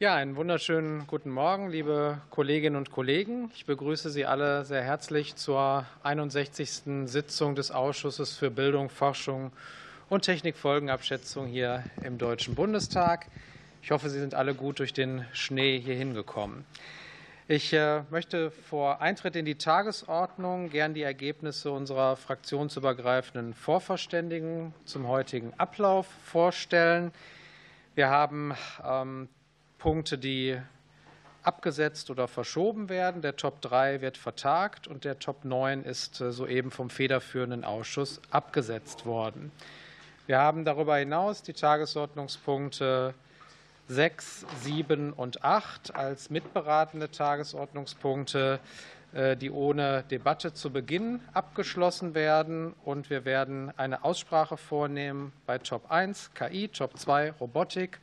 Ja, einen wunderschönen guten Morgen, liebe Kolleginnen und Kollegen. Ich begrüße Sie alle sehr herzlich zur 61. Sitzung des Ausschusses für Bildung, Forschung und Technikfolgenabschätzung hier im Deutschen Bundestag. Ich hoffe, Sie sind alle gut durch den Schnee hier hingekommen. Ich äh, möchte vor Eintritt in die Tagesordnung gern die Ergebnisse unserer fraktionsübergreifenden Vorverständigung zum heutigen Ablauf vorstellen. Wir haben ähm, Punkte, die abgesetzt oder verschoben werden. Der Top 3 wird vertagt und der Top 9 ist äh, soeben vom federführenden Ausschuss abgesetzt worden. Wir haben darüber hinaus die Tagesordnungspunkte 6, 7 und 8 als mitberatende Tagesordnungspunkte, äh, die ohne Debatte zu Beginn abgeschlossen werden. Und wir werden eine Aussprache vornehmen bei Top 1 KI, Top 2 Robotik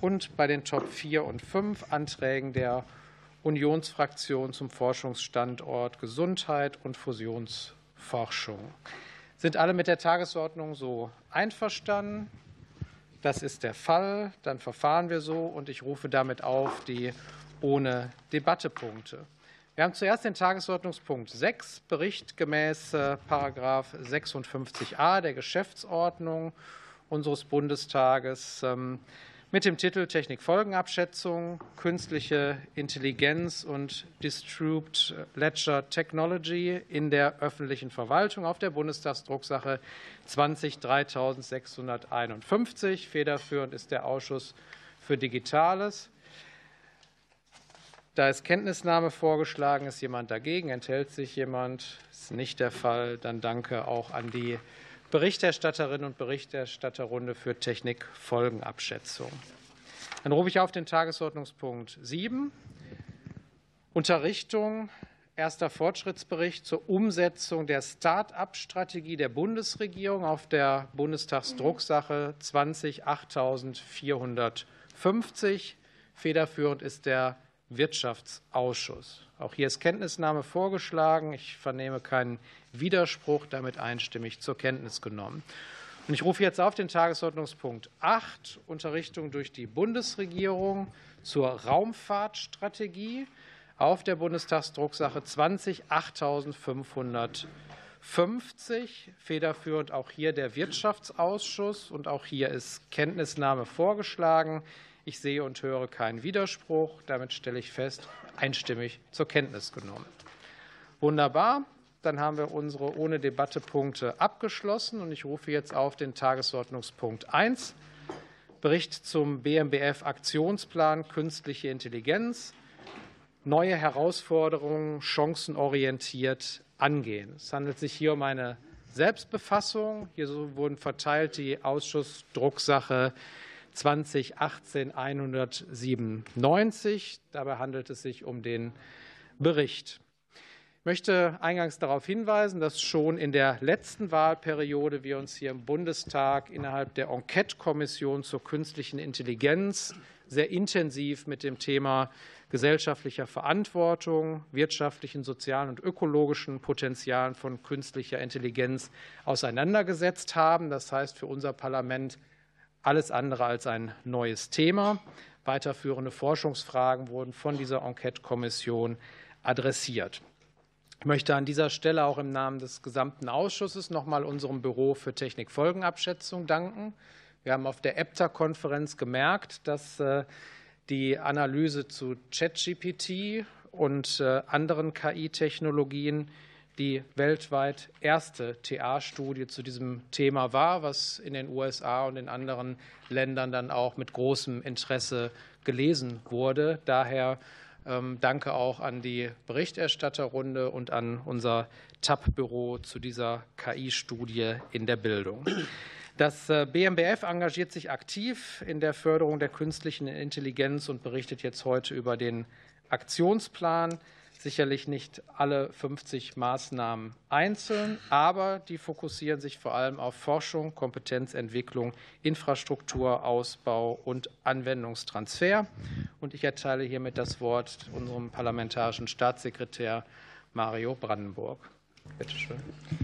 und bei den Top 4 und 5 Anträgen der Unionsfraktion zum Forschungsstandort Gesundheit und Fusionsforschung. Sind alle mit der Tagesordnung so einverstanden? Das ist der Fall. Dann verfahren wir so und ich rufe damit auf die ohne Debattepunkte. Wir haben zuerst den Tagesordnungspunkt 6, Bericht gemäß äh, Paragraph 56a der Geschäftsordnung unseres Bundestages. Mit dem Titel Technikfolgenabschätzung, künstliche Intelligenz und Distributed Ledger Technology in der öffentlichen Verwaltung auf der Bundestagsdrucksache 20 3651. Federführend ist der Ausschuss für Digitales. Da ist Kenntnisnahme vorgeschlagen. Ist jemand dagegen? Enthält sich jemand? Ist nicht der Fall. Dann danke auch an die Berichterstatterinnen und Berichterstatterrunde für Technikfolgenabschätzung. Dann rufe ich auf den Tagesordnungspunkt 7, Unterrichtung, erster Fortschrittsbericht zur Umsetzung der Start-up-Strategie der Bundesregierung auf der Bundestagsdrucksache 20 8450. Federführend ist der Wirtschaftsausschuss. Auch hier ist Kenntnisnahme vorgeschlagen. Ich vernehme keinen Widerspruch, damit einstimmig zur Kenntnis genommen. Und ich rufe jetzt auf den Tagesordnungspunkt 8, Unterrichtung durch die Bundesregierung zur Raumfahrtstrategie auf der Bundestagsdrucksache 20 8550. Federführend auch hier der Wirtschaftsausschuss. Und auch hier ist Kenntnisnahme vorgeschlagen. Ich sehe und höre keinen Widerspruch. Damit stelle ich fest, einstimmig zur Kenntnis genommen. Wunderbar. Dann haben wir unsere ohne Debatte Punkte abgeschlossen. Und ich rufe jetzt auf den Tagesordnungspunkt 1. Bericht zum BMBF Aktionsplan Künstliche Intelligenz. Neue Herausforderungen chancenorientiert angehen. Es handelt sich hier um eine Selbstbefassung. Hier wurden verteilt die Ausschussdrucksache 2018 197. Dabei handelt es sich um den Bericht. Ich möchte eingangs darauf hinweisen, dass schon in der letzten Wahlperiode wir uns hier im Bundestag innerhalb der Enquete-Kommission zur künstlichen Intelligenz sehr intensiv mit dem Thema gesellschaftlicher Verantwortung, wirtschaftlichen, sozialen und ökologischen Potenzialen von künstlicher Intelligenz auseinandergesetzt haben. Das heißt für unser Parlament alles andere als ein neues Thema. Weiterführende Forschungsfragen wurden von dieser Enquete-Kommission adressiert. Ich möchte an dieser Stelle auch im Namen des gesamten Ausschusses noch mal unserem Büro für Technikfolgenabschätzung danken. Wir haben auf der EPTA-Konferenz gemerkt, dass äh, die Analyse zu ChatGPT und äh, anderen KI-Technologien die weltweit erste TA-Studie zu diesem Thema war, was in den USA und in anderen Ländern dann auch mit großem Interesse gelesen wurde. Daher ähm, danke auch an die Berichterstatterrunde und an unser TAP-Büro zu dieser KI-Studie in der Bildung. Das äh, BMBF engagiert sich aktiv in der Förderung der künstlichen Intelligenz und berichtet jetzt heute über den Aktionsplan sicherlich nicht alle 50 Maßnahmen einzeln, aber die fokussieren sich vor allem auf Forschung, Kompetenzentwicklung, Infrastrukturausbau und Anwendungstransfer. Und ich erteile hiermit das Wort unserem parlamentarischen Staatssekretär Mario Brandenburg. Bitte schön.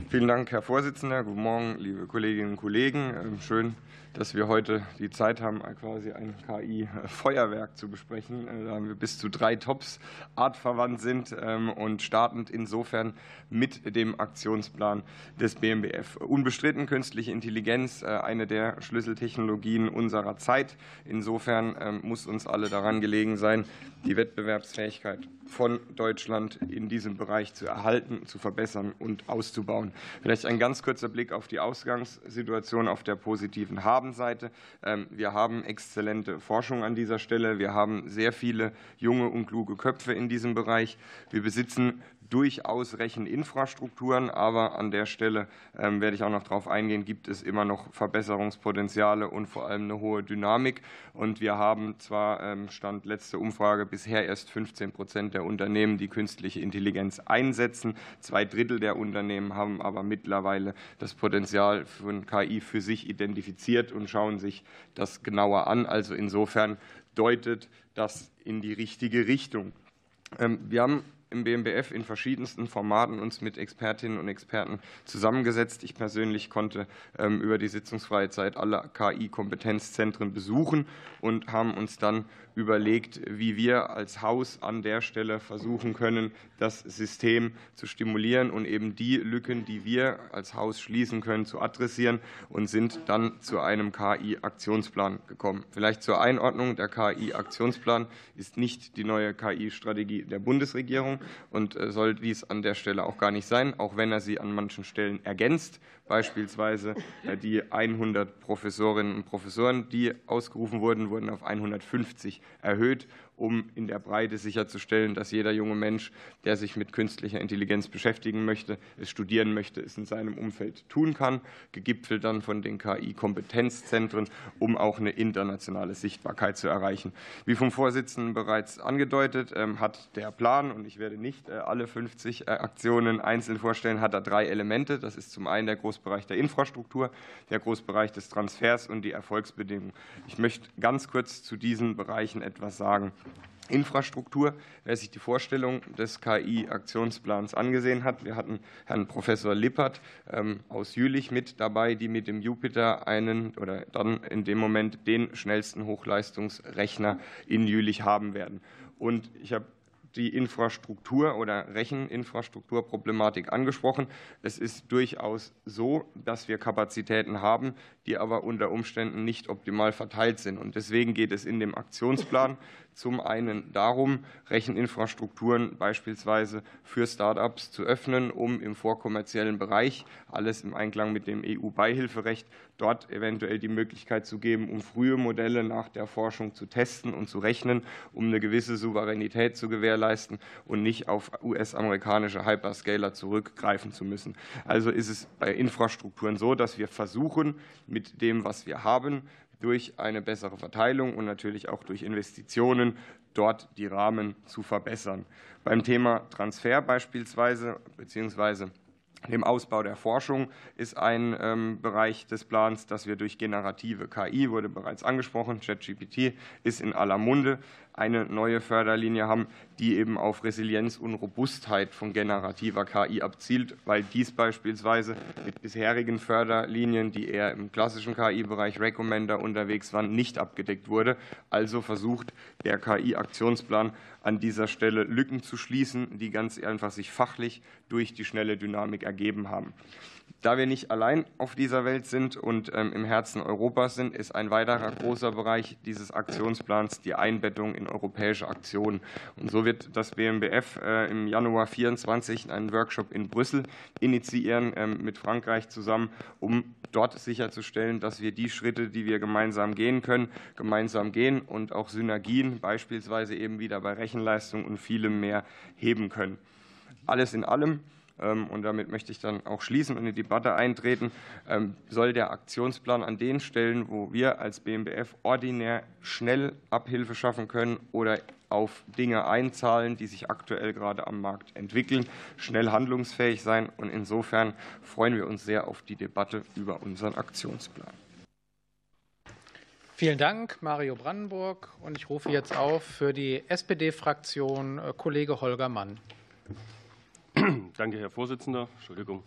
Vielen Dank, Herr Vorsitzender. Guten Morgen, liebe Kolleginnen und Kollegen. Schön, dass wir heute die Zeit haben, quasi ein KI-Feuerwerk zu besprechen. Da haben wir bis zu drei Tops artverwandt sind ähm, und startend insofern mit dem Aktionsplan des BMBF. Unbestritten künstliche Intelligenz, äh, eine der Schlüsseltechnologien unserer Zeit. Insofern ähm, muss uns alle daran gelegen sein, die Wettbewerbsfähigkeit von Deutschland in diesem Bereich zu erhalten, zu verbessern und auszubauen. Vielleicht ein ganz kurzer Blick auf die Ausgangssituation auf der positiven Habenseite. Ähm, wir haben exzellente Forschung an dieser Stelle. Wir haben sehr viele junge und kluge Köpfe in diesem Bereich. Wir besitzen durchaus Recheninfrastrukturen, aber an der Stelle ähm, werde ich auch noch darauf eingehen, gibt es immer noch Verbesserungspotenziale und vor allem eine hohe Dynamik. Und wir haben zwar, ähm, Stand letzte Umfrage, bisher erst 15 Prozent der Unternehmen, die künstliche Intelligenz einsetzen. Zwei Drittel der Unternehmen haben aber mittlerweile das Potenzial von KI für sich identifiziert und schauen sich das genauer an. Also insofern deutet das in die richtige Richtung. Ähm, wir haben im BMBF in verschiedensten Formaten uns mit Expertinnen und Experten zusammengesetzt. Ich persönlich konnte ähm, über die sitzungsfreie Zeit alle KI-Kompetenzzentren besuchen und haben uns dann überlegt, wie wir als Haus an der Stelle versuchen können, das System zu stimulieren und eben die Lücken, die wir als Haus schließen können, zu adressieren und sind dann zu einem KI-Aktionsplan gekommen. Vielleicht zur Einordnung. Der KI-Aktionsplan ist nicht die neue KI-Strategie der Bundesregierung und äh, soll dies an der Stelle auch gar nicht sein, auch wenn er sie an manchen Stellen ergänzt. Beispielsweise äh, die 100 Professorinnen und Professoren, die ausgerufen wurden, wurden auf 150 erhöht um in der Breite sicherzustellen, dass jeder junge Mensch, der sich mit künstlicher Intelligenz beschäftigen möchte, es studieren möchte, es in seinem Umfeld tun kann, gegipfelt dann von den KI-Kompetenzzentren, um auch eine internationale Sichtbarkeit zu erreichen. Wie vom Vorsitzenden bereits angedeutet, ähm, hat der Plan, und ich werde nicht äh, alle 50 äh, Aktionen einzeln vorstellen, hat er drei Elemente. Das ist zum einen der Großbereich der Infrastruktur, der Großbereich des Transfers und die Erfolgsbedingungen. Ich möchte ganz kurz zu diesen Bereichen etwas sagen. Infrastruktur. Wer sich die Vorstellung des KI-Aktionsplans angesehen hat, wir hatten Herrn Professor Lippert ähm, aus Jülich mit dabei, die mit dem Jupiter einen oder dann in dem Moment den schnellsten Hochleistungsrechner in Jülich haben werden. Und ich habe die Infrastruktur oder Recheninfrastrukturproblematik angesprochen. Es ist durchaus so, dass wir Kapazitäten haben, die aber unter Umständen nicht optimal verteilt sind. Und deswegen geht es in dem Aktionsplan zum einen darum, Recheninfrastrukturen beispielsweise für Start-ups zu öffnen, um im vorkommerziellen Bereich, alles im Einklang mit dem EU-Beihilferecht, dort eventuell die Möglichkeit zu geben, um frühe Modelle nach der Forschung zu testen und zu rechnen, um eine gewisse Souveränität zu gewährleisten und nicht auf US-amerikanische Hyperscaler zurückgreifen zu müssen. Also ist es bei Infrastrukturen so, dass wir versuchen, mit dem, was wir haben, durch eine bessere Verteilung und natürlich auch durch Investitionen dort die Rahmen zu verbessern. Beim Thema Transfer beispielsweise beziehungsweise dem Ausbau der Forschung ist ein ähm, Bereich des Plans, dass wir durch generative KI, wurde bereits angesprochen, ChatGPT ist in aller Munde, eine neue Förderlinie haben, die eben auf Resilienz und Robustheit von generativer KI abzielt, weil dies beispielsweise mit bisherigen Förderlinien, die eher im klassischen KI-Bereich Recommender unterwegs waren, nicht abgedeckt wurde. Also versucht der KI-Aktionsplan an dieser Stelle Lücken zu schließen, die ganz einfach sich fachlich durch die schnelle Dynamik ergeben haben. Da wir nicht allein auf dieser Welt sind und ähm, im Herzen Europas sind, ist ein weiterer großer Bereich dieses Aktionsplans die Einbettung in europäische Aktionen. Und so wird das BMBF äh, im Januar 24 einen Workshop in Brüssel initiieren ähm, mit Frankreich zusammen, um dort sicherzustellen, dass wir die Schritte, die wir gemeinsam gehen können, gemeinsam gehen und auch Synergien beispielsweise eben wieder bei Rechenleistung und vielem mehr heben können. Alles in allem und damit möchte ich dann auch schließen und in die Debatte eintreten, ähm, soll der Aktionsplan an den Stellen, wo wir als BMBF ordinär schnell Abhilfe schaffen können oder auf Dinge einzahlen, die sich aktuell gerade am Markt entwickeln, schnell handlungsfähig sein. Und insofern freuen wir uns sehr auf die Debatte über unseren Aktionsplan. Vielen Dank, Mario Brandenburg. Und ich rufe jetzt auf für die SPD-Fraktion äh, Kollege Holger Mann. Danke, Herr Vorsitzender. Entschuldigung.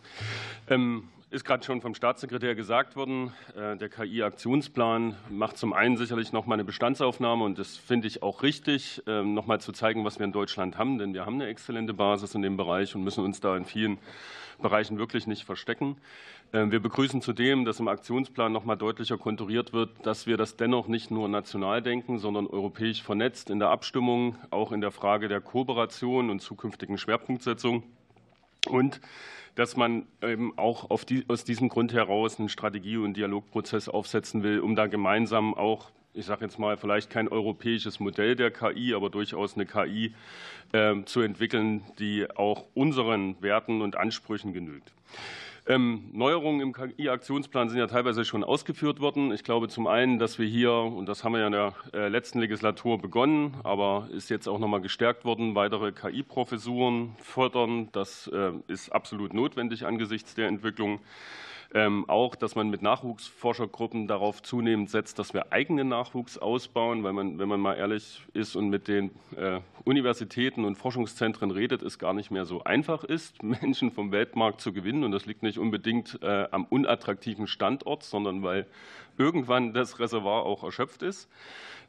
Ähm, ist gerade schon vom Staatssekretär gesagt worden. Äh, der KI-Aktionsplan macht zum einen sicherlich noch mal eine Bestandsaufnahme und das finde ich auch richtig, ähm, noch mal zu zeigen, was wir in Deutschland haben, denn wir haben eine exzellente Basis in dem Bereich und müssen uns da in vielen Bereichen wirklich nicht verstecken. Ähm, wir begrüßen zudem, dass im Aktionsplan noch mal deutlicher konturiert wird, dass wir das dennoch nicht nur national denken, sondern europäisch vernetzt in der Abstimmung, auch in der Frage der Kooperation und zukünftigen Schwerpunktsetzung. Und dass man eben auch die, aus diesem Grund heraus einen Strategie- und Dialogprozess aufsetzen will, um da gemeinsam auch, ich sage jetzt mal, vielleicht kein europäisches Modell der KI, aber durchaus eine KI äh, zu entwickeln, die auch unseren Werten und Ansprüchen genügt. Ähm, Neuerungen im KI-Aktionsplan sind ja teilweise schon ausgeführt worden. Ich glaube zum einen, dass wir hier, und das haben wir ja in der äh, letzten Legislatur begonnen, aber ist jetzt auch noch mal gestärkt worden, weitere KI-Professuren fördern. Das äh, ist absolut notwendig angesichts der Entwicklung. Ähm, auch, dass man mit Nachwuchsforschergruppen darauf zunehmend setzt, dass wir eigenen Nachwuchs ausbauen, weil man, wenn man mal ehrlich ist und mit den äh, Universitäten und Forschungszentren redet, es gar nicht mehr so einfach ist, Menschen vom Weltmarkt zu gewinnen. Und das liegt nicht unbedingt äh, am unattraktiven Standort, sondern weil irgendwann das Reservoir auch erschöpft ist.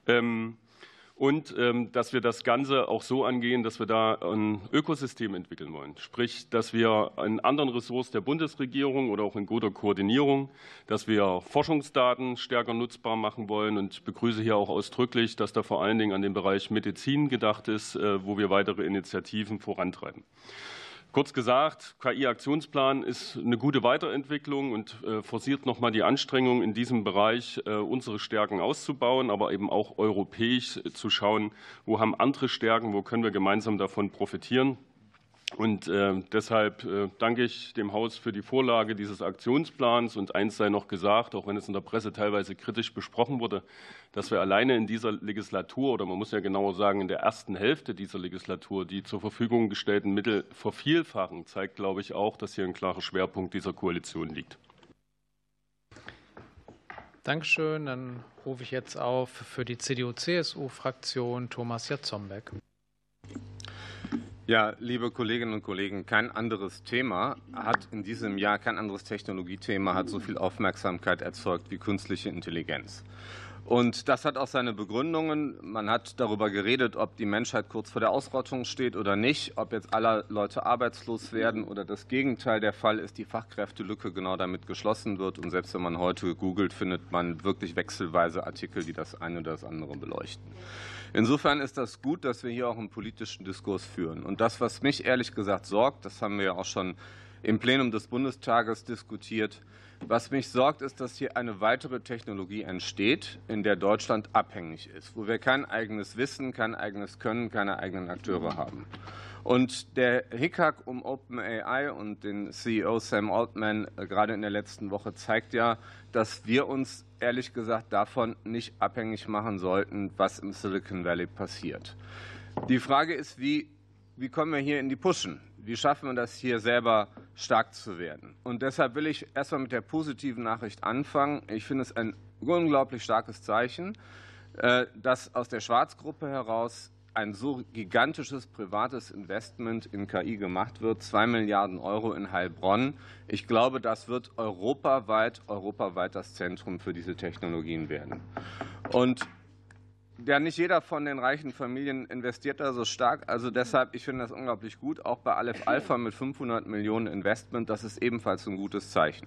Ähm, und ähm, dass wir das Ganze auch so angehen, dass wir da ein Ökosystem entwickeln wollen. Sprich, dass wir in anderen Ressorts der Bundesregierung oder auch in guter Koordinierung, dass wir Forschungsdaten stärker nutzbar machen wollen. Und ich begrüße hier auch ausdrücklich, dass da vor allen Dingen an den Bereich Medizin gedacht ist, äh, wo wir weitere Initiativen vorantreiben. Kurz gesagt, KI-Aktionsplan ist eine gute Weiterentwicklung und äh, forciert nochmal die Anstrengungen in diesem Bereich, äh, unsere Stärken auszubauen, aber eben auch europäisch zu schauen, wo haben andere Stärken, wo können wir gemeinsam davon profitieren. Und äh, deshalb äh, danke ich dem Haus für die Vorlage dieses Aktionsplans. Und eins sei noch gesagt, auch wenn es in der Presse teilweise kritisch besprochen wurde, dass wir alleine in dieser Legislatur oder man muss ja genauer sagen, in der ersten Hälfte dieser Legislatur die zur Verfügung gestellten Mittel vervielfachen, zeigt, glaube ich, auch, dass hier ein klarer Schwerpunkt dieser Koalition liegt. Dankeschön. Dann rufe ich jetzt auf für die CDU-CSU-Fraktion Thomas Jatzombeck. Ja, liebe Kolleginnen und Kollegen, kein anderes Thema hat in diesem Jahr, kein anderes Technologiethema hat so viel Aufmerksamkeit erzeugt wie künstliche Intelligenz. Und das hat auch seine Begründungen. Man hat darüber geredet, ob die Menschheit kurz vor der Ausrottung steht oder nicht, ob jetzt alle Leute arbeitslos werden oder das Gegenteil der Fall ist, die Fachkräftelücke genau damit geschlossen wird. Und selbst wenn man heute googelt, findet man wirklich wechselweise Artikel, die das eine oder das andere beleuchten. Insofern ist das gut, dass wir hier auch einen politischen Diskurs führen. Und das, was mich ehrlich gesagt sorgt, das haben wir ja auch schon im Plenum des Bundestages diskutiert, was mich sorgt, ist, dass hier eine weitere Technologie entsteht, in der Deutschland abhängig ist, wo wir kein eigenes Wissen, kein eigenes Können, keine eigenen Akteure haben. Und der Hickhack um OpenAI und den CEO Sam Altman äh, gerade in der letzten Woche zeigt ja, dass wir uns ehrlich gesagt davon nicht abhängig machen sollten, was im Silicon Valley passiert. Die Frage ist, wie, wie kommen wir hier in die Puschen? Wie schaffen wir das hier selber stark zu werden? Und deshalb will ich erstmal mit der positiven Nachricht anfangen. Ich finde es ein unglaublich starkes Zeichen, äh, dass aus der Schwarzgruppe heraus ein so gigantisches privates Investment in KI gemacht wird, zwei Milliarden Euro in Heilbronn. Ich glaube, das wird europaweit, europaweit das Zentrum für diese Technologien werden. Und ja, nicht jeder von den reichen Familien investiert da so stark. Also deshalb, ich finde das unglaublich gut. Auch bei Aleph Alpha mit 500 Millionen Investment, das ist ebenfalls ein gutes Zeichen.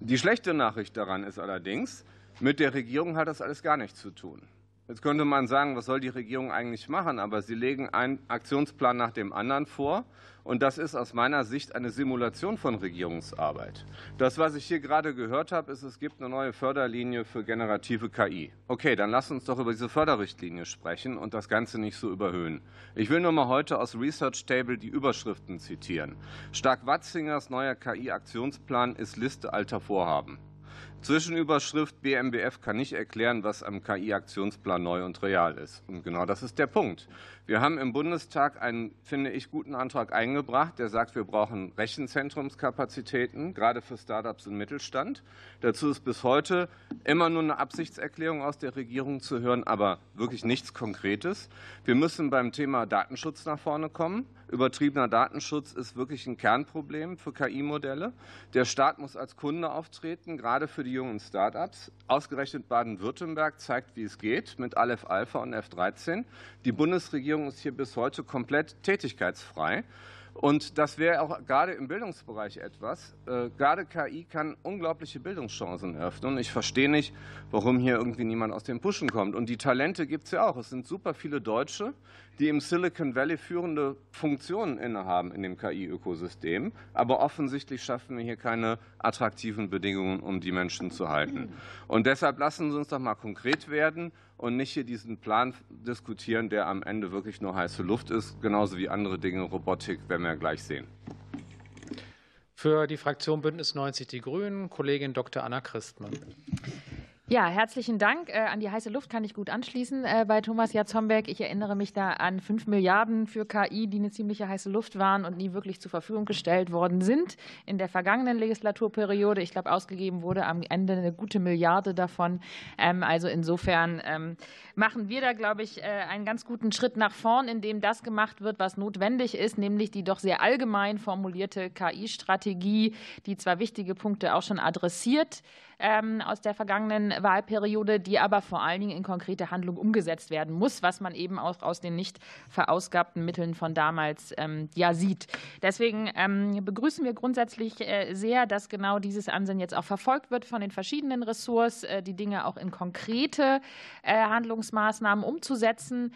Die schlechte Nachricht daran ist allerdings, mit der Regierung hat das alles gar nichts zu tun. Jetzt könnte man sagen, was soll die Regierung eigentlich machen? Aber sie legen einen Aktionsplan nach dem anderen vor. Und das ist aus meiner Sicht eine Simulation von Regierungsarbeit. Das, was ich hier gerade gehört habe, ist, es gibt eine neue Förderlinie für generative KI. Okay, dann lass uns doch über diese Förderrichtlinie sprechen und das Ganze nicht so überhöhen. Ich will nur mal heute aus Research Table die Überschriften zitieren. Stark-Watzingers neuer KI-Aktionsplan ist Liste alter Vorhaben. Zwischenüberschrift BMBF kann nicht erklären, was am KI-Aktionsplan neu und real ist. Und genau das ist der Punkt. Wir haben im Bundestag einen, finde ich, guten Antrag eingebracht, der sagt, wir brauchen Rechenzentrumskapazitäten, gerade für Startups und Mittelstand. Dazu ist bis heute immer nur eine Absichtserklärung aus der Regierung zu hören, aber wirklich nichts Konkretes. Wir müssen beim Thema Datenschutz nach vorne kommen. Übertriebener Datenschutz ist wirklich ein Kernproblem für KI-Modelle. Der Staat muss als Kunde auftreten, gerade für die jungen Start-ups. Ausgerechnet Baden-Württemberg zeigt, wie es geht mit Aleph Alpha und F13. Die Bundesregierung ist hier bis heute komplett tätigkeitsfrei. Und das wäre auch gerade im Bildungsbereich etwas. Äh, gerade KI kann unglaubliche Bildungschancen eröffnen. Ich verstehe nicht, warum hier irgendwie niemand aus dem Pushen kommt. Und die Talente gibt es ja auch. Es sind super viele Deutsche, die im Silicon Valley führende Funktionen innehaben in dem KI-Ökosystem. Aber offensichtlich schaffen wir hier keine attraktiven Bedingungen, um die Menschen zu halten. Und deshalb lassen Sie uns doch mal konkret werden und nicht hier diesen Plan diskutieren, der am Ende wirklich nur heiße Luft ist, genauso wie andere Dinge, Robotik, werden wir gleich sehen. Für die Fraktion Bündnis 90 Die Grünen, Kollegin Dr. Anna Christmann. Ja, herzlichen Dank. Äh, an die heiße Luft kann ich gut anschließen äh, bei Thomas Jatzombeck. Ich erinnere mich da an 5 Milliarden für KI, die eine ziemliche heiße Luft waren und nie wirklich zur Verfügung gestellt worden sind. In der vergangenen Legislaturperiode, ich glaube, ausgegeben wurde am Ende eine gute Milliarde davon. Ähm, also insofern ähm, machen wir da, glaube ich, äh, einen ganz guten Schritt nach vorn, indem das gemacht wird, was notwendig ist, nämlich die doch sehr allgemein formulierte KI-Strategie, die zwar wichtige Punkte auch schon adressiert, ähm, aus der vergangenen Wahlperiode, die aber vor allen Dingen in konkrete Handlung umgesetzt werden muss, was man eben auch aus den nicht verausgabten Mitteln von damals ähm, ja sieht. Deswegen ähm, begrüßen wir grundsätzlich äh, sehr, dass genau dieses Ansinnen jetzt auch verfolgt wird von den verschiedenen Ressorts, äh, die Dinge auch in konkrete äh, Handlungsmaßnahmen umzusetzen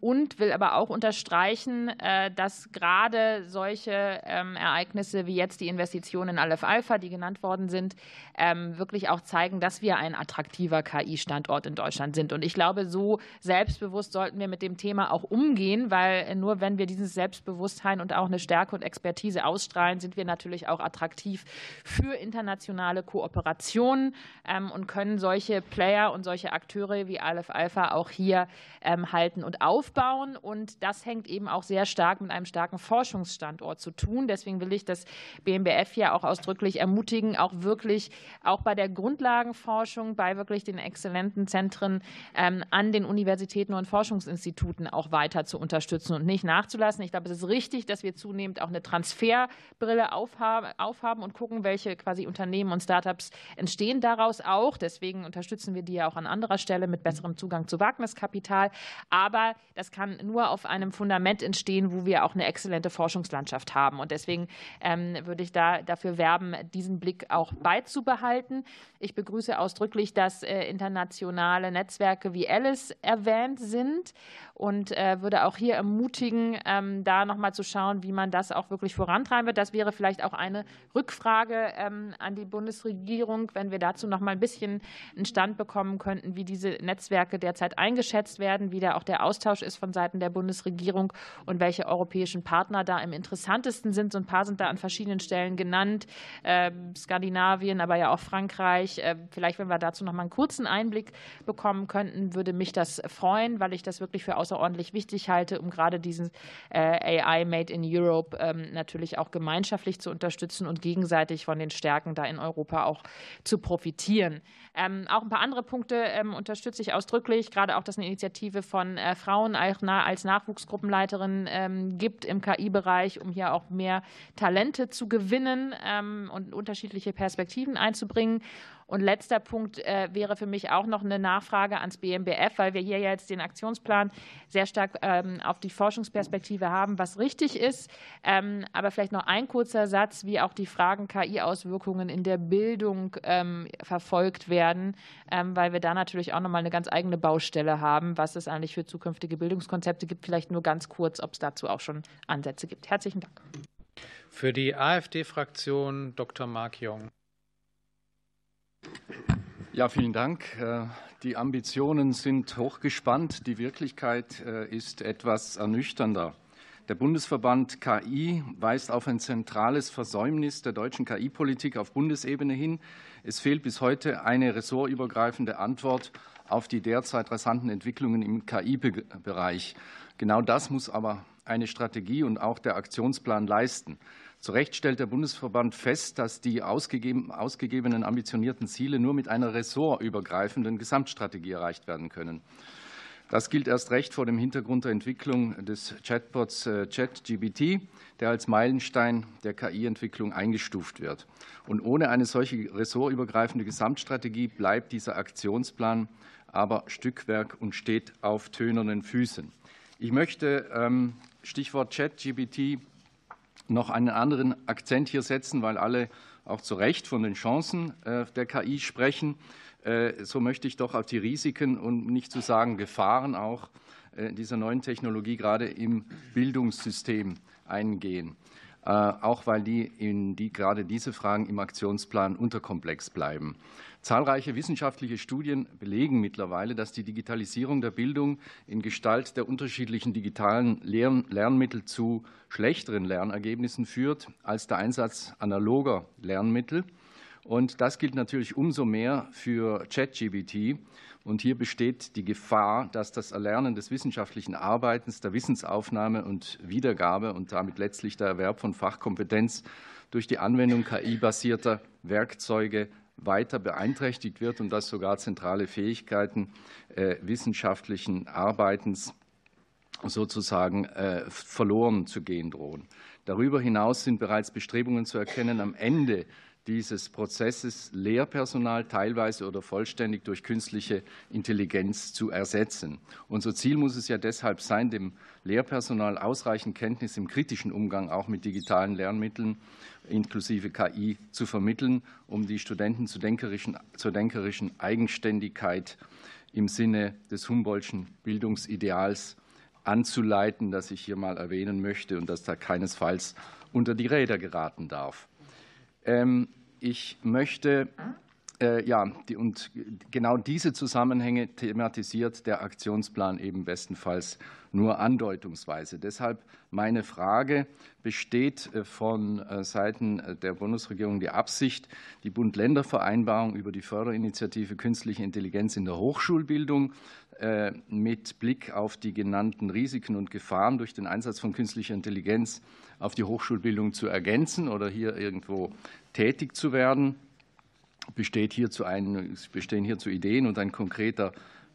und will aber auch unterstreichen, dass gerade solche Ereignisse wie jetzt die Investitionen in Aleph Alpha, die genannt worden sind, wirklich auch zeigen, dass wir ein attraktiver KI-Standort in Deutschland sind. Und ich glaube, so selbstbewusst sollten wir mit dem Thema auch umgehen, weil nur wenn wir dieses Selbstbewusstsein und auch eine Stärke und Expertise ausstrahlen, sind wir natürlich auch attraktiv für internationale Kooperationen ähm, und können solche Player und solche Akteure wie Aleph Alpha auch hier ähm, halten und aufbauen. Und das hängt eben auch sehr stark mit einem starken Forschungsstandort zu tun. Deswegen will ich das BMBF hier auch ausdrücklich ermutigen, auch wirklich auch bei der Grundlagenforschung, bei wirklich den exzellenten Zentren ähm, an den Universitäten und Forschungsinstituten auch weiter zu unterstützen und nicht nachzulassen. Ich glaube, es ist richtig, dass wir zunehmend auch eine Transferbrille aufhaben und gucken, welche quasi Unternehmen und Startups entstehen daraus auch. Deswegen unterstützen wir die ja auch an anderer Stelle mit besserem Zugang zu Wagniskapital. Aber das kann nur auf einem Fundament entstehen, wo wir auch eine exzellente Forschungslandschaft haben. Und deswegen ähm, würde ich da dafür werben, diesen Blick auch beizubehalten. Ich begrüße ausdrücklich, dass äh, internationale Netzwerke wie Alice erwähnt sind und äh, würde auch hier ermutigen, ähm, da nochmal zu schauen, wie man das auch wirklich vorantreiben wird. Das wäre vielleicht auch eine Rückfrage ähm, an die Bundesregierung, wenn wir dazu noch mal ein bisschen einen Stand bekommen könnten, wie diese Netzwerke derzeit eingeschätzt werden, wie da auch der Austausch ist von Seiten der Bundesregierung und welche europäischen Partner da im interessantesten sind. So ein paar sind da an verschiedenen Stellen genannt. Ähm, Skandinavien, aber ja auch Frankreich. Vielleicht, wenn wir dazu noch mal einen kurzen Einblick bekommen könnten, würde mich das freuen, weil ich das wirklich für aus außerordentlich wichtig halte, um gerade diesen äh, AI Made in Europe ähm, natürlich auch gemeinschaftlich zu unterstützen und gegenseitig von den Stärken da in Europa auch zu profitieren. Ähm, auch ein paar andere Punkte ähm, unterstütze ich ausdrücklich, gerade auch, dass eine Initiative von äh, Frauen als Nachwuchsgruppenleiterin gibt im KI-Bereich, um hier auch mehr Talente zu gewinnen und unterschiedliche Perspektiven einzubringen. Und letzter Punkt äh, wäre für mich auch noch eine Nachfrage ans BMBF, weil wir hier jetzt den Aktionsplan sehr stark ähm, auf die Forschungsperspektive haben, was richtig ist. Ähm, aber vielleicht noch ein kurzer Satz, wie auch die Fragen KI-Auswirkungen in der Bildung ähm, verfolgt werden, weil wir da natürlich auch noch mal eine ganz eigene Baustelle haben, was es eigentlich für zukünftige Bildungskonzepte gibt. Vielleicht nur ganz kurz, ob es dazu auch schon Ansätze gibt. Herzlichen Dank. Für die AfD-Fraktion Dr. Mark Jong. Ja, vielen Dank. Äh, die Ambitionen sind hochgespannt. Die Wirklichkeit äh, ist etwas ernüchternder. Der Bundesverband KI weist auf ein zentrales Versäumnis der deutschen KI-Politik auf Bundesebene hin. Es fehlt bis heute eine ressortübergreifende Antwort auf die derzeit rasanten Entwicklungen im KI-Bereich. Genau das muss aber eine Strategie und auch der Aktionsplan leisten. Zu Recht stellt der Bundesverband fest, dass die ausgegebenen ambitionierten Ziele nur mit einer ressortübergreifenden Gesamtstrategie erreicht werden können. Das gilt erst recht vor dem Hintergrund der Entwicklung des Chatbots äh, ChatGBT, der als Meilenstein der KI-Entwicklung eingestuft wird. Und ohne eine solche ressortübergreifende Gesamtstrategie bleibt dieser Aktionsplan aber Stückwerk und steht auf tönernen Füßen. Ich möchte ähm, Stichwort ChatGBT noch einen anderen Akzent hier setzen, weil alle auch zu Recht von den Chancen äh, der KI sprechen. Äh, so möchte ich doch auf die Risiken und nicht zu sagen Gefahren auch äh, dieser neuen Technologie gerade im Bildungssystem eingehen. Auch weil die, in die gerade diese Fragen im Aktionsplan unterkomplex bleiben. Zahlreiche wissenschaftliche Studien belegen mittlerweile, dass die Digitalisierung der Bildung in Gestalt der unterschiedlichen digitalen Lernmittel zu schlechteren Lernergebnissen führt als der Einsatz analoger Lernmittel. Und das gilt natürlich umso mehr für ChatGBT. Und hier besteht die Gefahr, dass das Erlernen des wissenschaftlichen Arbeitens, der Wissensaufnahme und Wiedergabe und damit letztlich der Erwerb von Fachkompetenz durch die Anwendung KI-basierter Werkzeuge weiter beeinträchtigt wird und dass sogar zentrale Fähigkeiten äh, wissenschaftlichen Arbeitens sozusagen äh, verloren zu gehen drohen. Darüber hinaus sind bereits Bestrebungen zu erkennen, am Ende dieses Prozesses Lehrpersonal teilweise oder vollständig durch künstliche Intelligenz zu ersetzen. Unser Ziel muss es ja deshalb sein, dem Lehrpersonal ausreichend Kenntnis im kritischen Umgang auch mit digitalen Lernmitteln inklusive KI zu vermitteln, um die Studenten zur denkerischen, zur denkerischen Eigenständigkeit im Sinne des Humboldtschen Bildungsideals anzuleiten, das ich hier mal erwähnen möchte und das da keinesfalls unter die Räder geraten darf. Ähm, ich möchte äh, ja, die, und genau diese Zusammenhänge thematisiert der Aktionsplan eben bestenfalls nur andeutungsweise. Deshalb meine Frage, besteht äh, von äh, Seiten der Bundesregierung die Absicht, die Bund-Länder-Vereinbarung über die Förderinitiative Künstliche Intelligenz in der Hochschulbildung mit Blick auf die genannten Risiken und Gefahren durch den Einsatz von künstlicher Intelligenz auf die Hochschulbildung zu ergänzen oder hier irgendwo tätig zu werden? besteht hierzu ein, bestehen hierzu Ideen und ein konkreter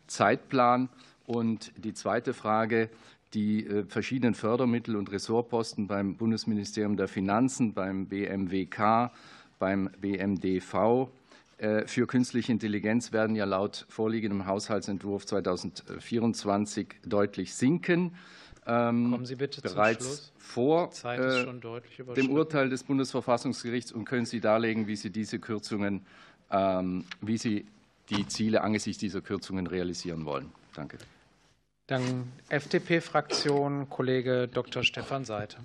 Zeitplan. Und die zweite Frage, die äh, verschiedenen Fördermittel und Ressortposten beim Bundesministerium der Finanzen, beim BMWK, beim BMDV äh, für künstliche Intelligenz werden ja laut vorliegendem Haushaltsentwurf 2024 deutlich sinken. Ähm, Kommen Sie bitte bereits vor äh, dem Urteil des Bundesverfassungsgerichts und können Sie darlegen, wie Sie diese Kürzungen, ähm, wie Sie die Ziele angesichts dieser Kürzungen realisieren wollen. Danke. Dann FDP-Fraktion, Kollege Dr. Stefan Seite.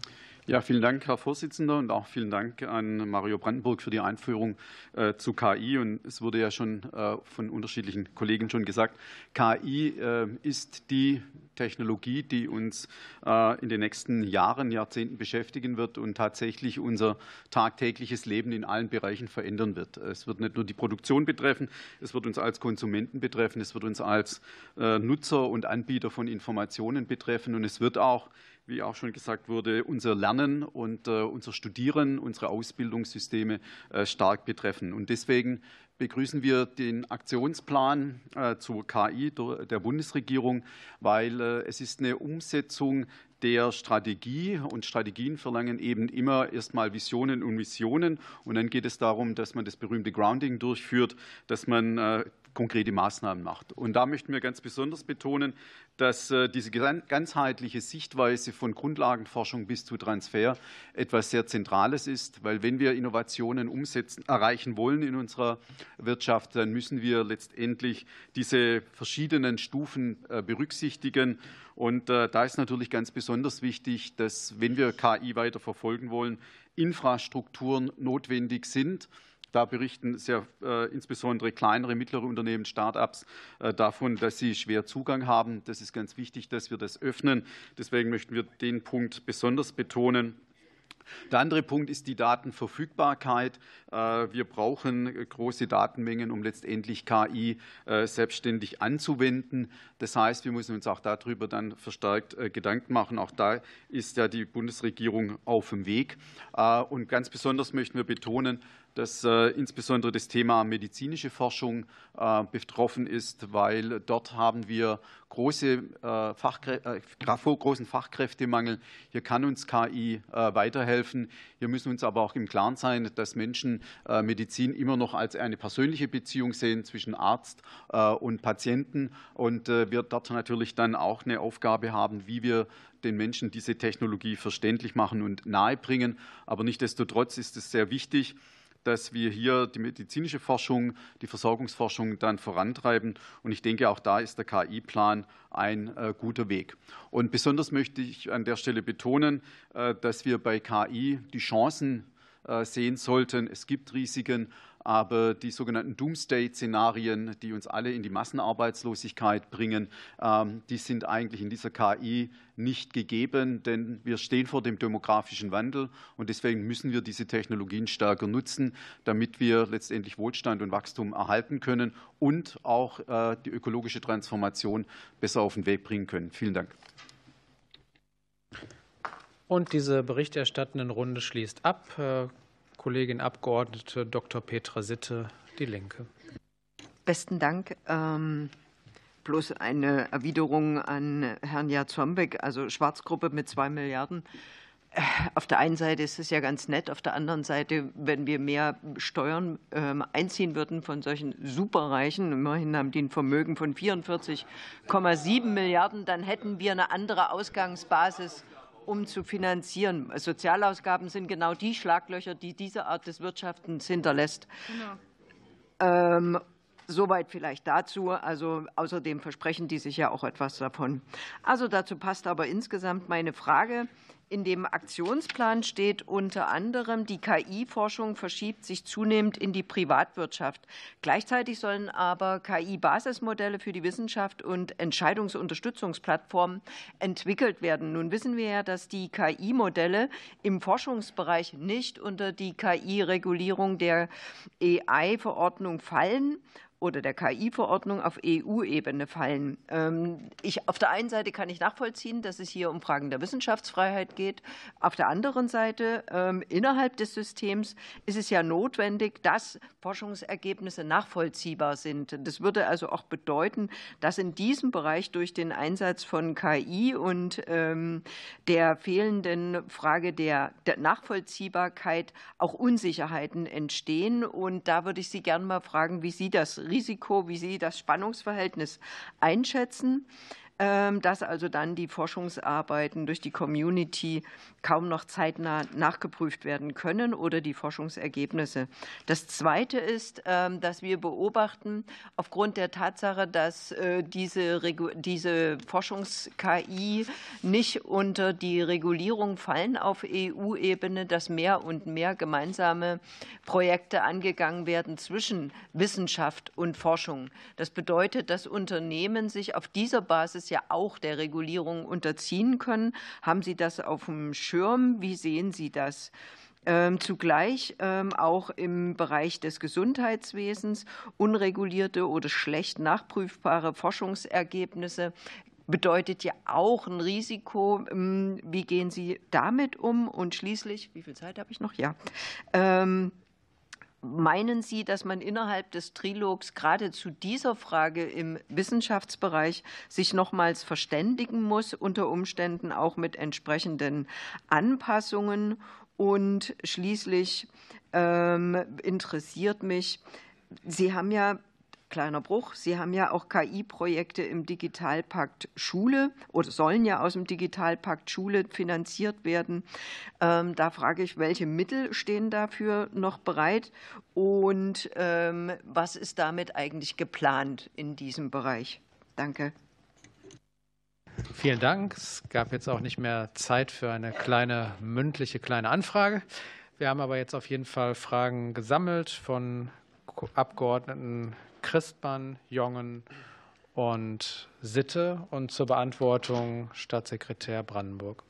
Ja, vielen Dank, Herr Vorsitzender, und auch vielen Dank an Mario Brandenburg für die Einführung äh, zu KI. Und es wurde ja schon äh, von unterschiedlichen Kollegen schon gesagt, KI äh, ist die Technologie, die uns in den nächsten Jahren, Jahrzehnten beschäftigen wird und tatsächlich unser tagtägliches Leben in allen Bereichen verändern wird. Es wird nicht nur die Produktion betreffen, es wird uns als Konsumenten betreffen, es wird uns als Nutzer und Anbieter von Informationen betreffen und es wird auch wie auch schon gesagt wurde, unser Lernen und äh, unser Studieren, unsere Ausbildungssysteme äh, stark betreffen. Und deswegen begrüßen wir den Aktionsplan äh, zur KI der Bundesregierung, weil es ist eine Umsetzung der Strategie und Strategien verlangen eben immer erstmal Visionen und Missionen und dann geht es darum, dass man das berühmte Grounding durchführt, dass man konkrete Maßnahmen macht. Und da möchten wir ganz besonders betonen, dass äh, diese ganzheitliche Sichtweise von Grundlagenforschung bis zu Transfer etwas sehr Zentrales ist, weil wenn wir Innovationen umsetzen, erreichen wollen in unserer Wirtschaft, dann müssen wir letztendlich diese verschiedenen Stufen äh, berücksichtigen. Und äh, da ist natürlich ganz besonders wichtig, dass, wenn wir KI weiter verfolgen wollen, Infrastrukturen notwendig sind Da berichten sehr, äh, insbesondere kleinere, mittlere Unternehmen, Start-ups äh, davon, dass sie schwer Zugang haben. Das ist ganz wichtig, dass wir das öffnen. Deswegen möchten wir den Punkt besonders betonen. Der andere Punkt ist die Datenverfügbarkeit. Äh, wir brauchen große Datenmengen, um letztendlich KI äh, selbstständig anzuwenden. Das heißt, wir müssen uns auch darüber dann verstärkt äh, Gedanken machen. Auch da ist ja die Bundesregierung auf dem Weg. Und ganz besonders möchten wir betonen, dass äh, insbesondere das Thema medizinische Forschung äh, betroffen ist, weil dort haben wir große, äh, Fachkrä großen Fachkräftemangel. Hier kann uns KI weiterhelfen. Hier müssen wir uns aber auch im Klaren sein, dass Menschen Medizin immer noch als eine persönliche Beziehung sehen zwischen Arzt und Patienten und wir dort natürlich dann auch eine Aufgabe haben, wie wir den Menschen diese Technologie verständlich machen und nahebringen. Aber nichtsdestotrotz ist es sehr wichtig, dass wir hier die medizinische Forschung, die Versorgungsforschung dann vorantreiben. Und ich denke, auch da ist der KI-Plan ein äh, guter Weg. Und besonders möchte ich an der Stelle betonen, äh, dass wir bei KI die Chancen äh, sehen sollten. Es gibt Risiken, aber die sogenannten Doomsday-Szenarien, die uns alle in die Massenarbeitslosigkeit bringen, ähm, die sind eigentlich in dieser KI nicht gegeben, denn wir stehen vor dem demografischen Wandel und deswegen müssen wir diese Technologien stärker nutzen, damit wir letztendlich Wohlstand und Wachstum erhalten können und auch äh, die ökologische Transformation besser auf den Weg bringen können. Vielen Dank. Und diese berichterstattenden Runde schließt ab. Kollegin Abgeordnete Dr. Petra Sitte, Die Linke. Besten Dank. Ähm, bloß eine Erwiderung an Herrn Jarzombeck, also Schwarzgruppe mit zwei Milliarden. Äh, auf der einen Seite ist es ja ganz nett, auf der anderen Seite, wenn wir mehr Steuern ähm, einziehen würden von solchen Superreichen, immerhin haben die ein Vermögen von 44,7 Milliarden, dann hätten wir eine andere Ausgangsbasis um zu finanzieren. Sozialausgaben sind genau die Schlaglöcher, die diese Art des Wirtschaftens hinterlässt. Genau. Ähm, Soweit vielleicht dazu. Also außerdem versprechen die sich ja auch etwas davon. Also dazu passt aber insgesamt meine Frage. In dem Aktionsplan steht unter anderem, die KI-Forschung verschiebt sich zunehmend in die Privatwirtschaft. Gleichzeitig sollen aber KI-Basismodelle für die Wissenschaft und Entscheidungsunterstützungsplattformen entwickelt werden. Nun wissen wir ja, dass die KI-Modelle im Forschungsbereich nicht unter die KI-Regulierung der AI-Verordnung fallen oder der KI-Verordnung auf EU-Ebene fallen. Ähm, ich, auf der einen Seite kann ich nachvollziehen, dass es hier um Fragen der Wissenschaftsfreiheit geht. Auf der anderen Seite, ähm, innerhalb des Systems ist es ja notwendig, dass Forschungsergebnisse nachvollziehbar sind. Das würde also auch bedeuten, dass in diesem Bereich durch den Einsatz von KI und ähm, der fehlenden Frage der, der Nachvollziehbarkeit auch Unsicherheiten entstehen. Und da würde ich Sie gerne mal fragen, wie Sie das Risiko, wie Sie das Spannungsverhältnis einschätzen. Ähm, dass also dann die Forschungsarbeiten durch die Community kaum noch zeitnah nachgeprüft werden können oder die Forschungsergebnisse. Das Zweite ist, ähm, dass wir beobachten, aufgrund der Tatsache, dass äh, diese, diese Forschungs-KI nicht unter die Regulierung fallen auf EU-Ebene, dass mehr und mehr gemeinsame Projekte angegangen werden zwischen Wissenschaft und Forschung. Das bedeutet, dass Unternehmen sich auf dieser Basis ja auch der Regulierung unterziehen können. Haben Sie das auf dem Schirm? Wie sehen Sie das? Ähm, zugleich ähm, auch im Bereich des Gesundheitswesens unregulierte oder schlecht nachprüfbare Forschungsergebnisse bedeutet ja auch ein Risiko. Ähm, wie gehen Sie damit um? Und schließlich, wie viel Zeit habe ich noch? Ja. Meinen Sie, dass man innerhalb des Trilogs gerade zu dieser Frage im Wissenschaftsbereich sich nochmals verständigen muss, unter Umständen auch mit entsprechenden Anpassungen? Und schließlich ähm, interessiert mich, Sie haben ja kleiner Bruch. Sie haben ja auch KI-Projekte im Digitalpakt Schule oder sollen ja aus dem Digitalpakt Schule finanziert werden. Ähm, da frage ich, welche Mittel stehen dafür noch bereit und ähm, was ist damit eigentlich geplant in diesem Bereich? Danke. Vielen Dank. Es gab jetzt auch nicht mehr Zeit für eine kleine mündliche kleine Anfrage. Wir haben aber jetzt auf jeden Fall Fragen gesammelt von Abgeordneten Christmann, Jongen und Sitte und zur Beantwortung Staatssekretär Brandenburg.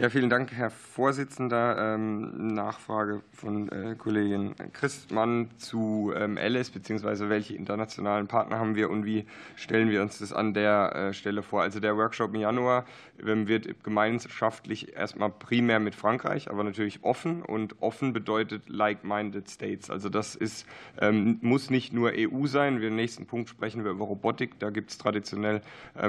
Ja, vielen Dank, Herr Vorsitzender. Ähm, Nachfrage von äh, Kollegin Christmann zu ähm, Alice, beziehungsweise welche internationalen Partner haben wir und wie stellen wir uns das an der äh, Stelle vor? Also der Workshop im Januar ähm, wird gemeinschaftlich erstmal primär mit Frankreich, aber natürlich offen und offen bedeutet like-minded States. Also das ist, muss nicht nur EU sein. Im nächsten Punkt sprechen wir über Robotik. Da gibt es traditionell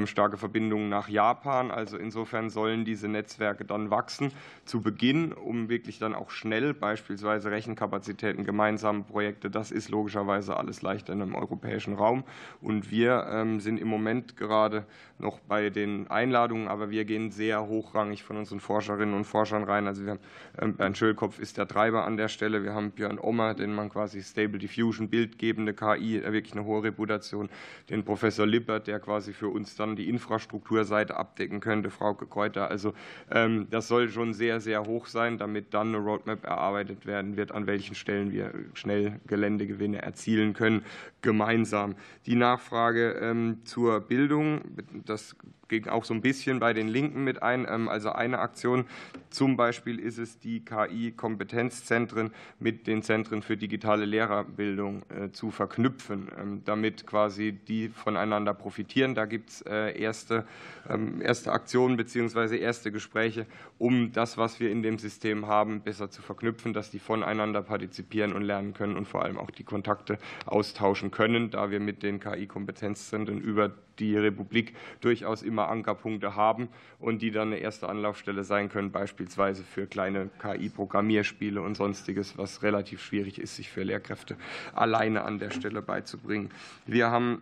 starke Verbindungen nach Japan. Also insofern sollen diese Netzwerke dann dann wachsen zu Beginn, um wirklich dann auch schnell beispielsweise Rechenkapazitäten, gemeinsame Projekte, das ist logischerweise alles leichter in einem europäischen Raum. Und wir ähm, sind im Moment gerade noch bei den Einladungen, aber wir gehen sehr hochrangig von unseren Forscherinnen und Forschern rein. Also wir haben, ähm, Bernd Schölkopf ist der Treiber an der Stelle. Wir haben Björn Ommer, den man quasi Stable Diffusion, bildgebende KI, wirklich eine hohe Reputation. Den Professor Lippert, der quasi für uns dann die Infrastrukturseite abdecken könnte, Frau Kräuter. Also ähm, das soll schon sehr, sehr hoch sein, damit dann eine Roadmap erarbeitet werden wird, an welchen Stellen wir schnell Geländegewinne erzielen können, gemeinsam. Die Nachfrage ähm, zur Bildung, das ging auch so ein bisschen bei den Linken mit ein. Ähm, also eine Aktion zum Beispiel ist es, die KI-Kompetenzzentren mit den Zentren für digitale Lehrerbildung äh, zu verknüpfen, ähm, damit quasi die voneinander profitieren. Da gibt es äh, erste, ähm, erste Aktionen bzw. erste Gespräche, um das, was wir in dem System haben, besser zu verknüpfen, dass die voneinander partizipieren und lernen können und vor allem auch die Kontakte austauschen können, da wir mit den KI-Kompetenzzentren über die Republik durchaus immer Ankerpunkte haben und die dann eine erste Anlaufstelle sein können, beispielsweise für kleine KI-Programmierspiele und sonstiges, was relativ schwierig ist, sich für Lehrkräfte alleine an der Stelle beizubringen. Wir haben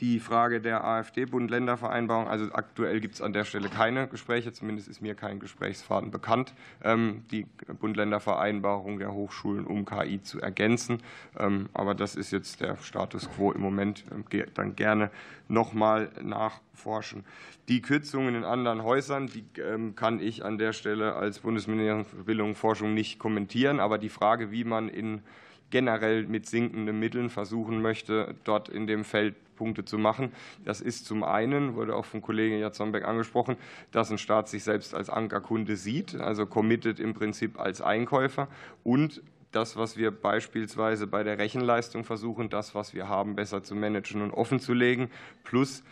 die Frage der AfD-Bund-Länder-Vereinbarung, also aktuell gibt es an der Stelle keine Gespräche, zumindest ist mir kein Gesprächsfaden bekannt, ähm, die Bund-Länder-Vereinbarung der Hochschulen um KI zu ergänzen. Ähm, aber das ist jetzt der Status quo im Moment. Ähm, dann gerne noch mal nachforschen. Die Kürzungen in anderen Häusern, die kann ich an der Stelle als Bundesministerium für Bildung und Forschung nicht kommentieren. Aber die Frage, wie man in generell mit sinkenden Mitteln versuchen möchte, dort in dem Feld Punkte zu machen. Das ist zum einen, wurde auch von Kollege Jatzombeck angesprochen, dass ein Staat sich selbst als Ankerkunde sieht, also committed im Prinzip als Einkäufer und das, was wir beispielsweise bei der Rechenleistung versuchen, das, was wir haben, besser zu managen und offen zu legen, plus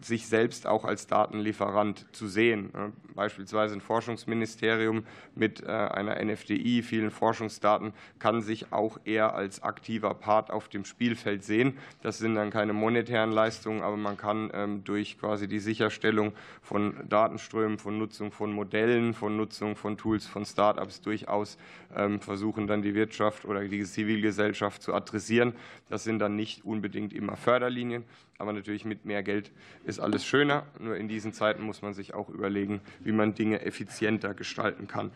sich selbst auch als Datenlieferant zu sehen. Beispielsweise ein Forschungsministerium mit äh, einer NFDI, vielen Forschungsdaten, kann sich auch eher als aktiver Part auf dem Spielfeld sehen. Das sind dann keine monetären Leistungen, aber man kann ähm, durch quasi die Sicherstellung von Datenströmen, von Nutzung von Modellen, von Nutzung von Tools von Startups durchaus ähm, versuchen, dann die Wirtschaft oder die Zivilgesellschaft zu adressieren. Das sind dann nicht unbedingt immer Förderlinien, aber natürlich mit mehr Geld ist alles schöner. Nur in diesen Zeiten muss man sich auch überlegen, wie man Dinge effizienter gestalten kann.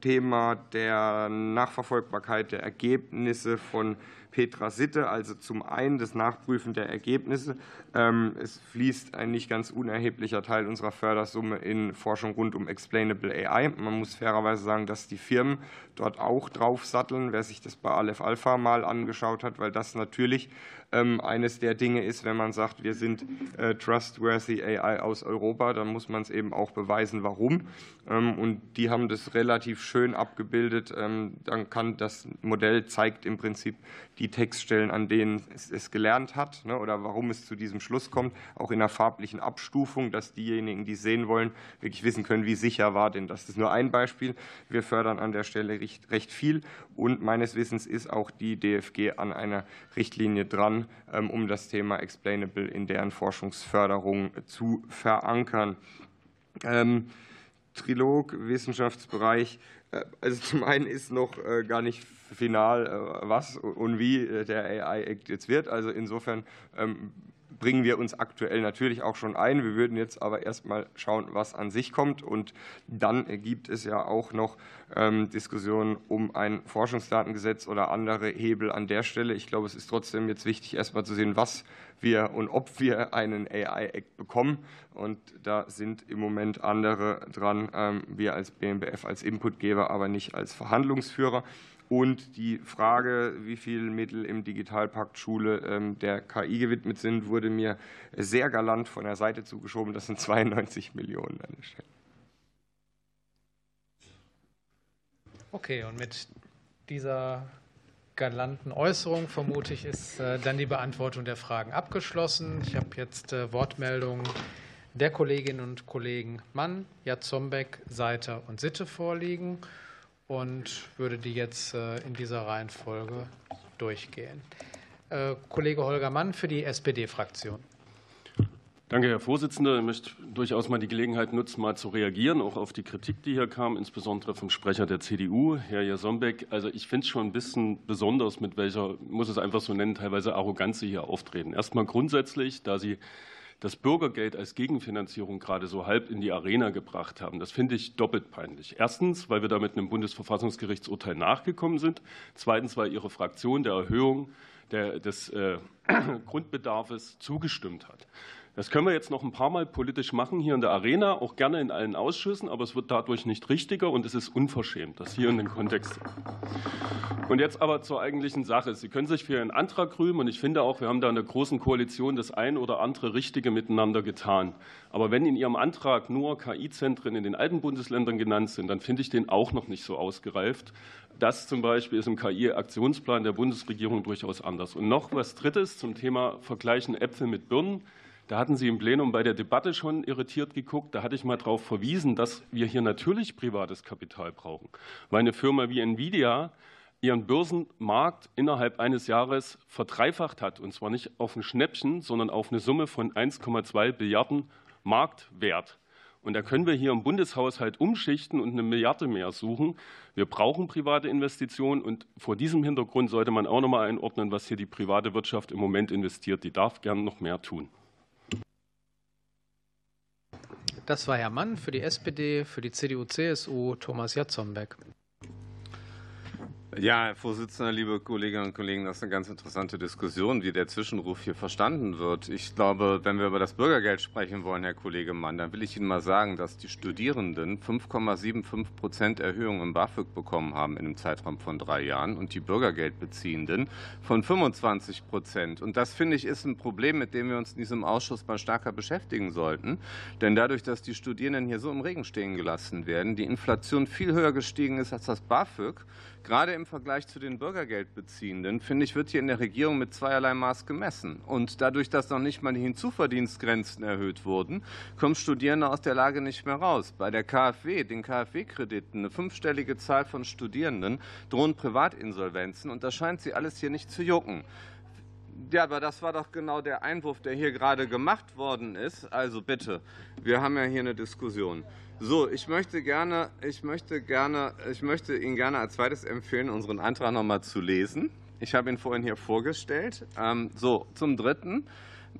Thema der Nachverfolgbarkeit der Ergebnisse von Petra Sitte, also zum einen das Nachprüfen der Ergebnisse. Ähm, es fließt ein nicht ganz unerheblicher Teil unserer Fördersumme in Forschung rund um Explainable AI. Man muss fairerweise sagen, dass die Firmen dort auch drauf satteln, wer sich das bei Aleph Alpha mal angeschaut hat, weil das natürlich ähm, eines der Dinge ist, wenn man sagt, wir sind äh, trustworthy AI aus Europa, dann muss man es eben auch beweisen, warum. Ähm, und die haben das relativ schön abgebildet. Ähm, dann kann das Modell zeigt im Prinzip die Textstellen, an denen es, gelernt hat ne, oder warum es zu diesem Schluss kommt, auch in einer farblichen Abstufung, dass diejenigen, die sehen wollen, wirklich wissen können, wie sicher war denn das. Das ist nur ein Beispiel. Wir fördern an der Stelle recht, recht viel und meines Wissens ist auch die DFG an einer Richtlinie dran, ähm, um das Thema Explainable in deren Forschungsförderung zu verankern. Ähm, Trilog, Wissenschaftsbereich. Äh, also zum einen ist noch äh, gar nicht final, äh, was und wie der AI-Act jetzt wird. Also insofern ähm, bringen wir uns aktuell natürlich auch schon ein. Wir würden jetzt aber erst mal schauen, was an sich kommt. Und dann gibt es ja auch noch ähm, Diskussionen um ein Forschungsdatengesetz oder andere Hebel an der Stelle. Ich glaube, es ist trotzdem jetzt wichtig, erst mal zu sehen, was wir und ob wir einen AI-Act bekommen. Und da sind im Moment andere dran, ähm, wir als BMBF als Inputgeber, aber nicht als Verhandlungsführer. Und die Frage, wie viele Mittel im Digitalpakt Schule ähm, der KI gewidmet sind, wurde mir sehr galant von der Seite zugeschoben. Das sind 92 Millionen an der Stelle. Okay, und mit dieser galanten Äußerung vermute ich, ist äh, dann die Beantwortung der Fragen abgeschlossen. Ich habe jetzt äh, Wortmeldungen der Kolleginnen und Kollegen Mann, Jatzombeck, Seiter und Sitte vorliegen und würde die jetzt äh, in dieser Reihenfolge durchgehen. Äh, Kollege Holger Mann für die SPD-Fraktion. Danke, Herr Vorsitzender. Ich möchte durchaus mal die Gelegenheit nutzen, mal zu reagieren, auch auf die Kritik, die hier kam, insbesondere vom Sprecher der CDU, Herr Jasombeck. Also ich finde es schon ein bisschen besonders, mit welcher, muss es einfach so nennen, teilweise Arroganz Sie hier auftreten. Erstmal grundsätzlich, da Sie das Bürgergeld als Gegenfinanzierung gerade so halb in die Arena gebracht haben. Das finde ich doppelt peinlich. Erstens, weil wir damit einem Bundesverfassungsgerichtsurteil nachgekommen sind. Zweitens, weil Ihre Fraktion der Erhöhung der, des äh, Grundbedarfs zugestimmt hat. Das können wir jetzt noch ein paar Mal politisch machen hier in der Arena, auch gerne in allen Ausschüssen, aber es wird dadurch nicht richtiger und es ist unverschämt, das hier in den Kontext. Und jetzt aber zur eigentlichen Sache. Sie können sich für Ihren Antrag rühmen und ich finde auch, wir haben da in der großen Koalition das ein oder andere Richtige miteinander getan. Aber wenn in Ihrem Antrag nur KI-Zentren in den alten Bundesländern genannt sind, dann finde ich den auch noch nicht so ausgereift. Das zum Beispiel ist im KI-Aktionsplan der Bundesregierung durchaus anders. Und noch was Drittes zum Thema Vergleichen Äpfel mit Birnen. Da hatten Sie im Plenum bei der Debatte schon irritiert geguckt. Da hatte ich mal darauf verwiesen, dass wir hier natürlich privates Kapital brauchen. Weil eine Firma wie Nvidia ihren Börsenmarkt innerhalb eines Jahres verdreifacht hat. Und zwar nicht auf ein Schnäppchen, sondern auf eine Summe von 1,2 Milliarden Marktwert. Und da können wir hier im Bundeshaushalt umschichten und eine Milliarde mehr suchen. Wir brauchen private Investitionen und vor diesem Hintergrund sollte man auch noch mal einordnen, was hier die private Wirtschaft im Moment investiert. Die darf gern noch mehr tun. Das war Herr Mann für die SPD, für die CDU-CSU Thomas Jatzombeck. Ja, Herr Vorsitzender, liebe Kolleginnen und Kollegen, das ist eine ganz interessante Diskussion, wie der Zwischenruf hier verstanden wird. Ich glaube, wenn wir über das Bürgergeld sprechen wollen, Herr Kollege Mann, dann will ich Ihnen mal sagen, dass die Studierenden 5,75 Prozent Erhöhung im BAföG bekommen haben in einem Zeitraum von drei Jahren und die Bürgergeldbeziehenden von 25 Prozent. Und das, finde ich, ist ein Problem, mit dem wir uns in diesem Ausschuss mal stärker beschäftigen sollten. Denn dadurch, dass die Studierenden hier so im Regen stehen gelassen werden, die Inflation viel höher gestiegen ist als das BAföG, Gerade im Vergleich zu den Bürgergeldbeziehenden, finde ich, wird hier in der Regierung mit zweierlei Maß gemessen. Und dadurch, dass noch nicht mal die Hinzuverdienstgrenzen erhöht wurden, kommen Studierende aus der Lage nicht mehr raus. Bei der KfW, den KfW-Krediten, eine fünfstellige Zahl von Studierenden drohen Privatinsolvenzen. Und das scheint sie alles hier nicht zu jucken. Ja, aber das war doch genau der Einwurf, der hier gerade gemacht worden ist. Also bitte, wir haben ja hier eine Diskussion. So, ich möchte gerne, ich möchte gerne, ich möchte Ihnen gerne als zweites empfehlen, unseren Antrag noch mal zu lesen. Ich habe ihn vorhin hier vorgestellt. Ähm, so, zum Dritten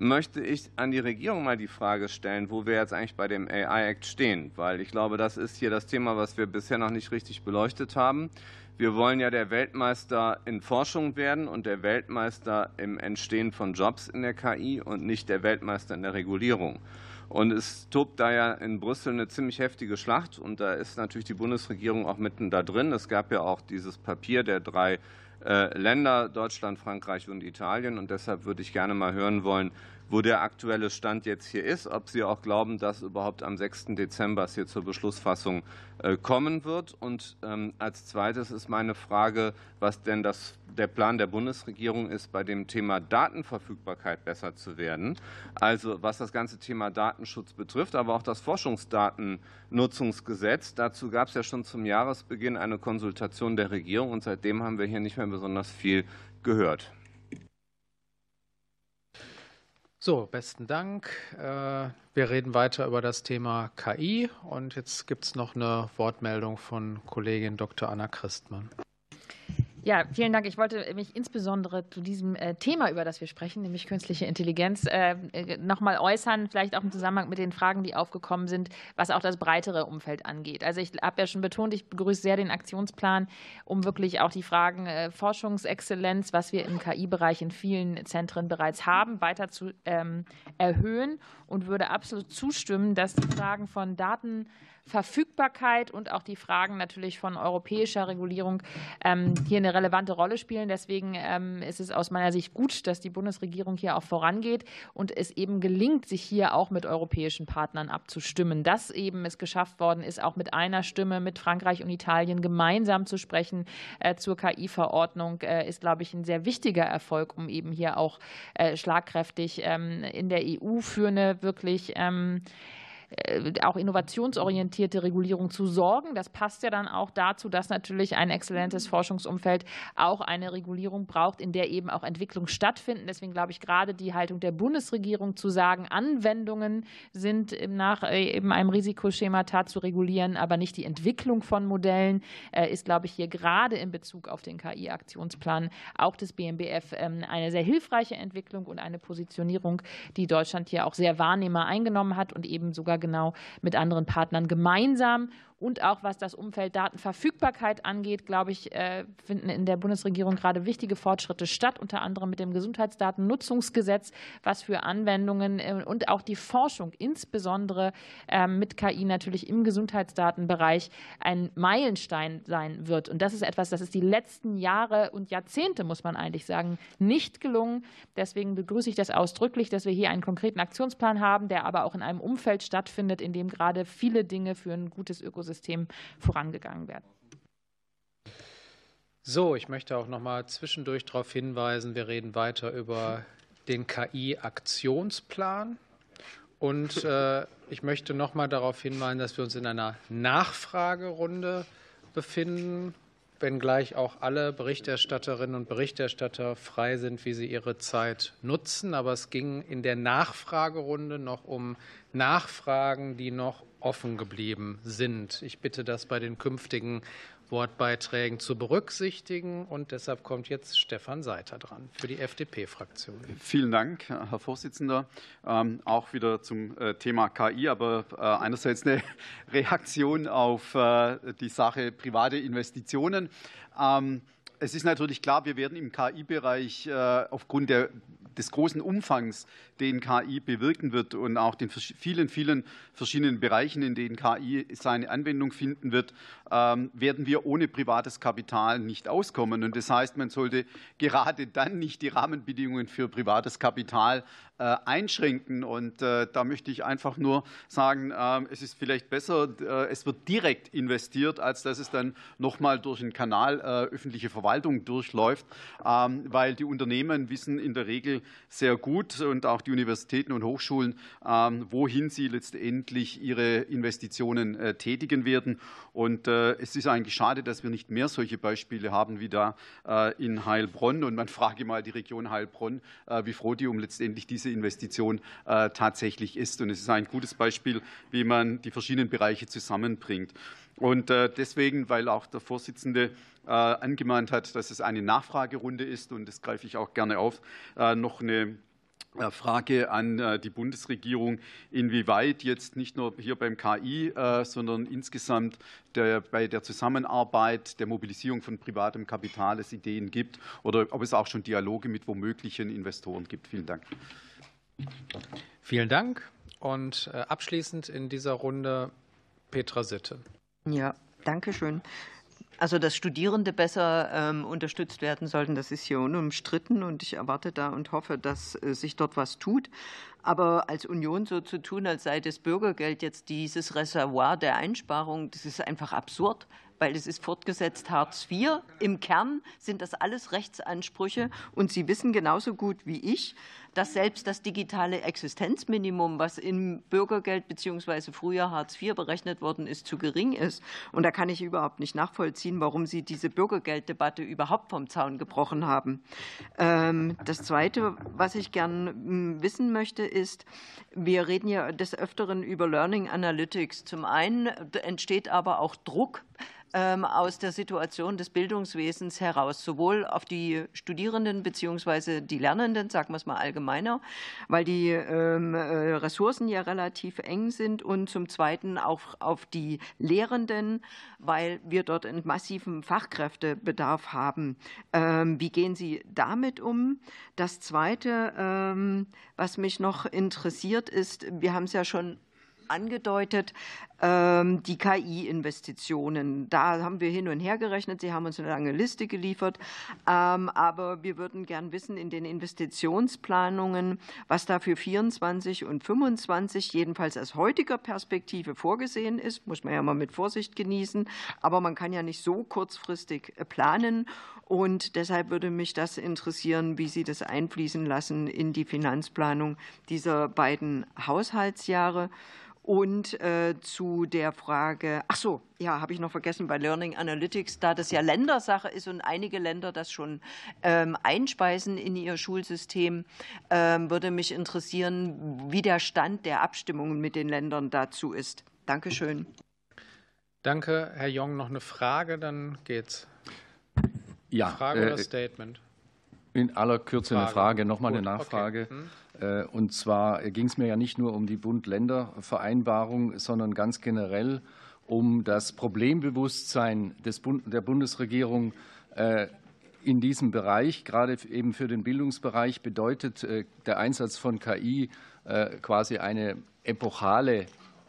möchte ich an die Regierung mal die Frage stellen, wo wir jetzt eigentlich bei dem AI-Act stehen, weil ich glaube, das ist hier das Thema, was wir bisher noch nicht richtig beleuchtet haben. Wir wollen ja der Weltmeister in Forschung werden und der Weltmeister im Entstehen von Jobs in der KI und nicht der Weltmeister in der Regulierung. Und es tobt da ja in Brüssel eine ziemlich heftige Schlacht und da ist natürlich die Bundesregierung auch mitten da drin. Es gab ja auch dieses Papier der drei äh, Länder, Deutschland, Frankreich und Italien. Und deshalb würde ich gerne mal hören wollen, wo der aktuelle Stand jetzt hier ist, ob Sie auch glauben, dass überhaupt am 6. Dezember es hier zur Beschlussfassung äh, kommen wird. Und ähm, als zweites ist meine Frage, was denn das, der Plan der Bundesregierung ist, bei dem Thema Datenverfügbarkeit besser zu werden. Also was das ganze Thema Datenschutz betrifft, aber auch das Forschungsdatennutzungsgesetz. Dazu gab es ja schon zum Jahresbeginn eine Konsultation der Regierung und seitdem haben wir hier nicht mehr besonders viel gehört. So, besten Dank. Äh, wir reden weiter über das Thema KI und jetzt gibt es noch eine Wortmeldung von Kollegin Dr. Anna Christmann. Ja, vielen Dank. Ich wollte mich insbesondere zu diesem äh, Thema, über das wir sprechen, nämlich künstliche Intelligenz, äh, äh, noch mal äußern, vielleicht auch im Zusammenhang mit den Fragen, die aufgekommen sind, was auch das breitere Umfeld angeht. Also ich habe ja schon betont, ich begrüße sehr den Aktionsplan, um wirklich auch die Fragen Forschungsexzellenz, was wir im KI-Bereich in vielen Zentren bereits haben, weiter zu ähm, erhöhen und würde absolut zustimmen, dass die Fragen von Daten Verfügbarkeit und auch die Fragen natürlich von europäischer Regulierung ähm, hier eine relevante Rolle spielen. Deswegen ähm, ist es aus meiner Sicht gut, dass die Bundesregierung hier auch vorangeht und es eben gelingt, sich hier auch mit europäischen Partnern abzustimmen. Dass eben es geschafft worden ist, auch mit einer Stimme mit Frankreich und Italien gemeinsam zu sprechen äh, zur KI-Verordnung, äh, ist, glaube ich, ein sehr wichtiger Erfolg, um eben hier auch äh, schlagkräftig ähm, in der EU für eine wirklich auch innovationsorientierte Regulierung zu sorgen. Das passt ja dann auch dazu, dass natürlich ein exzellentes Forschungsumfeld auch eine Regulierung braucht, in der eben auch Entwicklungen stattfinden. Deswegen glaube ich gerade die Haltung der Bundesregierung zu sagen, Anwendungen sind nach äh, eben einem Risikoschemata zu regulieren, aber nicht die Entwicklung von Modellen, äh, ist, glaube ich, hier gerade in Bezug auf den KI-Aktionsplan auch des BMBF ähm, eine sehr hilfreiche Entwicklung und eine Positionierung, die Deutschland hier auch sehr wahrnehmbar eingenommen hat und eben sogar genau mit anderen Partnern gemeinsam und auch was das Umfeld Datenverfügbarkeit angeht, glaube ich, äh, finden in der Bundesregierung gerade wichtige Fortschritte statt, unter anderem mit dem Gesundheitsdatennutzungsgesetz, was für Anwendungen äh, und auch die Forschung, insbesondere ähm, mit KI natürlich im Gesundheitsdatenbereich, ein Meilenstein sein wird. Und das ist etwas, das ist die letzten Jahre und Jahrzehnte, muss man eigentlich sagen, nicht gelungen. Deswegen begrüße ich das ausdrücklich, dass wir hier einen konkreten Aktionsplan haben, der aber auch in einem Umfeld stattfindet, in dem gerade viele Dinge für ein gutes Ökosystem Ökosystem vorangegangen werden. So, ich möchte auch noch mal zwischendurch darauf hinweisen, wir reden weiter über den KI-Aktionsplan. Und äh, ich möchte noch mal darauf hinweisen, dass wir uns in einer Nachfragerunde befinden, wenngleich auch alle Berichterstatterinnen und Berichterstatter frei sind, wie sie ihre Zeit nutzen. Aber es ging in der Nachfragerunde noch um Nachfragen, die noch offen geblieben sind. Ich bitte das bei den künftigen Wortbeiträgen zu berücksichtigen. Und deshalb kommt jetzt Stefan Seiter dran für die FDP-Fraktion. Vielen Dank, Herr Vorsitzender. Ähm, auch wieder zum äh, Thema KI, aber äh, einerseits eine Reaktion auf äh, die Sache private Investitionen. Ähm, es ist natürlich klar, wir werden im KI-Bereich aufgrund der des großen Umfangs, den KI bewirken wird und auch den vielen, vielen verschiedenen Bereichen, in denen KI seine Anwendung finden wird, werden wir ohne privates Kapital nicht auskommen. Und das heißt, man sollte gerade dann nicht die Rahmenbedingungen für privates Kapital äh, einschränken. Und äh, da möchte ich einfach nur sagen, ähm, es ist vielleicht besser, äh, es wird direkt investiert, als dass es dann nochmal durch einen Kanal öffentliche Verwaltung durchläuft, ähm, weil die Unternehmen wissen in der Regel sehr gut und auch die Universitäten und Hochschulen, ähm, wohin sie letztendlich ihre Investitionen tätigen werden. Und es ist eigentlich schade, dass wir nicht mehr solche Beispiele haben wie da in Heilbronn. Und man frage mal die Region Heilbronn, wie froh die um letztendlich diese Investition äh, tatsächlich ist. Und es ist ein gutes Beispiel, wie man die verschiedenen Bereiche zusammenbringt. Und äh, deswegen, weil auch der Vorsitzende äh, angemahnt hat, dass es eine Nachfragerunde ist, und das greife ich auch gerne auf, noch eine Frage an die Bundesregierung, inwieweit jetzt nicht nur hier beim KI, sondern insgesamt der, bei der Zusammenarbeit, der Mobilisierung von privatem Kapital es Ideen gibt oder ob es auch schon Dialoge mit womöglichen Investoren gibt. Vielen Dank. Vielen Dank. Und äh, abschließend in dieser Runde Petra Sitte. Ja, danke schön. Also, dass Studierende besser ähm, unterstützt werden sollten, das ist hier unumstritten und ich erwarte da und hoffe, dass äh, sich dort was tut. Aber als Union so zu tun, als sei das Bürgergeld jetzt dieses Reservoir der Einsparung, das ist einfach absurd weil es ist fortgesetzt Hartz IV. Im Kern sind das alles Rechtsansprüche und Sie wissen genauso gut wie ich, dass selbst das digitale Existenzminimum, was im Bürgergeld bzw. früher Hartz IV berechnet worden ist, zu gering ist. Und da kann ich überhaupt nicht nachvollziehen, warum Sie diese Bürgergelddebatte überhaupt vom Zaun gebrochen haben. Ähm, das Zweite, was ich gern hm, wissen möchte, ist, wir reden ja des Öfteren über Learning Analytics. Zum einen entsteht aber auch Druck ähm, aus der Situation des Bildungswesens heraus, sowohl auf die Studierenden bzw. die Lernenden, sagen wir es mal allgemeiner, weil die ähm, äh, Ressourcen ja relativ eng sind und zum Zweiten auch auf die Lehrenden, weil wir dort einen massiven Fachkräftebedarf haben. Ähm, wie gehen Sie damit um? Das Zweite, was mich noch interessiert, ist, wir haben es ja schon angedeutet, ähm, die KI-Investitionen. Da haben wir hin und her gerechnet. Sie haben uns eine lange Liste geliefert. Ähm, aber wir würden gern wissen in den Investitionsplanungen, was da für 24 und 25 jedenfalls aus heutiger Perspektive vorgesehen ist. Muss man ja mal mit Vorsicht genießen. Aber man kann ja nicht so kurzfristig äh, planen. Und deshalb würde mich das interessieren, wie Sie das einfließen lassen in die Finanzplanung dieser beiden Haushaltsjahre. Und äh, zu der Frage, ach so, ja, habe ich noch vergessen bei Learning Analytics, da das ja Ländersache ist und einige Länder das schon ähm, einspeisen in ihr Schulsystem, ähm, würde mich interessieren, wie der Stand der Abstimmungen mit den Ländern dazu ist. Dankeschön. Danke, Herr Jong. Noch eine Frage, dann geht's. Ja. Frage oder äh, Statement? In aller Kürze Frage. eine Frage, nochmal eine Nachfrage. Okay. Hm. Äh, und zwar ging es mir ja nicht nur um die Bund-Länder-Vereinbarung, sondern ganz generell um das Problembewusstsein des Bund der Bundesregierung äh, in diesem Bereich. Gerade eben für den Bildungsbereich bedeutet der Einsatz von KI quasi eine epochale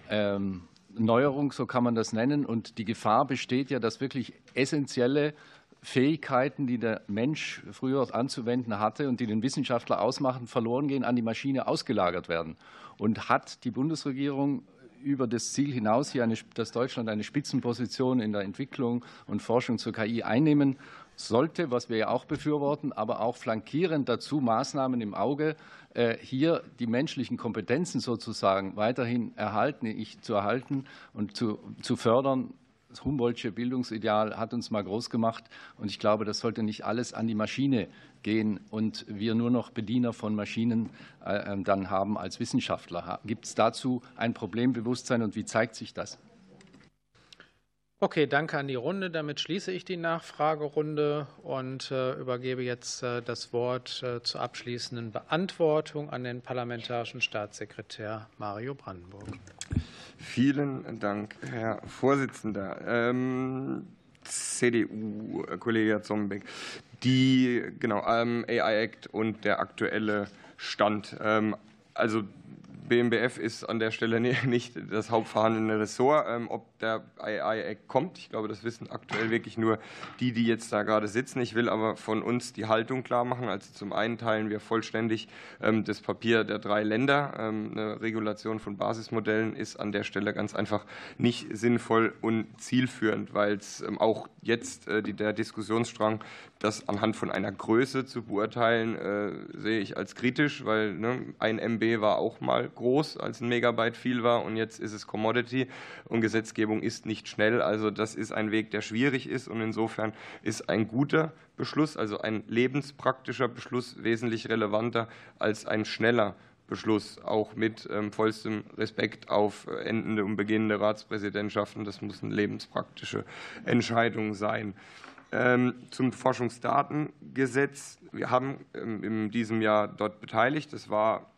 ähm, Neuerung, so kann man das nennen. Und die Gefahr besteht ja, dass wirklich essentielle Fähigkeiten, die der Mensch früher anzuwenden hatte und die den Wissenschaftler ausmachen, verloren gehen, an die Maschine ausgelagert werden. Und hat die Bundesregierung über das Ziel hinaus, hier eine, dass Deutschland eine Spitzenposition in der Entwicklung und Forschung zur KI einnehmen sollte, was wir ja auch befürworten, aber auch flankierend dazu Maßnahmen im Auge, äh, hier die menschlichen Kompetenzen sozusagen weiterhin erhalten, zu erhalten und zu, zu fördern, das Humboldtsche Bildungsideal hat uns mal groß gemacht. Und ich glaube, das sollte nicht alles an die Maschine gehen und wir nur noch Bediener von Maschinen äh, ähm, dann haben als Wissenschaftler. Gibt es dazu ein Problembewusstsein und wie zeigt sich das? Okay, danke an die Runde. Damit schließe ich die Nachfragerunde und äh, übergebe jetzt äh, das Wort äh, zur abschließenden Beantwortung an den parlamentarischen Staatssekretär Mario Brandenburg. Vielen Dank, Herr Vorsitzender. Ähm, CDU-Kollege Zombeck. Die genau, ähm, AI Act und der aktuelle Stand. Ähm, also BMBF ist an der Stelle nicht das hauptverhandelnde Ressort. Ähm, ob der AI Act kommt, ich glaube, das wissen aktuell wirklich nur die, die jetzt da gerade sitzen. Ich will aber von uns die Haltung klar machen. Also zum einen teilen wir vollständig ähm, das Papier der drei Länder. Ähm, eine Regulation von Basismodellen ist an der Stelle ganz einfach nicht sinnvoll und zielführend, weil es auch jetzt äh, der Diskussionsstrang das anhand von einer Größe zu beurteilen, äh, sehe ich als kritisch, weil ne, ein MB war auch mal groß, als ein Megabyte viel war und jetzt ist es Commodity und Gesetzgebung ist nicht schnell. Also das ist ein Weg, der schwierig ist und insofern ist ein guter Beschluss, also ein lebenspraktischer Beschluss wesentlich relevanter als ein schneller Beschluss, auch mit ähm, vollstem Respekt auf endende und beginnende Ratspräsidentschaften. Das muss eine lebenspraktische Entscheidung sein. Ähm, zum Forschungsdatengesetz. Wir haben ähm, in diesem Jahr dort beteiligt. Es war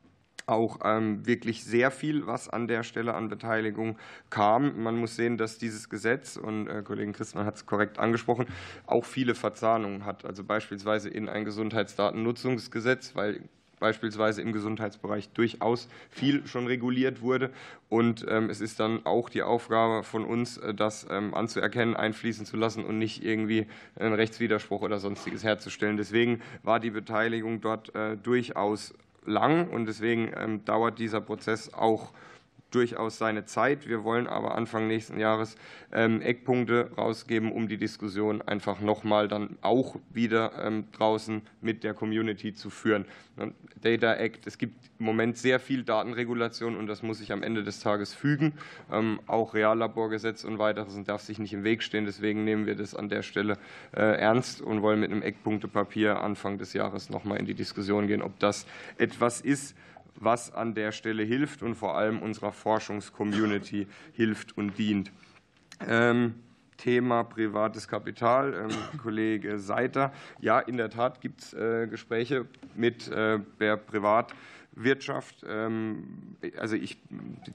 auch ähm, wirklich sehr viel, was an der Stelle an Beteiligung kam. Man muss sehen, dass dieses Gesetz, und äh, Kollegin Christmann hat es korrekt angesprochen, auch viele Verzahnungen hat. Also beispielsweise in ein Gesundheitsdatennutzungsgesetz, weil beispielsweise im Gesundheitsbereich durchaus viel schon reguliert wurde. Und ähm, es ist dann auch die Aufgabe von uns, äh, das ähm, anzuerkennen, einfließen zu lassen und nicht irgendwie einen Rechtswiderspruch oder sonstiges herzustellen. Deswegen war die Beteiligung dort äh, durchaus lang und deswegen ähm, dauert dieser Prozess auch durchaus seine Zeit. Wir wollen aber Anfang nächsten Jahres ähm, Eckpunkte rausgeben, um die Diskussion einfach nochmal dann auch wieder ähm, draußen mit der Community zu führen. Data Act, es gibt im Moment sehr viel Datenregulation und das muss sich am Ende des Tages fügen. Ähm, auch Reallaborgesetz und weiteres darf sich nicht im Weg stehen. Deswegen nehmen wir das an der Stelle äh, ernst und wollen mit einem Eckpunktepapier Anfang des Jahres nochmal in die Diskussion gehen, ob das etwas ist, was an der Stelle hilft und vor allem unserer Forschungscommunity hilft und dient. Ähm, Thema privates Kapital, ähm, Kollege Seiter. Ja, in der Tat gibt es äh, Gespräche mit äh, der Privat- Wirtschaft. Ähm, also ich,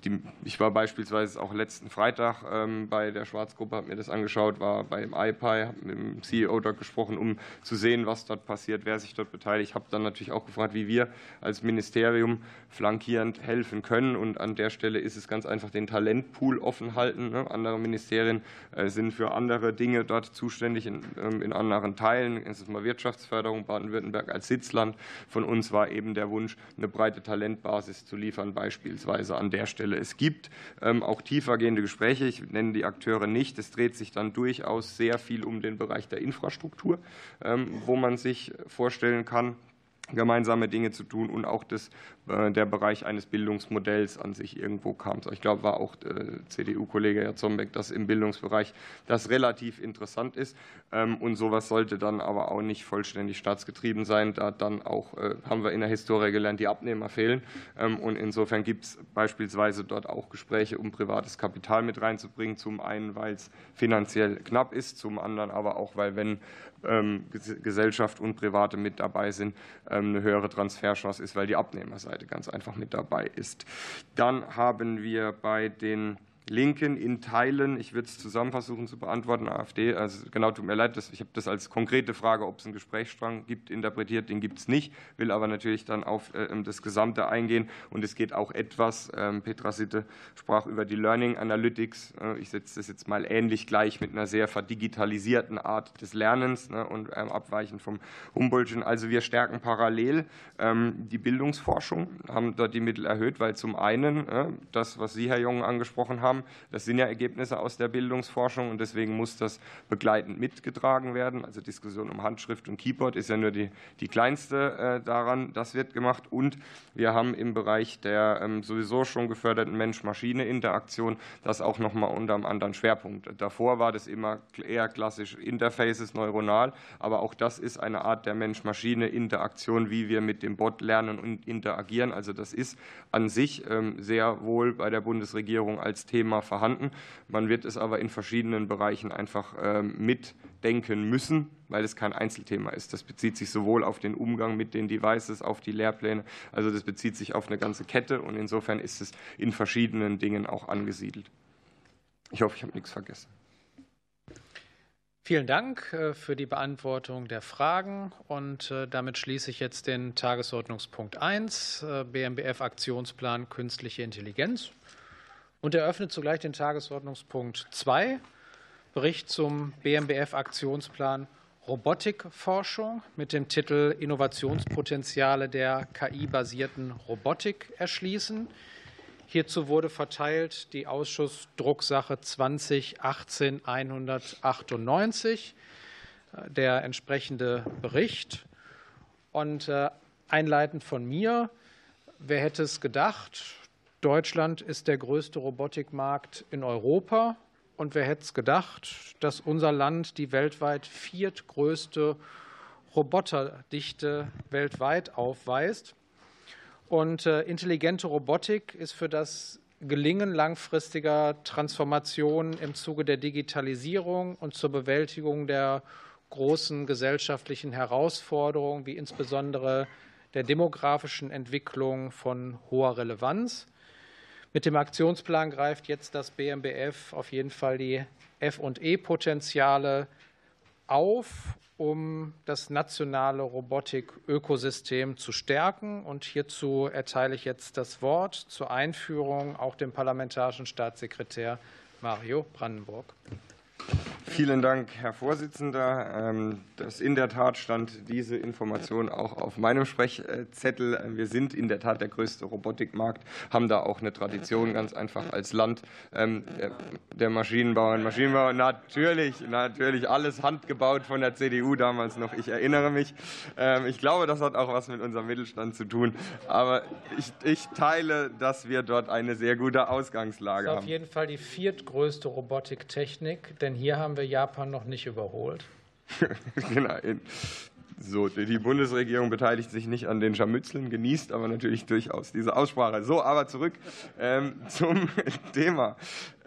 die, ich war beispielsweise auch letzten Freitag ähm, bei der Schwarzgruppe, habe mir das angeschaut, war beim iPi, habe mit dem CEO dort gesprochen, um zu sehen, was dort passiert, wer sich dort beteiligt. Ich habe dann natürlich auch gefragt, wie wir als Ministerium flankierend helfen können. Und an der Stelle ist es ganz einfach den Talentpool offen halten. Ne? Andere Ministerien äh, sind für andere Dinge dort zuständig in, ähm, in anderen Teilen. Es ist mal Wirtschaftsförderung, Baden-Württemberg als Sitzland. Von uns war eben der Wunsch, eine breite breite Talentbasis zu liefern, beispielsweise an der Stelle. Es gibt ähm, auch tiefergehende Gespräche. Ich nenne die Akteure nicht. Es dreht sich dann durchaus sehr viel um den Bereich der Infrastruktur, ähm, wo man sich vorstellen kann, gemeinsame Dinge zu tun und auch das, äh, der Bereich eines Bildungsmodells an sich irgendwo kam. Ich glaube, war auch äh, CDU-Kollege Herr Zombeck, dass im Bildungsbereich das relativ interessant ist. Ähm, und sowas sollte dann aber auch nicht vollständig staatsgetrieben sein. Da dann auch, äh, haben wir in der Historie gelernt, die Abnehmer fehlen. Ähm, und insofern gibt es beispielsweise dort auch Gespräche, um privates Kapital mit reinzubringen. Zum einen, weil es finanziell knapp ist, zum anderen aber auch, weil wenn Gesellschaft und Private mit dabei sind, ähm, eine höhere Transferchance ist, weil die Abnehmerseite ganz einfach mit dabei ist. Dann haben wir bei den Linken in Teilen, ich würde es zusammen versuchen zu beantworten, AfD, also genau, tut mir leid, ich habe das als konkrete Frage, ob es einen Gesprächsstrang gibt, interpretiert, den gibt es nicht, will aber natürlich dann auf äh, das Gesamte eingehen. Und es geht auch etwas, ähm, Petra Sitte sprach über die Learning Analytics, äh, ich setze das jetzt mal ähnlich gleich mit einer sehr verdigitalisierten Art des Lernens ne, und ähm, abweichend vom Humboldtschen, also wir stärken parallel ähm, die Bildungsforschung, haben dort die Mittel erhöht, weil zum einen äh, das, was Sie, Herr Jung, angesprochen haben, haben. Das sind ja Ergebnisse aus der Bildungsforschung und deswegen muss das begleitend mitgetragen werden. Also Diskussion um Handschrift und Keyboard ist ja nur die, die kleinste äh, daran. Das wird gemacht und wir haben im Bereich der ähm, sowieso schon geförderten Mensch-Maschine-Interaktion das auch nochmal unter einem anderen Schwerpunkt. Davor war das immer eher klassisch Interfaces neuronal, aber auch das ist eine Art der Mensch-Maschine-Interaktion, wie wir mit dem Bot lernen und interagieren. Also das ist an sich ähm, sehr wohl bei der Bundesregierung als Thema Thema vorhanden. Man wird es aber in verschiedenen Bereichen einfach ähm, mitdenken müssen, weil es kein Einzelthema ist. Das bezieht sich sowohl auf den Umgang mit den Devices, auf die Lehrpläne, also das bezieht sich auf eine ganze Kette und insofern ist es in verschiedenen Dingen auch angesiedelt. Ich hoffe, ich habe nichts vergessen. Vielen Dank äh, für die Beantwortung der Fragen. Und äh, damit schließe ich jetzt den Tagesordnungspunkt 1, äh, BMBF Aktionsplan Künstliche Intelligenz und eröffnet zugleich den Tagesordnungspunkt 2, Bericht zum BMBF-Aktionsplan Robotikforschung mit dem Titel Innovationspotenziale der KI-basierten Robotik erschließen. Hierzu wurde verteilt die Ausschussdrucksache 2018 198, der entsprechende Bericht. Und äh, einleitend von mir, wer hätte es gedacht, Deutschland ist der größte Robotikmarkt in Europa. Und wer hätte es gedacht, dass unser Land die weltweit viertgrößte Roboterdichte weltweit aufweist. Und äh, intelligente Robotik ist für das Gelingen langfristiger Transformationen im Zuge der Digitalisierung und zur Bewältigung der großen gesellschaftlichen Herausforderungen, wie insbesondere der demografischen Entwicklung von hoher Relevanz. Mit dem Aktionsplan greift jetzt das BMBF auf jeden Fall die F&E-Potenziale auf, um das nationale Robotik-Ökosystem zu stärken. Und hierzu erteile ich jetzt das Wort zur Einführung auch dem parlamentarischen Staatssekretär Mario Brandenburg. Vielen Dank, Herr Vorsitzender. Ähm, das in der Tat stand diese Information auch auf meinem Sprechzettel. Wir sind in der Tat der größte Robotikmarkt, haben da auch eine Tradition ganz einfach als Land. Ähm, der Maschinenbauer und Maschinenbauer, natürlich, natürlich alles handgebaut von der CDU damals noch. Ich erinnere mich. Ähm, ich glaube, das hat auch was mit unserem Mittelstand zu tun. Aber ich, ich teile, dass wir dort eine sehr gute Ausgangslage haben. Auf jeden Fall die viertgrößte Robotiktechnik, denn hier haben wir Japan noch nicht überholt. genau. So, die Bundesregierung beteiligt sich nicht an den Scharmützeln, genießt aber natürlich durchaus diese Aussprache. So, aber zurück ähm, zum Thema.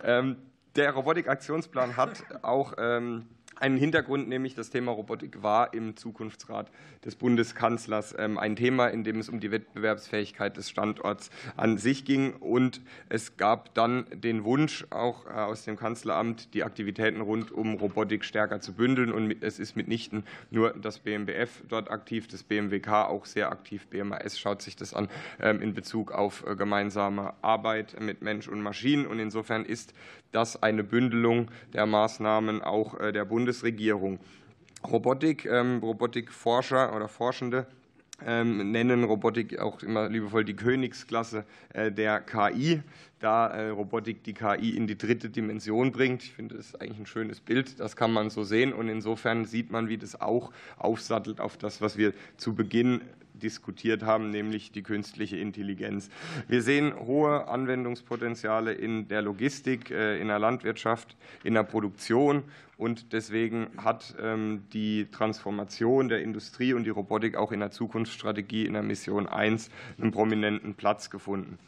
Ähm, der Robotikaktionsplan hat auch ähm, einen Hintergrund, nämlich das Thema Robotik war im Zukunftsrat des Bundeskanzlers ähm, ein Thema, in dem es um die Wettbewerbsfähigkeit des Standorts an sich ging. Und es gab dann den Wunsch auch äh, aus dem Kanzleramt, die Aktivitäten rund um Robotik stärker zu bündeln. Und es ist mitnichten nur das BMBF dort aktiv, das BMWK auch sehr aktiv. BMAS schaut sich das an ähm, in Bezug auf äh, gemeinsame Arbeit mit Mensch und Maschinen. Und insofern ist das eine Bündelung der Maßnahmen auch äh, der Bundesregierung. Robotik, ähm, Robotikforscher oder Forschende ähm, nennen Robotik auch immer liebevoll die Königsklasse äh, der KI, da äh, Robotik die KI in die dritte Dimension bringt. Ich finde, das ist eigentlich ein schönes Bild, das kann man so sehen und insofern sieht man, wie das auch aufsattelt auf das, was wir zu Beginn diskutiert haben, nämlich die künstliche Intelligenz. Wir sehen hohe Anwendungspotenziale in der Logistik, äh, in der Landwirtschaft, in der Produktion und deswegen hat ähm, die Transformation der Industrie und die Robotik auch in der Zukunftsstrategie in der Mission 1 einen prominenten Platz gefunden.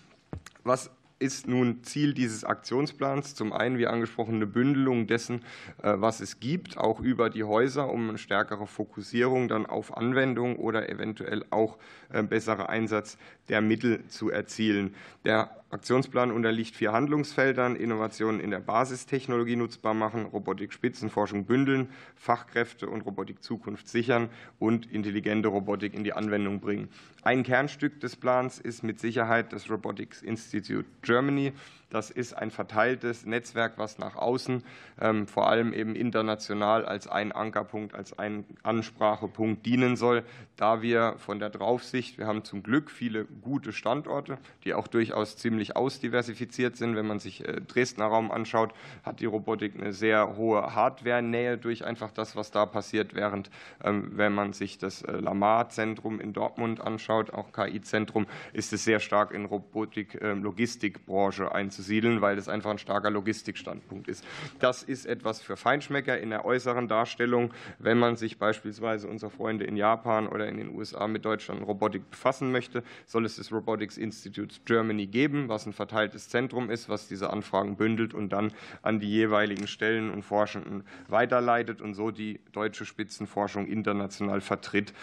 Was ist nun Ziel dieses Aktionsplans? Zum einen, wie angesprochen, eine Bündelung dessen, äh, was es gibt, auch über die Häuser, um eine stärkere Fokussierung dann auf Anwendung oder eventuell auch äh, bessere Einsatz der Mittel zu erzielen. Der Aktionsplan unterliegt vier Handlungsfeldern, Innovationen in der Basistechnologie nutzbar machen, Robotik-Spitzenforschung bündeln, Fachkräfte und Robotik-Zukunft sichern und intelligente Robotik in die Anwendung bringen. Ein Kernstück des Plans ist mit Sicherheit das Robotics Institute Germany. Das ist ein verteiltes Netzwerk, was nach außen, ähm, vor allem eben international, als ein Ankerpunkt, als ein Ansprachepunkt dienen soll. Da wir von der Draufsicht, wir haben zum Glück viele gute Standorte, die auch durchaus ziemlich ausdiversifiziert sind. Wenn man sich äh, Dresdner Raum anschaut, hat die Robotik eine sehr hohe Hardware-Nähe durch einfach das, was da passiert. Während, ähm, wenn man sich das äh, Lamar-Zentrum in Dortmund anschaut, auch KI-Zentrum, ist es sehr stark in Robotik-Logistikbranche ähm, einzusetzen anzusiedeln, weil das einfach ein starker Logistikstandpunkt ist. Das ist etwas für Feinschmecker in der äußeren Darstellung. Wenn man sich beispielsweise unsere Freunde in Japan oder in den USA mit Deutschland Robotik befassen möchte, soll es das Robotics Institute Germany geben, was ein verteiltes Zentrum ist, was diese Anfragen bündelt und dann an die jeweiligen Stellen und Forschenden weiterleitet und so die deutsche Spitzenforschung international vertritt.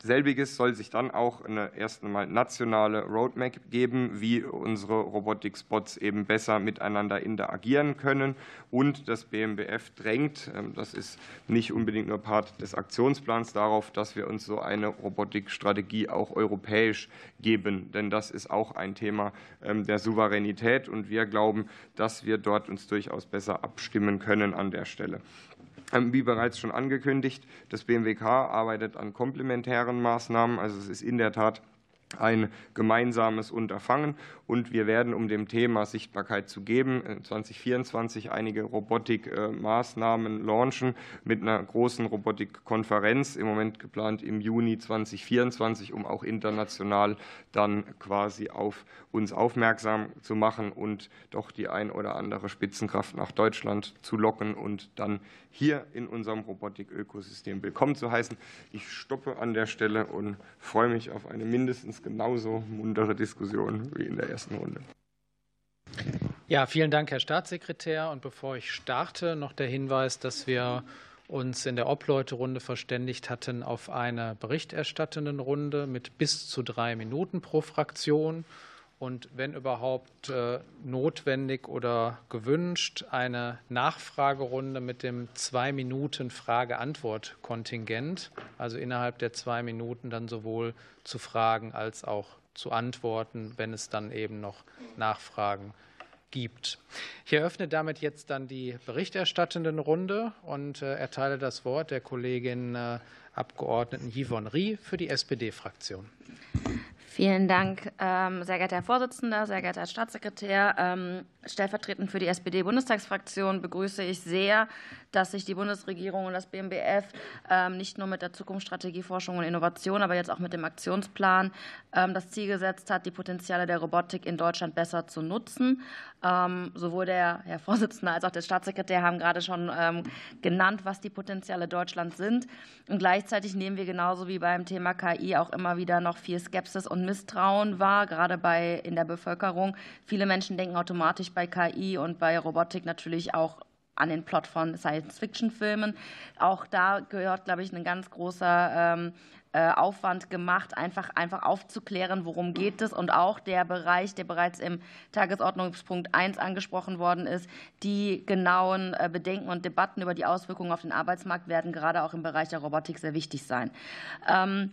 Selbiges soll sich dann auch eine erst einmal nationale Roadmap geben, wie unsere Robotik-Spots eben besser miteinander interagieren können. Und das BMBF drängt, ähm, das ist nicht unbedingt nur Part des Aktionsplans, darauf, dass wir uns so eine Robotikstrategie auch europäisch geben. Denn das ist auch ein Thema ähm, der Souveränität. Und wir glauben, dass wir dort uns durchaus besser abstimmen können an der Stelle. Ähm, wie bereits schon angekündigt, das BMWK arbeitet an komplementären Maßnahmen. Also es ist in der Tat ein gemeinsames Unterfangen. Und wir werden, um dem Thema Sichtbarkeit zu geben, 2024 einige Robotikmaßnahmen launchen mit einer großen Robotikkonferenz, im Moment geplant im Juni 2024, um auch international dann quasi auf uns aufmerksam zu machen und doch die ein oder andere Spitzenkraft nach Deutschland zu locken und dann hier in unserem Robotik-Ökosystem willkommen zu heißen. Ich stoppe an der Stelle und freue mich auf eine mindestens genauso muntere Diskussion wie in der ersten Runde. Ja, vielen Dank, Herr Staatssekretär. Und bevor ich starte, noch der Hinweis, dass wir uns in der Obleuterunde verständigt hatten auf eine berichterstattenden Runde mit bis zu drei Minuten pro Fraktion und wenn überhaupt äh, notwendig oder gewünscht, eine Nachfragerunde mit dem zwei Minuten Frage-Antwort-Kontingent, also innerhalb der zwei Minuten dann sowohl zu Fragen als auch zu Antworten, wenn es dann eben noch Nachfragen gibt. Ich eröffne damit jetzt dann die berichterstattenden Runde und äh, erteile das Wort der Kollegin äh, Abgeordneten Yvonne Rie für die SPD-Fraktion. Vielen Dank, ähm, sehr geehrter Herr Vorsitzender, sehr geehrter Herr Staatssekretär. Ähm, stellvertretend für die SPD-Bundestagsfraktion begrüße ich sehr, dass sich die Bundesregierung und das BMBF ähm, nicht nur mit der Zukunftsstrategie Forschung und Innovation, aber jetzt auch mit dem Aktionsplan das Ziel gesetzt hat, die Potenziale der Robotik in Deutschland besser zu nutzen. Sowohl der Herr Vorsitzende als auch der Staatssekretär haben gerade schon genannt, was die Potenziale Deutschlands sind. Und gleichzeitig nehmen wir genauso wie beim Thema KI auch immer wieder noch viel Skepsis und Misstrauen wahr, gerade bei in der Bevölkerung. Viele Menschen denken automatisch bei KI und bei Robotik natürlich auch an den Plot von Science-Fiction-Filmen. Auch da gehört, glaube ich, ein ganz großer ähm, äh, Aufwand gemacht, einfach, einfach aufzuklären, worum geht es. Und auch der Bereich, der bereits im Tagesordnungspunkt 1 angesprochen worden ist, die genauen äh, Bedenken und Debatten über die Auswirkungen auf den Arbeitsmarkt werden gerade auch im Bereich der Robotik sehr wichtig sein. Ähm,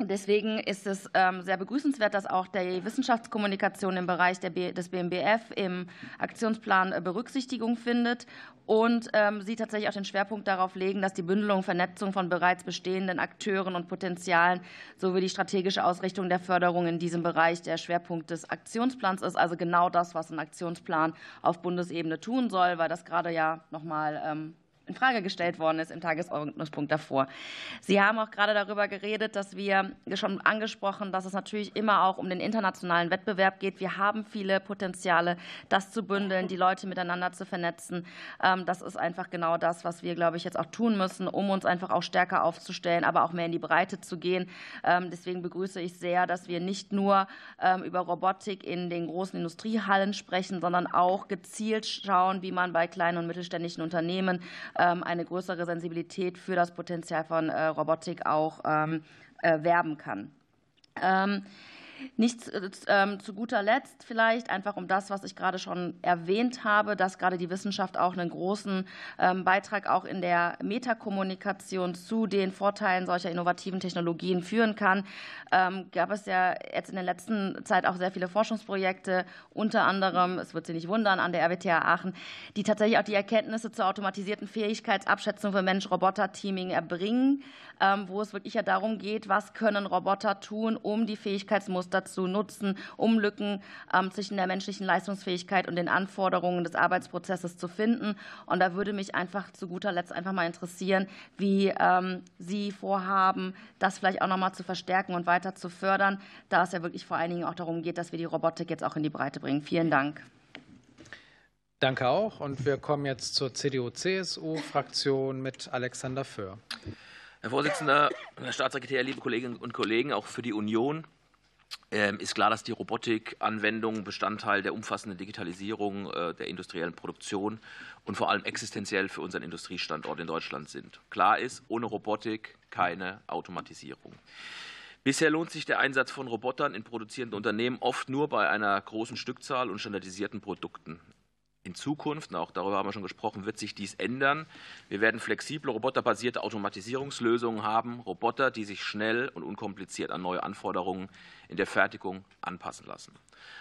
Deswegen ist es ähm, sehr begrüßenswert, dass auch die Wissenschaftskommunikation im Bereich des BMBF im Aktionsplan äh, Berücksichtigung findet und ähm, Sie tatsächlich auch den Schwerpunkt darauf legen, dass die Bündelung und Vernetzung von bereits bestehenden Akteuren und Potenzialen sowie die strategische Ausrichtung der Förderung in diesem Bereich der Schwerpunkt des Aktionsplans ist. Also genau das, was ein Aktionsplan auf Bundesebene tun soll, weil das gerade ja noch mal ähm, in Frage gestellt worden ist im Tagesordnungspunkt davor. Sie haben auch gerade darüber geredet, dass wir schon angesprochen, dass es natürlich immer auch um den internationalen Wettbewerb geht. Wir haben viele Potenziale, das zu bündeln, die Leute miteinander zu vernetzen. Ähm, das ist einfach genau das, was wir, glaube ich, jetzt auch tun müssen, um uns einfach auch stärker aufzustellen, aber auch mehr in die Breite zu gehen. Ähm, deswegen begrüße ich sehr, dass wir nicht nur ähm, über Robotik in den großen Industriehallen sprechen, sondern auch gezielt schauen, wie man bei kleinen und mittelständischen Unternehmen eine größere Sensibilität für das Potenzial von äh, Robotik auch ähm, äh, werben kann. Nicht ähm, zu guter Letzt vielleicht einfach um das, was ich gerade schon erwähnt habe, dass gerade die Wissenschaft auch einen großen ähm, Beitrag auch in der Metakommunikation zu den Vorteilen solcher innovativen Technologien führen kann. Ähm, gab es ja jetzt in der letzten Zeit auch sehr viele Forschungsprojekte, unter anderem, es wird Sie nicht wundern, an der RWTH Aachen, die tatsächlich auch die Erkenntnisse zur automatisierten Fähigkeitsabschätzung für Mensch-Roboter-Teaming erbringen, wo es wirklich ja darum geht, was können Roboter tun, um die Fähigkeitsmuster dazu nutzen, um Lücken ähm, zwischen der menschlichen Leistungsfähigkeit und den Anforderungen des Arbeitsprozesses zu finden. Und da würde mich einfach zu guter Letzt einfach mal interessieren, wie ähm, Sie vorhaben, das vielleicht auch noch mal zu verstärken und weiter zu fördern, da es ja wirklich vor allen Dingen auch darum geht, dass wir die Robotik jetzt auch in die Breite bringen. Vielen Dank. Danke auch. Und wir kommen jetzt zur CDU-CSU-Fraktion mit Alexander Föhr. Herr Vorsitzender, Herr Staatssekretär, liebe Kolleginnen und Kollegen, auch für die Union ähm, ist klar, dass die Robotikanwendungen Bestandteil der umfassenden Digitalisierung äh, der industriellen Produktion und vor allem existenziell für unseren Industriestandort in Deutschland sind. Klar ist, ohne Robotik keine Automatisierung. Bisher lohnt sich der Einsatz von Robotern in produzierenden Unternehmen oft nur bei einer großen Stückzahl und standardisierten Produkten. In Zukunft, auch darüber haben wir schon gesprochen, wird sich dies ändern. Wir werden flexible, roboterbasierte Automatisierungslösungen haben, Roboter, die sich schnell und unkompliziert an neue Anforderungen in der Fertigung anpassen lassen.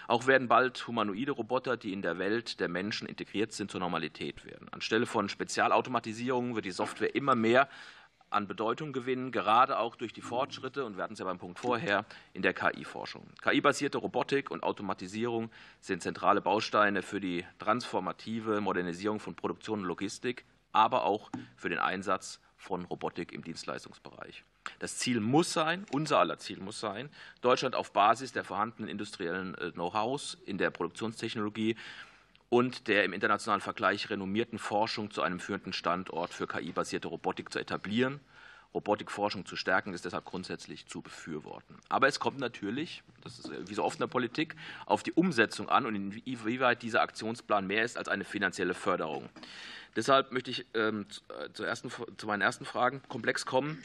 Auch werden bald humanoide Roboter, die in der Welt der Menschen integriert sind, zur Normalität werden. Anstelle von Spezialautomatisierungen wird die Software immer mehr an Bedeutung gewinnen, gerade auch durch die Fortschritte, und wir hatten es ja beim Punkt vorher, in der KI-Forschung. KI-basierte Robotik und Automatisierung sind zentrale Bausteine für die transformative Modernisierung von Produktion und Logistik, aber auch für den Einsatz von Robotik im Dienstleistungsbereich. Das Ziel muss sein, unser aller Ziel muss sein, Deutschland auf Basis der vorhandenen industriellen äh, Know-hows in der Produktionstechnologie und der im internationalen Vergleich renommierten Forschung zu einem führenden Standort für KI-basierte Robotik zu etablieren. Robotikforschung zu stärken, ist deshalb grundsätzlich zu befürworten. Aber es kommt natürlich, das ist wie so oft in der Politik, auf die Umsetzung an und inwieweit dieser Aktionsplan mehr ist als eine finanzielle Förderung. Deshalb möchte ich ähm, ersten, zu meinen ersten Fragen komplex kommen.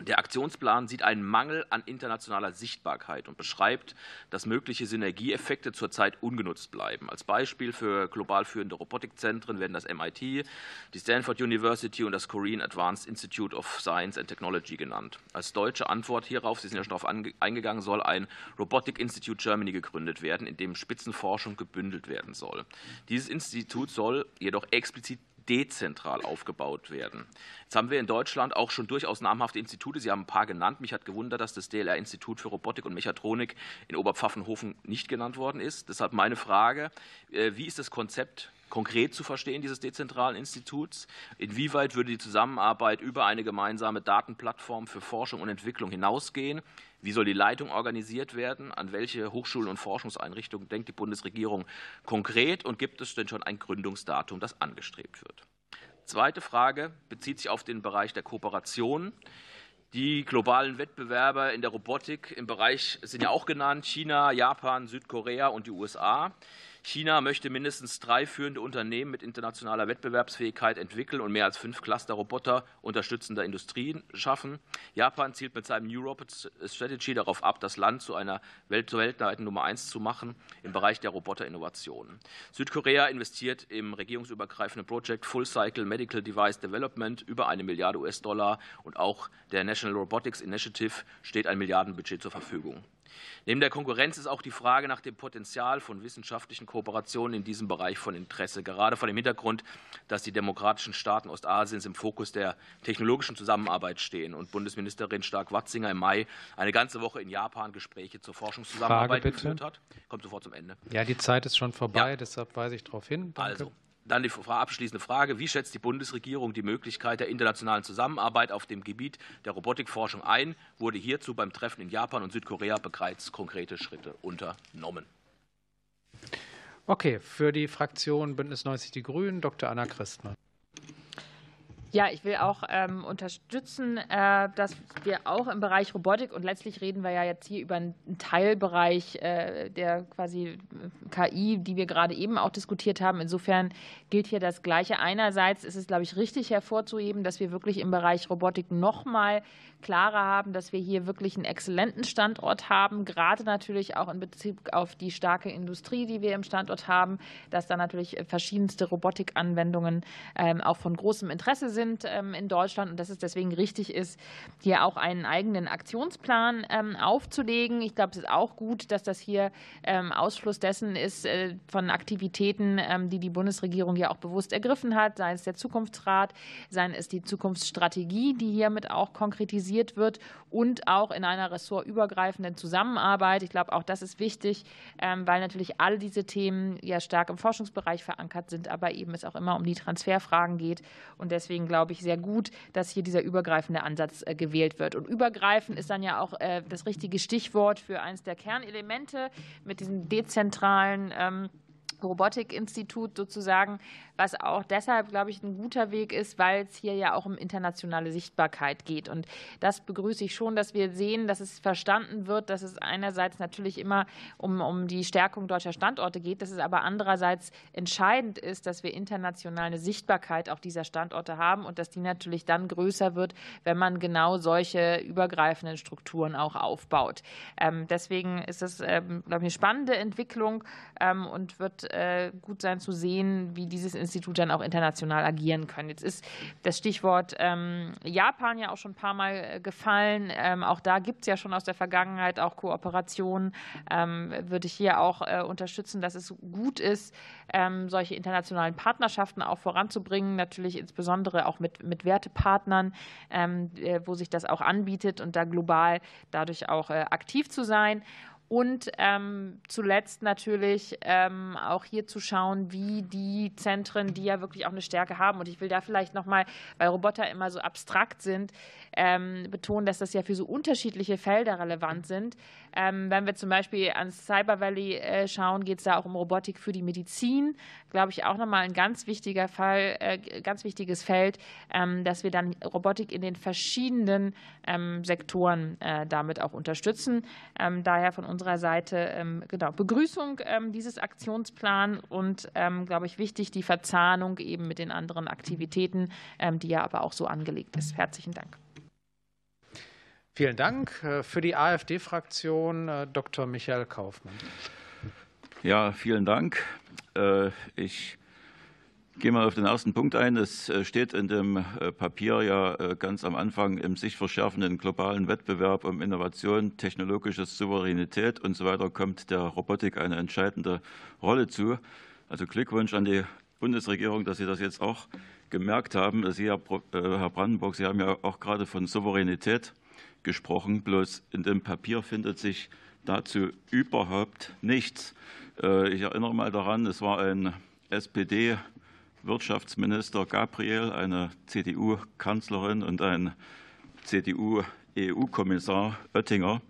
Der Aktionsplan sieht einen Mangel an internationaler Sichtbarkeit und beschreibt, dass mögliche Synergieeffekte zurzeit ungenutzt bleiben. Als Beispiel für global führende Robotikzentren werden das MIT, die Stanford University und das Korean Advanced Institute of Science and Technology genannt. Als deutsche Antwort hierauf, Sie sind ja schon darauf eingegangen, soll ein Robotic Institute Germany gegründet werden, in dem Spitzenforschung gebündelt werden soll. Dieses Institut soll jedoch explizit dezentral aufgebaut werden. Jetzt haben wir in Deutschland auch schon durchaus namhafte Institute. Sie haben ein paar genannt. Mich hat gewundert, dass das DLR-Institut für Robotik und Mechatronik in Oberpfaffenhofen nicht genannt worden ist. Deshalb meine Frage, äh, wie ist das Konzept konkret zu verstehen, dieses dezentralen Instituts? Inwieweit würde die Zusammenarbeit über eine gemeinsame Datenplattform für Forschung und Entwicklung hinausgehen? Wie soll die Leitung organisiert werden? An welche Hochschulen und Forschungseinrichtungen denkt die Bundesregierung konkret? Und gibt es denn schon ein Gründungsdatum, das angestrebt wird? Zweite Frage bezieht sich auf den Bereich der Kooperation. Die globalen Wettbewerber in der Robotik im Bereich sind ja auch genannt China, Japan, Südkorea und die USA. China möchte mindestens drei führende Unternehmen mit internationaler Wettbewerbsfähigkeit entwickeln und mehr als fünf Cluster-Roboter unterstützender Industrien schaffen. Japan zielt mit seinem New Robot Strategy darauf ab, das Land zu einer weltweiten Nummer eins zu machen im Bereich der Roboterinnovation. Südkorea investiert im regierungsübergreifenden Projekt Full Cycle Medical Device Development über eine Milliarde US-Dollar und auch der National Robotics Initiative steht ein Milliardenbudget zur Verfügung. Neben der Konkurrenz ist auch die Frage nach dem Potenzial von wissenschaftlichen Kooperationen in diesem Bereich von Interesse, gerade vor dem Hintergrund, dass die demokratischen Staaten Ostasiens im Fokus der technologischen Zusammenarbeit stehen und Bundesministerin Stark-Watzinger im Mai eine ganze Woche in Japan Gespräche zur Forschungszusammenarbeit geführt hat. Kommt sofort zum Ende. Ja, die Zeit ist schon vorbei, ja. deshalb weise ich darauf hin. Danke. Also, dann die abschließende Frage. Wie schätzt die Bundesregierung die Möglichkeit der internationalen Zusammenarbeit auf dem Gebiet der Robotikforschung ein? Wurde hierzu beim Treffen in Japan und Südkorea bereits konkrete Schritte unternommen? Okay, für die Fraktion Bündnis 90 Die Grünen, Dr. Anna Christmann. Ja, ich will auch ähm, unterstützen, äh, dass wir auch im Bereich Robotik und letztlich reden wir ja jetzt hier über einen Teilbereich äh, der quasi äh, KI, die wir gerade eben auch diskutiert haben. Insofern gilt hier das Gleiche. Einerseits ist es, glaube ich, richtig hervorzuheben, dass wir wirklich im Bereich Robotik nochmal klarer haben, dass wir hier wirklich einen exzellenten Standort haben, gerade natürlich auch in Bezug auf die starke Industrie, die wir im Standort haben, dass da natürlich verschiedenste Robotikanwendungen ähm, auch von großem Interesse sind ähm, in Deutschland und dass es deswegen richtig ist, hier auch einen eigenen Aktionsplan ähm, aufzulegen. Ich glaube, es ist auch gut, dass das hier Ausfluss dessen ist äh, von Aktivitäten, die die Bundesregierung ja auch bewusst ergriffen hat, sei es der Zukunftsrat, sei es die Zukunftsstrategie, die hiermit auch konkretisiert wird und auch in einer ressortübergreifenden Zusammenarbeit. Ich glaube, auch das ist wichtig, ähm, weil natürlich all diese Themen ja stark im Forschungsbereich verankert sind, aber eben es auch immer um die Transferfragen geht. Und deswegen glaube ich sehr gut, dass hier dieser übergreifende Ansatz äh, gewählt wird. Und übergreifend ist dann ja auch äh, das richtige Stichwort für eines der Kernelemente mit diesem dezentralen ähm, Robotikinstitut sozusagen, was auch deshalb, glaube ich, ein guter Weg ist, weil es hier ja auch um internationale Sichtbarkeit geht. Und das begrüße ich schon, dass wir sehen, dass es verstanden wird, dass es einerseits natürlich immer um, um die Stärkung deutscher Standorte geht, dass es aber andererseits entscheidend ist, dass wir international eine Sichtbarkeit auch dieser Standorte haben und dass die natürlich dann größer wird, wenn man genau solche übergreifenden Strukturen auch aufbaut. Ähm, deswegen ist das, ähm, glaube ich, eine spannende Entwicklung ähm, und wird äh, gut sein zu sehen, wie dieses Institut dann auch international agieren kann. Jetzt ist das Stichwort ähm, Japan ja auch schon ein paar Mal äh, gefallen. Ähm, auch da gibt es ja schon aus der Vergangenheit auch Kooperationen. würde ich hier auch äh, unterstützen, dass es gut ist, solche internationalen Partnerschaften auch voranzubringen, natürlich insbesondere auch mit, mit Wertepartnern, wo sich das auch anbietet und da global dadurch auch aktiv zu sein. Und ähm, zuletzt natürlich ähm, auch hier zu schauen, wie die Zentren, die ja wirklich auch eine Stärke haben. Und ich will da vielleicht nochmal, weil Roboter immer so abstrakt sind, ähm, betonen, dass das ja für so unterschiedliche Felder relevant sind. Ähm, wenn wir zum Beispiel ans Cyber Valley äh, schauen, geht es da auch um Robotik für die Medizin. Glaube ich auch nochmal ein ganz wichtiger Fall, äh, ganz wichtiges Feld, ähm, dass wir dann Robotik in den verschiedenen ähm, Sektoren äh, damit auch unterstützen. Daher von unserer Seite genau Begrüßung dieses Aktionsplans und glaube ich wichtig die Verzahnung eben mit den anderen Aktivitäten, die ja aber auch so angelegt ist. Herzlichen Dank. Vielen Dank. Für die AfD-Fraktion Dr. Michael Kaufmann. Ja, vielen Dank. Ich gehe mal auf den ersten Punkt ein. Es steht in dem Papier ja ganz am Anfang im sich verschärfenden globalen Wettbewerb um Innovation, technologische Souveränität und so weiter kommt der Robotik eine entscheidende Rolle zu. Also Glückwunsch an die Bundesregierung, dass Sie das jetzt auch gemerkt haben. Sie, Herr Brandenburg, Sie haben ja auch gerade von Souveränität gesprochen. Bloß in dem Papier findet sich dazu überhaupt nichts. Ich erinnere mal daran, es war ein SPD-Wirtschaftsminister Gabriel, eine CDU-Kanzlerin und ein CDU-EU-Kommissar Oettinger,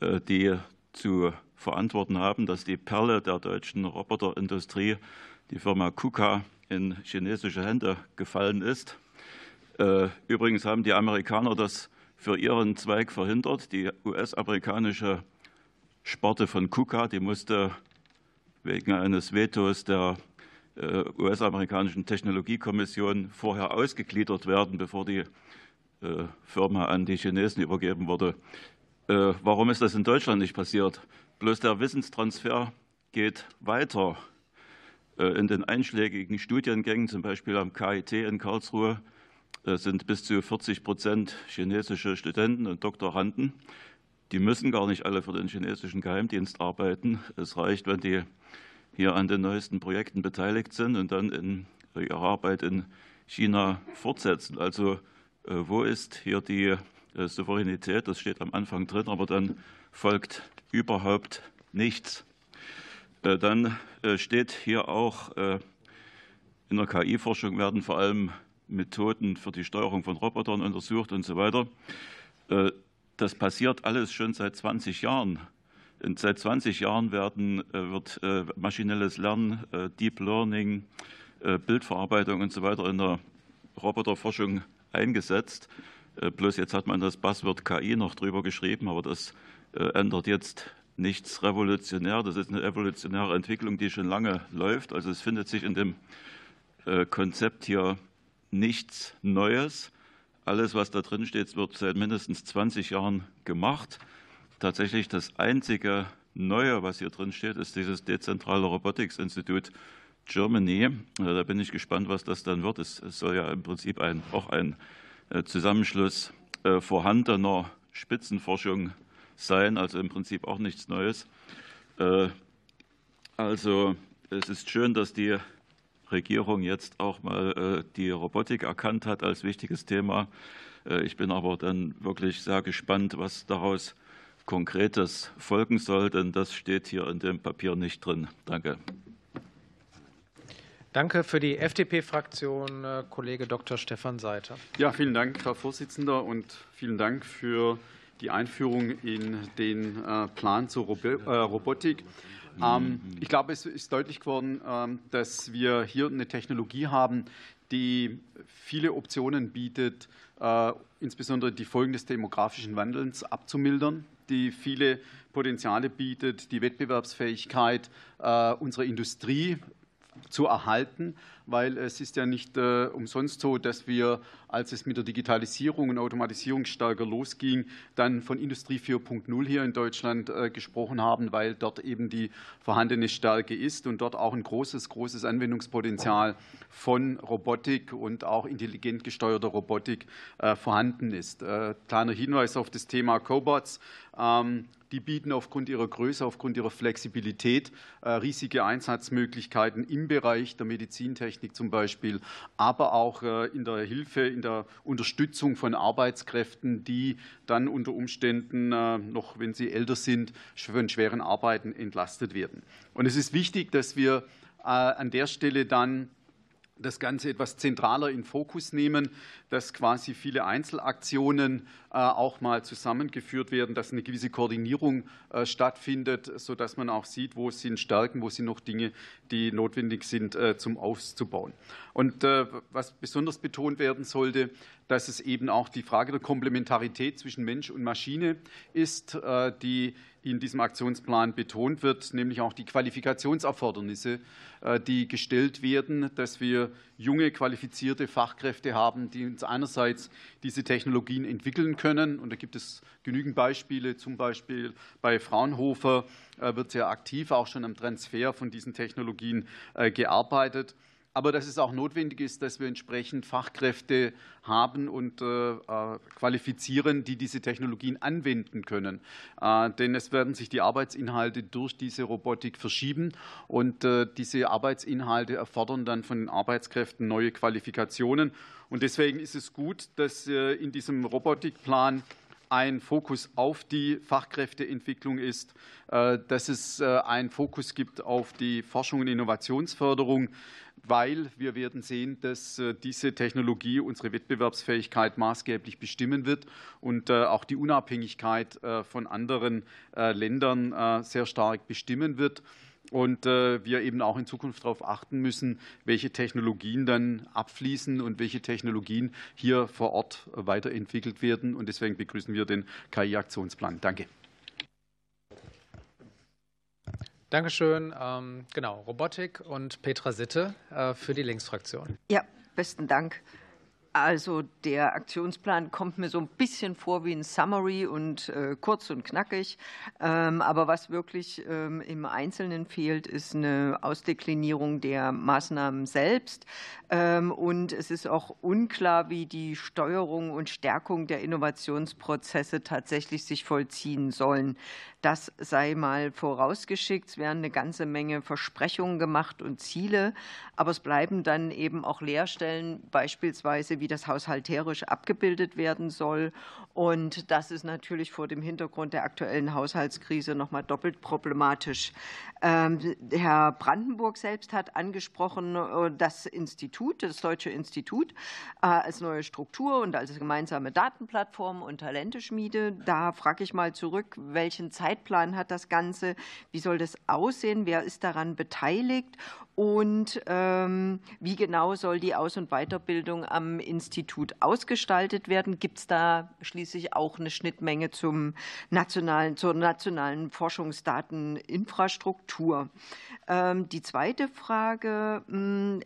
die zu verantworten haben, dass die Perle der deutschen Roboterindustrie, die Firma KUKA, in chinesische Hände gefallen ist. Übrigens haben die Amerikaner das für ihren Zweig verhindert. Die US-amerikanische Sparte von KUKA, die musste wegen eines Vetos der US-amerikanischen Technologiekommission vorher ausgegliedert werden, bevor die Firma an die Chinesen übergeben wurde. Warum ist das in Deutschland nicht passiert? Bloß der Wissenstransfer geht weiter. In den einschlägigen Studiengängen, zum Beispiel am KIT in Karlsruhe, sind bis zu 40 Prozent chinesische Studenten und Doktoranden. Die müssen gar nicht alle für den chinesischen Geheimdienst arbeiten. Es reicht, wenn die hier an den neuesten Projekten beteiligt sind und dann in ihrer Arbeit in China fortsetzen. Also wo ist hier die Souveränität? Das steht am Anfang drin, aber dann folgt überhaupt nichts. Dann steht hier auch, in der KI-Forschung werden vor allem Methoden für die Steuerung von Robotern untersucht und so weiter. Das passiert alles schon seit 20 Jahren. Und seit 20 Jahren werden, wird maschinelles Lernen, Deep Learning, Bildverarbeitung und so weiter in der Roboterforschung eingesetzt. Bloß jetzt hat man das Buzzword KI noch drüber geschrieben, aber das ändert jetzt nichts revolutionär. Das ist eine evolutionäre Entwicklung, die schon lange läuft. Also es findet sich in dem Konzept hier nichts Neues. Alles, was da drin steht, wird seit mindestens 20 Jahren gemacht. Tatsächlich das einzige Neue, was hier drin steht, ist dieses dezentrale Robotics-Institut Germany. Da bin ich gespannt, was das dann wird. Es soll ja im Prinzip ein, auch ein Zusammenschluss vorhandener Spitzenforschung sein, also im Prinzip auch nichts Neues. Also es ist schön, dass die Regierung jetzt auch mal die Robotik erkannt hat als wichtiges Thema. Ich bin aber dann wirklich sehr gespannt, was daraus Konkretes folgen soll, denn das steht hier in dem Papier nicht drin. Danke. Danke für die FDP-Fraktion, Kollege Dr. Stefan Seiter. Ja, vielen Dank, Herr Vorsitzender, und vielen Dank für die Einführung in den Plan zur Robotik. Ähm, ich glaube, es ist deutlich geworden, ähm, dass wir hier eine Technologie haben, die viele Optionen bietet, äh, insbesondere die Folgen des demografischen Wandels abzumildern, die viele Potenziale bietet, die Wettbewerbsfähigkeit äh, unserer Industrie zu erhalten, weil es ist ja nicht äh, umsonst so, dass wir, als es mit der Digitalisierung und Automatisierung stärker losging, dann von Industrie 4.0 hier in Deutschland äh, gesprochen haben, weil dort eben die vorhandene Stärke ist und dort auch ein großes, großes Anwendungspotenzial von Robotik und auch intelligent gesteuerter Robotik äh, vorhanden ist. Kleiner Hinweis auf das Thema Cobots. Ähm, die bieten aufgrund ihrer Größe, aufgrund ihrer Flexibilität riesige Einsatzmöglichkeiten im Bereich der Medizintechnik zum Beispiel, aber auch in der Hilfe, in der Unterstützung von Arbeitskräften, die dann unter Umständen noch, wenn sie älter sind, von schweren Arbeiten entlastet werden. Und es ist wichtig, dass wir an der Stelle dann das Ganze etwas zentraler in Fokus nehmen, dass quasi viele Einzelaktionen auch mal zusammengeführt werden, dass eine gewisse Koordinierung stattfindet, sodass man auch sieht, wo sind Stärken, wo sind noch Dinge, die notwendig sind, zum Auszubauen. Und was besonders betont werden sollte, dass es eben auch die Frage der Komplementarität zwischen Mensch und Maschine ist, die in diesem Aktionsplan betont wird, nämlich auch die Qualifikationserfordernisse, äh, die gestellt werden, dass wir junge, qualifizierte Fachkräfte haben, die uns einerseits diese Technologien entwickeln können. Und da gibt es genügend Beispiele, zum Beispiel bei Fraunhofer äh, wird sehr aktiv auch schon am Transfer von diesen Technologien äh, gearbeitet aber dass es auch notwendig ist, dass wir entsprechend Fachkräfte haben und äh, äh, qualifizieren, die diese Technologien anwenden können. Äh, denn es werden sich die Arbeitsinhalte durch diese Robotik verschieben und diese Arbeitsinhalte erfordern dann von den Arbeitskräften neue Qualifikationen. Und deswegen ist es gut, dass in diesem Robotikplan ein Fokus auf die Fachkräfteentwicklung ist, äh, dass es einen Fokus gibt auf die Forschung und Innovationsförderung, weil wir werden sehen, dass äh, diese Technologie unsere Wettbewerbsfähigkeit maßgeblich bestimmen wird und äh, auch die Unabhängigkeit äh, von anderen Ländern sehr stark bestimmen wird. Und wir eben auch in Zukunft darauf achten müssen, welche Technologien dann abfließen und welche Technologien hier vor Ort weiterentwickelt werden. Und deswegen begrüßen wir den KI-Aktionsplan. Danke. Dankeschön. Ähm, genau, Robotik und Petra Sitte äh, für die Linksfraktion. Ja, besten Dank. Also der Aktionsplan kommt mir so ein bisschen vor wie ein Summary und äh, kurz und knackig. Ähm, aber was wirklich ähm, im Einzelnen fehlt, ist eine Ausdeklinierung der Maßnahmen selbst. Ähm, und es ist auch unklar, wie die Steuerung und Stärkung der Innovationsprozesse tatsächlich sich vollziehen sollen. Das sei mal vorausgeschickt. Es werden eine ganze Menge Versprechungen gemacht und Ziele, aber es bleiben dann eben auch Leerstellen, beispielsweise wie das haushalterisch abgebildet werden soll. Und das ist natürlich vor dem Hintergrund der aktuellen Haushaltskrise noch mal doppelt problematisch. Ähm, Herr Brandenburg selbst hat angesprochen, äh, das Institut, das Deutsche Institut, äh, als neue Struktur und als gemeinsame Datenplattform und Talenteschmiede. Da frage ich mal zurück, welchen Zeitraum Zeitplan hat das Ganze? Wie soll das aussehen? Wer ist daran beteiligt? Und ähm, wie genau soll die Aus- und Weiterbildung am Institut ausgestaltet werden? Gibt es da schließlich auch eine Schnittmenge zum nationalen, zur nationalen Forschungsdateninfrastruktur? Ähm, die zweite Frage, hm,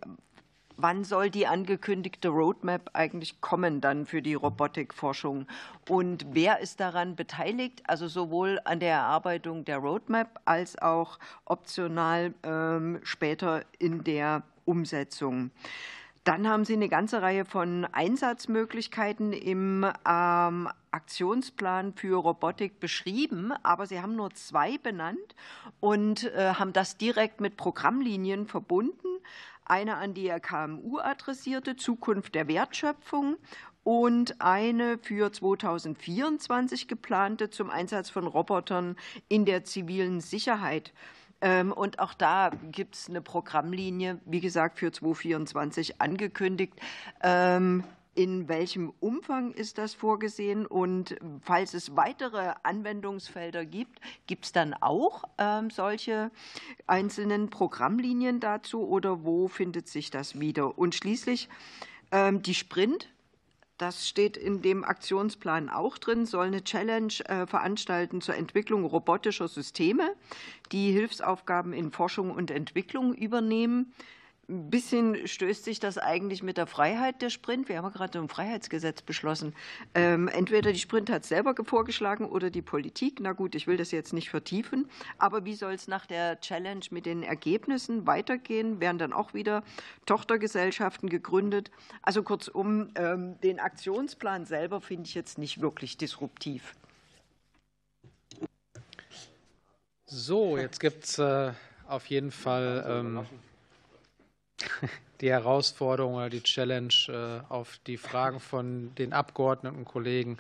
wann soll die angekündigte Roadmap eigentlich kommen dann für die Robotikforschung? Und wer ist daran beteiligt? Also sowohl an der Erarbeitung der Roadmap als auch optional ähm, später in der Umsetzung. Dann haben Sie eine ganze Reihe von Einsatzmöglichkeiten im ähm, Aktionsplan für Robotik beschrieben, aber Sie haben nur zwei benannt und äh, haben das direkt mit Programmlinien verbunden eine an die KMU adressierte Zukunft der Wertschöpfung und eine für 2024 geplante zum Einsatz von Robotern in der zivilen Sicherheit. Ähm, und auch da gibt es eine Programmlinie, wie gesagt, für 2024 angekündigt. In welchem Umfang ist das vorgesehen? Und falls es weitere Anwendungsfelder gibt, gibt es dann auch ähm, solche einzelnen Programmlinien dazu oder wo findet sich das wieder? Und schließlich ähm, die Sprint. Das steht in dem Aktionsplan auch drin, soll eine Challenge äh, veranstalten zur Entwicklung robotischer Systeme, die Hilfsaufgaben in Forschung und Entwicklung übernehmen ein bisschen stößt sich das eigentlich mit der Freiheit der Sprint. Wir haben ja gerade ein Freiheitsgesetz beschlossen. Ähm, entweder die Sprint hat es selber vorgeschlagen oder die Politik. Na gut, ich will das jetzt nicht vertiefen. Aber wie soll es nach der Challenge mit den Ergebnissen weitergehen? Werden dann auch wieder Tochtergesellschaften gegründet? Also kurzum, ähm, den Aktionsplan selber finde ich jetzt nicht wirklich disruptiv. So, jetzt gibt es äh, auf jeden Fall. Ähm, die Herausforderung oder die Challenge äh, auf die Fragen von den Abgeordneten und Kollegen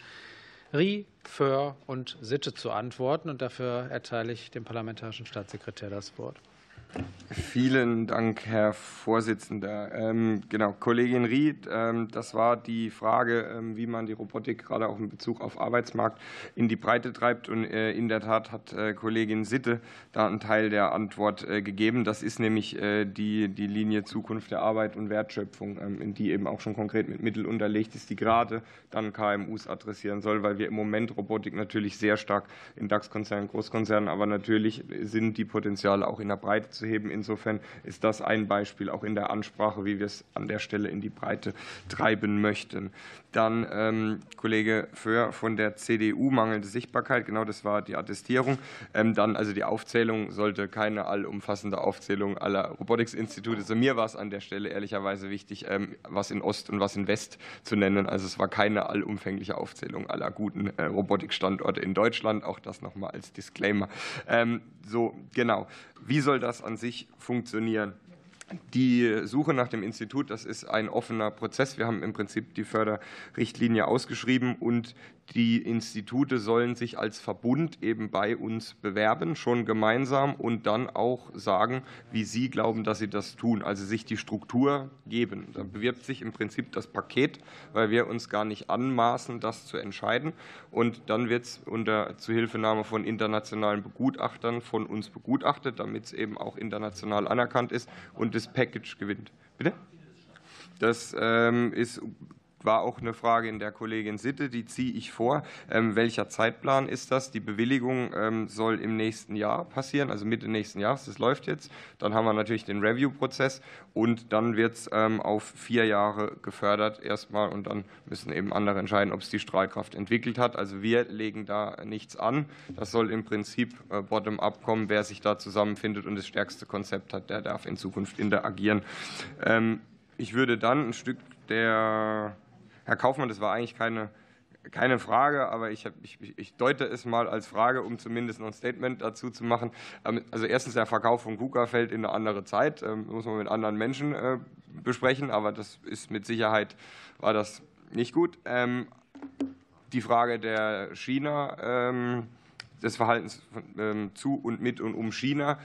Rie, Föhr und Sitte zu antworten. Und dafür erteile ich dem parlamentarischen Staatssekretär das Wort. Vielen Dank, Herr Vorsitzender. Ähm, genau, Kollegin Ried, ähm, das war die Frage, ähm, wie man die Robotik gerade auch in Bezug auf Arbeitsmarkt in die Breite treibt. Und äh, in der Tat hat äh, Kollegin Sitte da einen Teil der Antwort äh, gegeben. Das ist nämlich die, die Linie Zukunft der Arbeit und Wertschöpfung, in die eben auch schon konkret mit Mitteln unterlegt ist, die gerade dann KMUs adressieren soll, weil wir im Moment Robotik natürlich sehr stark in DAX-Konzernen, Großkonzernen, aber natürlich sind die Potenziale auch in der Breite zu heben Insofern ist das ein Beispiel auch in der Ansprache, wie wir es an der Stelle in die Breite treiben möchten. Dann ähm, Kollege Föhr von der CDU, mangelnde Sichtbarkeit, genau das war die Attestierung. Ähm, dann also die Aufzählung sollte keine allumfassende Aufzählung aller Robotics-Institute. Also mir war es an der Stelle ehrlicherweise wichtig, ähm, was in Ost und was in West zu nennen. Also es war keine allumfängliche Aufzählung aller guten äh, Robotikstandorte in Deutschland. Auch das nochmal als Disclaimer. Ähm, so, genau. Wie soll das an sich funktionieren? Die Suche nach dem Institut, das ist ein offener Prozess. Wir haben im Prinzip die Förderrichtlinie ausgeschrieben und die Institute sollen sich als Verbund eben bei uns bewerben, schon gemeinsam und dann auch sagen, wie sie glauben, dass sie das tun, also sich die Struktur geben. Da bewirbt sich im Prinzip das Paket, weil wir uns gar nicht anmaßen, das zu entscheiden. Und dann wird es unter Zuhilfenahme von internationalen Begutachtern von uns begutachtet, damit es eben auch international anerkannt ist und das Package gewinnt. Bitte? Das ähm, ist war auch eine Frage in der Kollegin Sitte, die ziehe ich vor. Ähm, welcher Zeitplan ist das? Die Bewilligung ähm, soll im nächsten Jahr passieren, also Mitte nächsten Jahres. Das läuft jetzt. Dann haben wir natürlich den Review-Prozess und dann wird es ähm, auf vier Jahre gefördert erstmal und dann müssen eben andere entscheiden, ob es die Strahlkraft entwickelt hat. Also wir legen da nichts an. Das soll im Prinzip äh, bottom-up kommen. Wer sich da zusammenfindet und das stärkste Konzept hat, der darf in Zukunft interagieren. Ich würde dann ein Stück der Herr Kaufmann, das war eigentlich keine, keine Frage, aber ich, ich, ich, deute es mal als Frage, um zumindest noch ein Statement dazu zu machen. Ähm, also erstens, der Verkauf von KUKA fällt in eine andere Zeit, ähm, muss man mit anderen Menschen äh, besprechen, aber das ist mit Sicherheit, war das nicht gut. Ähm, die Frage der China, des Verhaltens zu und mit und um China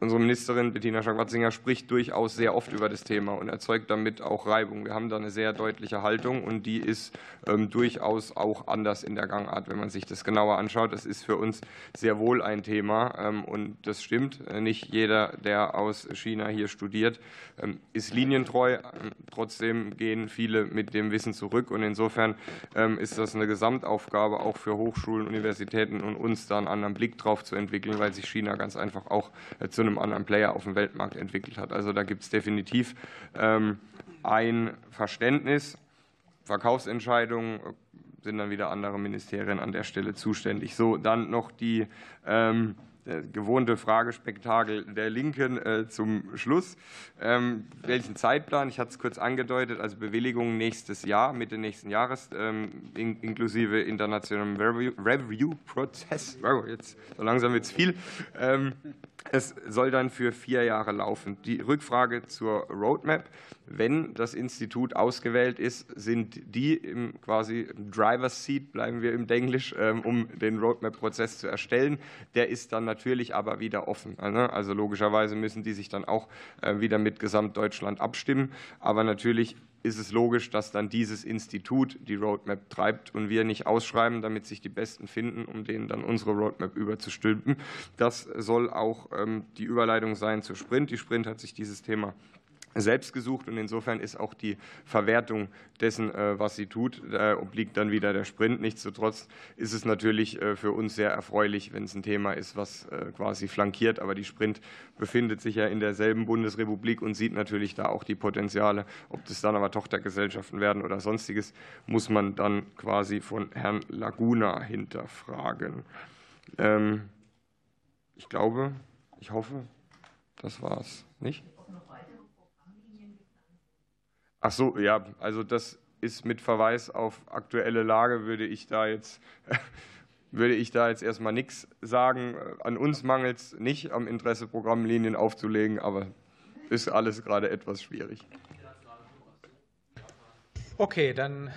unsere Ministerin Bettina Schark-Watzinger spricht durchaus sehr oft über das Thema und erzeugt damit auch Reibung. Wir haben da eine sehr deutliche Haltung und die ist ähm, durchaus auch anders in der Gangart, wenn man sich das genauer anschaut. Das ist für uns sehr wohl ein Thema ähm, und das stimmt. Nicht jeder, der aus China hier studiert, ist linientreu. Trotzdem gehen viele mit dem Wissen zurück und insofern ist das eine Gesamtaufgabe auch für Hochschulen, Universitäten und uns da einen anderen Blick drauf zu entwickeln, weil sich China ganz einfach auch auch äh, zu einem anderen Player auf dem Weltmarkt entwickelt hat. Also da gibt es definitiv ähm, ein Verständnis. Verkaufsentscheidungen äh, sind dann wieder andere Ministerien an der Stelle zuständig. So, dann noch die ähm, gewohnte Fragespektakel der Linken äh, zum Schluss. Ähm, welchen Zeitplan? Ich hatte es kurz angedeutet, also Bewilligung nächstes Jahr, Mitte nächsten Jahres, ähm, inklusive internationalem Review-Prozess. Wow, jetzt so langsam wird es viel. Ähm, es soll dann für vier Jahre laufen. Die Rückfrage zur Roadmap. Wenn das Institut ausgewählt ist, sind die im quasi Driver's Seat, bleiben wir im Englisch, ähm, um den Roadmap-Prozess zu erstellen. Der ist dann natürlich aber wieder offen. Ne? Also logischerweise müssen die sich dann auch äh, wieder mit Gesamtdeutschland abstimmen. Aber natürlich ist es logisch, dass dann dieses Institut die Roadmap treibt und wir nicht ausschreiben, damit sich die Besten finden, um denen dann unsere Roadmap überzustülpen. Das soll auch ähm, die Überleitung sein zu Sprint. Die Sprint hat sich dieses Thema selbst gesucht und insofern ist auch die Verwertung dessen, äh, was sie tut, obliegt dann wieder der Sprint. Nichtsdestotrotz ist es natürlich äh, für uns sehr erfreulich, wenn es ein Thema ist, was äh, quasi flankiert. Aber die Sprint befindet sich ja in derselben Bundesrepublik und sieht natürlich da auch die Potenziale. Ob das dann aber Tochtergesellschaften werden oder sonstiges, muss man dann quasi von Herrn Laguna hinterfragen. Ähm, ich glaube, ich hoffe, das war es, nicht? Ach so, ja, also das ist mit Verweis auf aktuelle Lage, würde ich da jetzt, würde ich da jetzt erstmal nichts sagen. An uns mangelt es nicht, am Interesse Programmlinien aufzulegen, aber ist alles gerade etwas schwierig. Okay, dann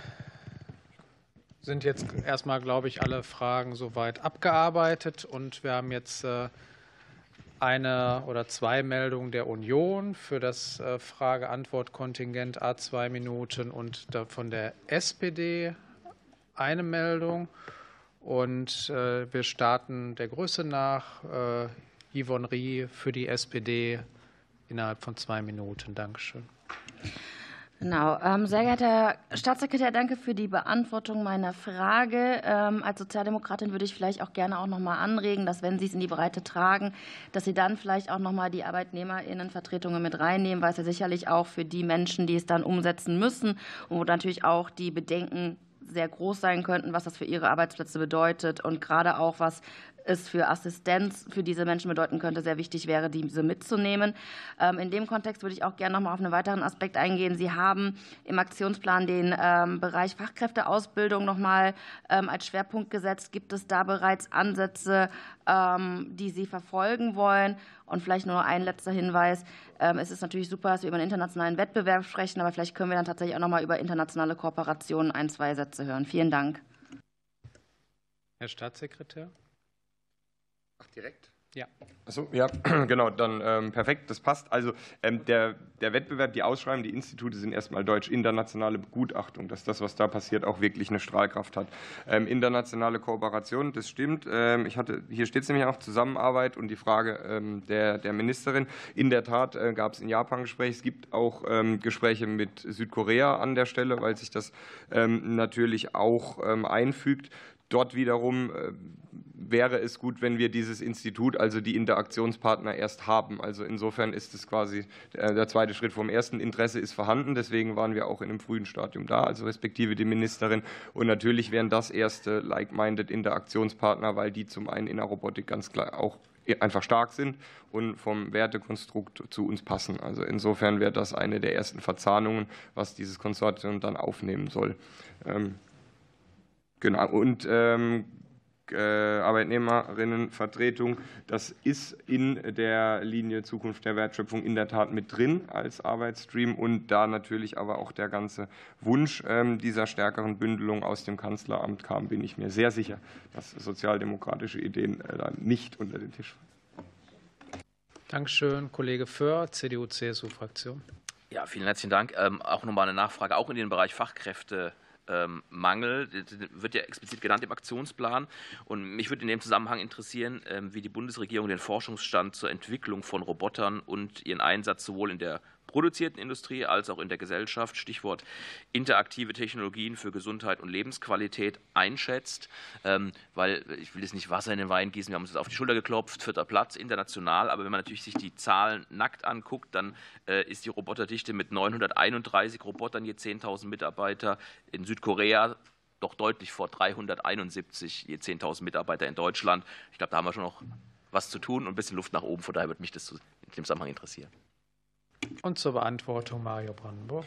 sind jetzt erstmal, glaube ich, alle Fragen soweit abgearbeitet und wir haben jetzt äh, eine oder zwei Meldungen der Union für das äh, Frage-Antwort-Kontingent A zwei Minuten und von der SPD eine Meldung. Und äh, wir starten der Größe nach. Yvonne Rie für die SPD innerhalb von zwei Minuten. Dankeschön. Genau. Ähm, sehr geehrter Staatssekretär, danke für die Beantwortung meiner Frage. Ähm, als Sozialdemokratin würde ich vielleicht auch gerne auch noch mal anregen, dass wenn Sie es in die Breite tragen, dass Sie dann vielleicht auch noch mal die Arbeitnehmerinnenvertretungen mit reinnehmen, weil es ja sicherlich auch für die Menschen, die es dann umsetzen müssen und wo natürlich auch die Bedenken sehr groß sein könnten, was das für ihre Arbeitsplätze bedeutet und gerade auch was es für Assistenz für diese Menschen bedeuten könnte, sehr wichtig wäre, diese mitzunehmen. Ähm, in dem Kontext würde ich auch gerne noch mal auf einen weiteren Aspekt eingehen. Sie haben im Aktionsplan den ähm, Bereich Fachkräfteausbildung noch mal ähm, als Schwerpunkt gesetzt. Gibt es da bereits Ansätze, die Sie verfolgen wollen? Und vielleicht nur ein letzter Hinweis. Es ist natürlich super, dass wir über einen internationalen Wettbewerb sprechen, aber vielleicht können wir dann tatsächlich auch noch mal über internationale Kooperationen ein, zwei Sätze hören. Vielen Dank. Herr Staatssekretär. Ach, direkt? Ja. Achso, ja, genau, dann ähm, perfekt, das passt. Also ähm, der, der Wettbewerb, die Ausschreibung, die Institute sind erstmal deutsch. Internationale Begutachtung, dass das, was da passiert, auch wirklich eine Strahlkraft hat. Ähm, internationale Kooperation, das stimmt. Ähm, ich hatte, hier steht es nämlich auch Zusammenarbeit und die Frage ähm, der, der Ministerin. In der Tat äh, gab es in Japan Gespräche. Es gibt auch ähm, Gespräche mit Südkorea an der Stelle, weil sich das natürlich auch einfügt. Dort wiederum äh, wäre es gut, wenn wir dieses Institut, also die Interaktionspartner, erst haben. Also insofern ist es quasi der zweite Schritt vom ersten. Interesse ist vorhanden, deswegen waren wir auch in einem frühen Stadium da, also respektive die Ministerin. Und natürlich wären das erste like-minded Interaktionspartner, weil die zum einen in der Robotik ganz klar auch einfach stark sind und vom Wertekonstrukt zu uns passen. Also insofern wäre das eine der ersten Verzahnungen, was dieses Konsortium dann aufnehmen soll. Genau. Und ähm, äh, Arbeitnehmerinnenvertretung. Das ist in der Linie Zukunft der Wertschöpfung in der Tat mit drin als Arbeitsstream und da natürlich aber auch der ganze Wunsch ähm, dieser stärkeren Bündelung aus dem Kanzleramt kam, bin ich mir sehr sicher, dass sozialdemokratische Ideen äh, da nicht unter den Tisch fallen. Dankeschön, Kollege Föhr, CDU-CSU-Fraktion. Ja, vielen herzlichen Dank. Ähm, auch nochmal eine Nachfrage, auch in den Bereich Fachkräfte. Ähm, Mangel, wird ja explizit genannt im Aktionsplan. Und mich würde in dem Zusammenhang interessieren, ähm, wie die Bundesregierung den Forschungsstand zur Entwicklung von Robotern und ihren Einsatz sowohl in der produzierten Industrie als auch in der Gesellschaft, Stichwort interaktive Technologien für Gesundheit und Lebensqualität einschätzt. Ähm, weil ich will jetzt nicht Wasser in den Wein gießen, wir haben uns jetzt auf die Schulter geklopft, vierter Platz international, aber wenn man natürlich sich die Zahlen nackt anguckt, dann äh, ist die Roboterdichte mit 931 Robotern je 10.000 Mitarbeiter in Südkorea doch deutlich vor 371 je 10.000 Mitarbeiter in Deutschland. Ich glaube, da haben wir schon noch was zu tun und ein bisschen Luft nach oben. Von daher würde mich das in dem Zusammenhang interessieren. Und zur Beantwortung Mario Brandenburg.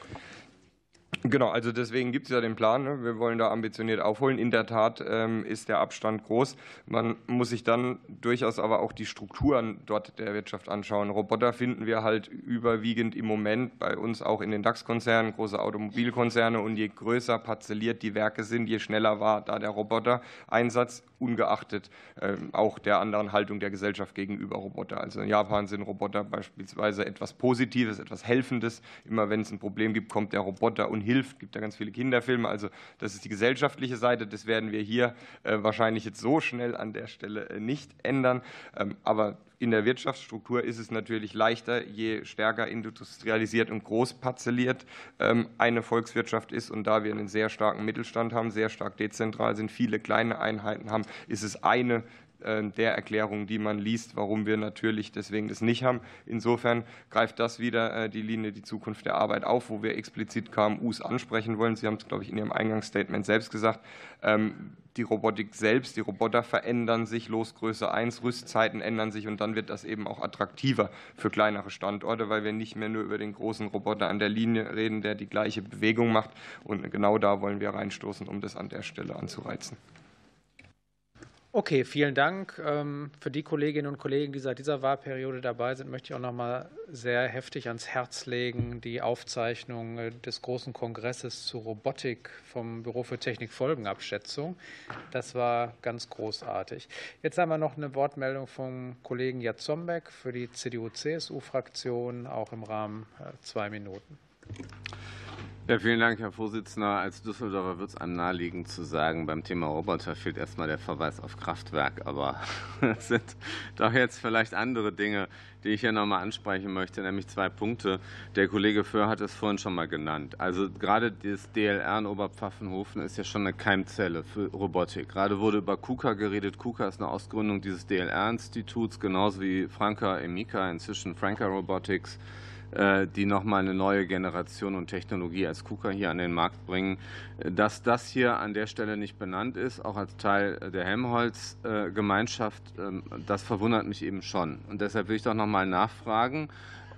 Genau, also deswegen gibt es ja den Plan. Ne? Wir wollen da ambitioniert aufholen. In der Tat ähm, ist der Abstand groß. Man muss sich dann durchaus aber auch die Strukturen dort der Wirtschaft anschauen. Roboter finden wir halt überwiegend im Moment bei uns auch in den DAX-Konzernen, große Automobilkonzerne. Und je größer parzelliert die Werke sind, je schneller war da der Roboter-Einsatz ungeachtet äh, auch der anderen Haltung der Gesellschaft gegenüber Roboter. Also in Japan sind Roboter beispielsweise etwas Positives, etwas Helfendes. Immer wenn es ein Problem gibt, kommt der Roboter und hilft. Es gibt da ganz viele Kinderfilme. Also das ist die gesellschaftliche Seite. Das werden wir hier äh, wahrscheinlich jetzt so schnell an der Stelle äh, nicht ändern. Ähm, aber in der Wirtschaftsstruktur ist es natürlich leichter, je stärker industrialisiert und groß parzelliert ähm, eine Volkswirtschaft ist. Und da wir einen sehr starken Mittelstand haben, sehr stark dezentral sind, viele kleine Einheiten haben, ist es eine der Erklärungen, die man liest, warum wir natürlich deswegen das nicht haben. Insofern greift das wieder äh, die Linie die Zukunft der Arbeit auf, wo wir explizit KMUs ansprechen wollen. Sie haben es, glaube ich, in Ihrem Eingangsstatement selbst gesagt. Ähm, die Robotik selbst, die Roboter verändern sich, Losgröße 1, Rüstzeiten ändern sich und dann wird das eben auch attraktiver für kleinere Standorte, weil wir nicht mehr nur über den großen Roboter an der Linie reden, der die gleiche Bewegung macht. Und genau da wollen wir reinstoßen, um das an der Stelle anzureizen. Okay, vielen Dank. Ähm, für die Kolleginnen und Kollegen, die seit dieser Wahlperiode dabei sind, möchte ich auch noch mal sehr heftig ans Herz legen die Aufzeichnung äh, des großen Kongresses zur Robotik vom Büro für Technikfolgenabschätzung. Das war ganz großartig. Jetzt haben wir noch eine Wortmeldung vom Kollegen Jatzombeck für die CDU-CSU-Fraktion, auch im Rahmen äh, zwei Minuten. Ja, vielen Dank, Herr Vorsitzender. Als Düsseldorfer wird es einem naheliegen zu sagen, beim Thema Roboter fehlt erstmal der Verweis auf Kraftwerk. Aber es sind doch jetzt vielleicht andere Dinge, die ich hier nochmal ansprechen möchte, nämlich zwei Punkte. Der Kollege Föhr hat es vorhin schon mal genannt. Also gerade das DLR in Oberpfaffenhofen ist ja schon eine Keimzelle für Robotik. Gerade wurde über KUKA geredet. KUKA ist eine Ausgründung dieses DLR-Instituts, genauso wie Franka Emika, inzwischen Franka Robotics. Äh, die nochmal eine neue Generation und Technologie als KUKA hier an den Markt bringen. Dass das hier an der Stelle nicht benannt ist, auch als Teil der Helmholtz-Gemeinschaft, ähm, das verwundert mich eben schon. Und deshalb will ich doch nochmal nachfragen,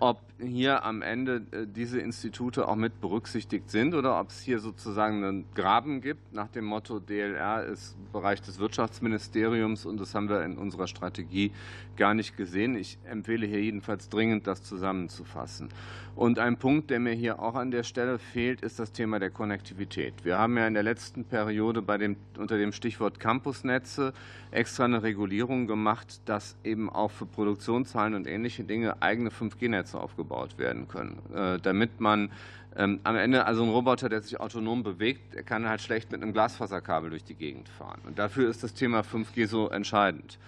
ob hier am Ende äh, diese Institute auch mit berücksichtigt sind oder ob es hier sozusagen einen Graben gibt nach dem Motto DLR ist Bereich des Wirtschaftsministeriums und das haben wir in unserer Strategie gar nicht gesehen. Ich empfehle hier jedenfalls dringend, das zusammenzufassen. Und ein Punkt, der mir hier auch an der Stelle fehlt, ist das Thema der Konnektivität. Wir haben ja in der letzten Periode bei dem, unter dem Stichwort Campusnetze extra eine Regulierung gemacht, dass eben auch für Produktionszahlen und ähnliche Dinge eigene 5G-Netze aufgebaut werden können, äh, damit man ähm, am Ende, also ein Roboter, der sich autonom bewegt, kann halt schlecht mit einem Glasfaserkabel durch die Gegend fahren. Und dafür ist das Thema 5G so entscheidend.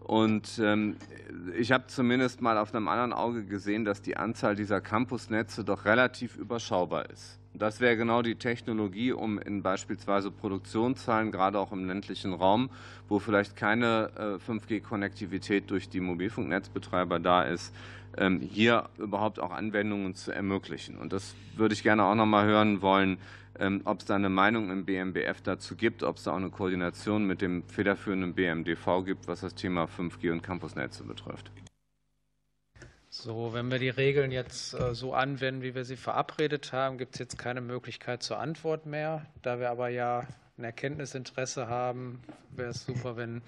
Und ähm, ich habe zumindest mal auf einem anderen Auge gesehen, dass die Anzahl dieser Campusnetze doch relativ überschaubar ist. Das wäre genau die Technologie, um in beispielsweise Produktionszahlen, gerade auch im ländlichen Raum, wo vielleicht keine 5G-Konnektivität äh, durch die Mobilfunknetzbetreiber da ist, hier überhaupt auch Anwendungen zu ermöglichen. Und das würde ich gerne auch noch mal hören wollen, ähm, ob es da eine Meinung im BMBF dazu gibt, ob es da auch eine Koordination mit dem federführenden BMDV gibt, was das Thema 5G und Campusnetze betrifft. So, wenn wir die Regeln jetzt äh, so anwenden, wie wir sie verabredet haben, gibt es jetzt keine Möglichkeit zur Antwort mehr. Da wir aber ja ein Erkenntnisinteresse haben, wäre es super, wenn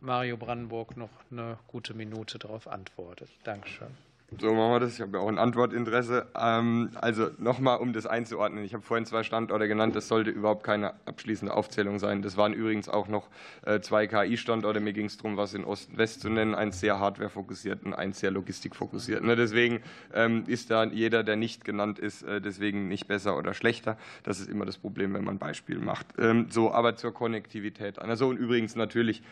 Mario Brandenburg noch eine gute Minute darauf antwortet. Dankeschön. So machen wir das. Ich habe ja auch ein Antwortinteresse. Ähm, also nochmal, um das einzuordnen. Ich habe vorhin zwei Standorte genannt. Das sollte überhaupt keine abschließende Aufzählung sein. Das waren übrigens auch noch äh, zwei KI-Standorte. Mir ging es darum, was in Ost und West zu nennen. Eins sehr hardware-fokussiert und eins sehr logistik-fokussiert. Ne, deswegen ähm, ist da jeder, der nicht genannt ist, äh, deswegen nicht besser oder schlechter. Das ist immer das Problem, wenn man ein Beispiel macht. Ähm, so, aber zur Konnektivität. Also und übrigens natürlich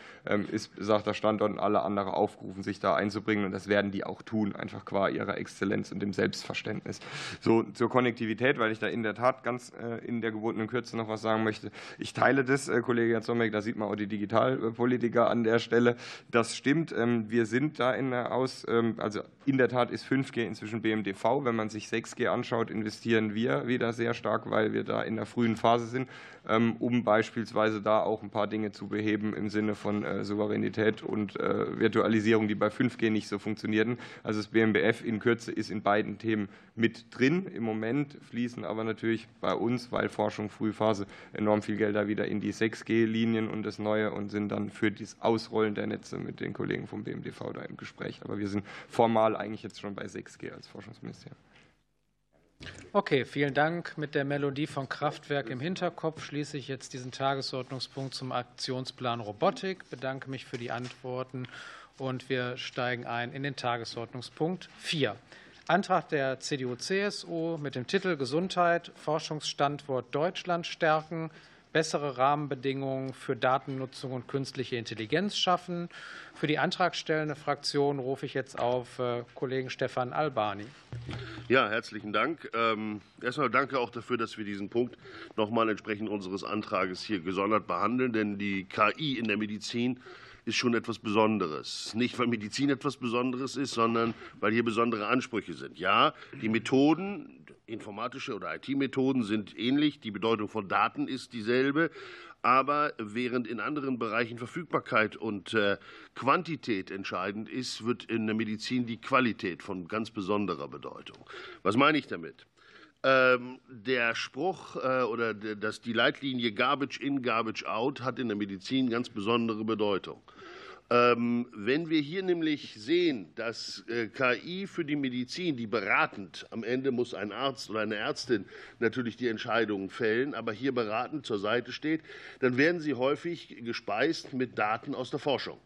ist, sagt der Standort und alle anderen aufgerufen, sich da einzubringen. Und das werden die auch tun. Einfach qua ihrer Exzellenz und dem Selbstverständnis. So zur Konnektivität, weil ich da in der Tat ganz äh, in der gebotenen Kürze noch was sagen möchte. Ich teile das, äh, Kollege Zomek, da sieht man auch die Digitalpolitiker an der Stelle. Das stimmt. Ähm, wir sind da in der Aus, ähm, also in der Tat ist 5G inzwischen BMDV. Wenn man sich 6G anschaut, investieren wir wieder sehr stark, weil wir da in der frühen Phase sind. Ähm, um beispielsweise da auch ein paar Dinge zu beheben im Sinne von äh, Souveränität und Virtualisierung, die bei 5G nicht so funktionierten. Also das BMBF in Kürze ist in beiden Themen mit drin. Im Moment fließen aber natürlich bei uns, weil Forschung Frühphase, enorm viel Gelder wieder in die 6G-Linien und das Neue und sind dann für das Ausrollen der Netze mit den Kollegen vom BMDV da im Gespräch. Aber wir sind formal eigentlich jetzt schon bei 6G als Forschungsministerium. Okay, vielen Dank. Mit der Melodie von Kraftwerk im Hinterkopf schließe ich jetzt diesen Tagesordnungspunkt zum Aktionsplan Robotik. Bedanke mich für die Antworten und wir steigen ein in den Tagesordnungspunkt 4. Antrag der CDU-CSU mit dem Titel Gesundheit, Forschungsstandort Deutschland stärken, bessere Rahmenbedingungen für Datennutzung und künstliche Intelligenz schaffen. Für die antragstellende Fraktion rufe ich jetzt auf äh, Kollegen Stefan Albani. Ja, herzlichen Dank. Ähm, erstmal danke auch dafür, dass wir diesen Punkt noch mal entsprechend unseres Antrages hier gesondert behandeln, denn die KI in der Medizin ist schon etwas Besonderes. Nicht, weil Medizin etwas Besonderes ist, sondern weil hier besondere Ansprüche sind. Ja, die Methoden, informatische oder IT-Methoden sind ähnlich, die Bedeutung von Daten ist dieselbe, aber während in anderen Bereichen Verfügbarkeit und äh, Quantität entscheidend ist, wird in der Medizin die Qualität von ganz besonderer Bedeutung. Was meine ich damit? Ähm, der Spruch äh, oder dass die Leitlinie Garbage in, Garbage out hat in der Medizin ganz besondere Bedeutung. Ähm, wenn wir hier nämlich sehen, dass äh, KI für die Medizin, die beratend, am Ende muss ein Arzt oder eine Ärztin natürlich die Entscheidungen fällen, aber hier beratend zur Seite steht, dann werden sie häufig gespeist mit Daten aus der Forschung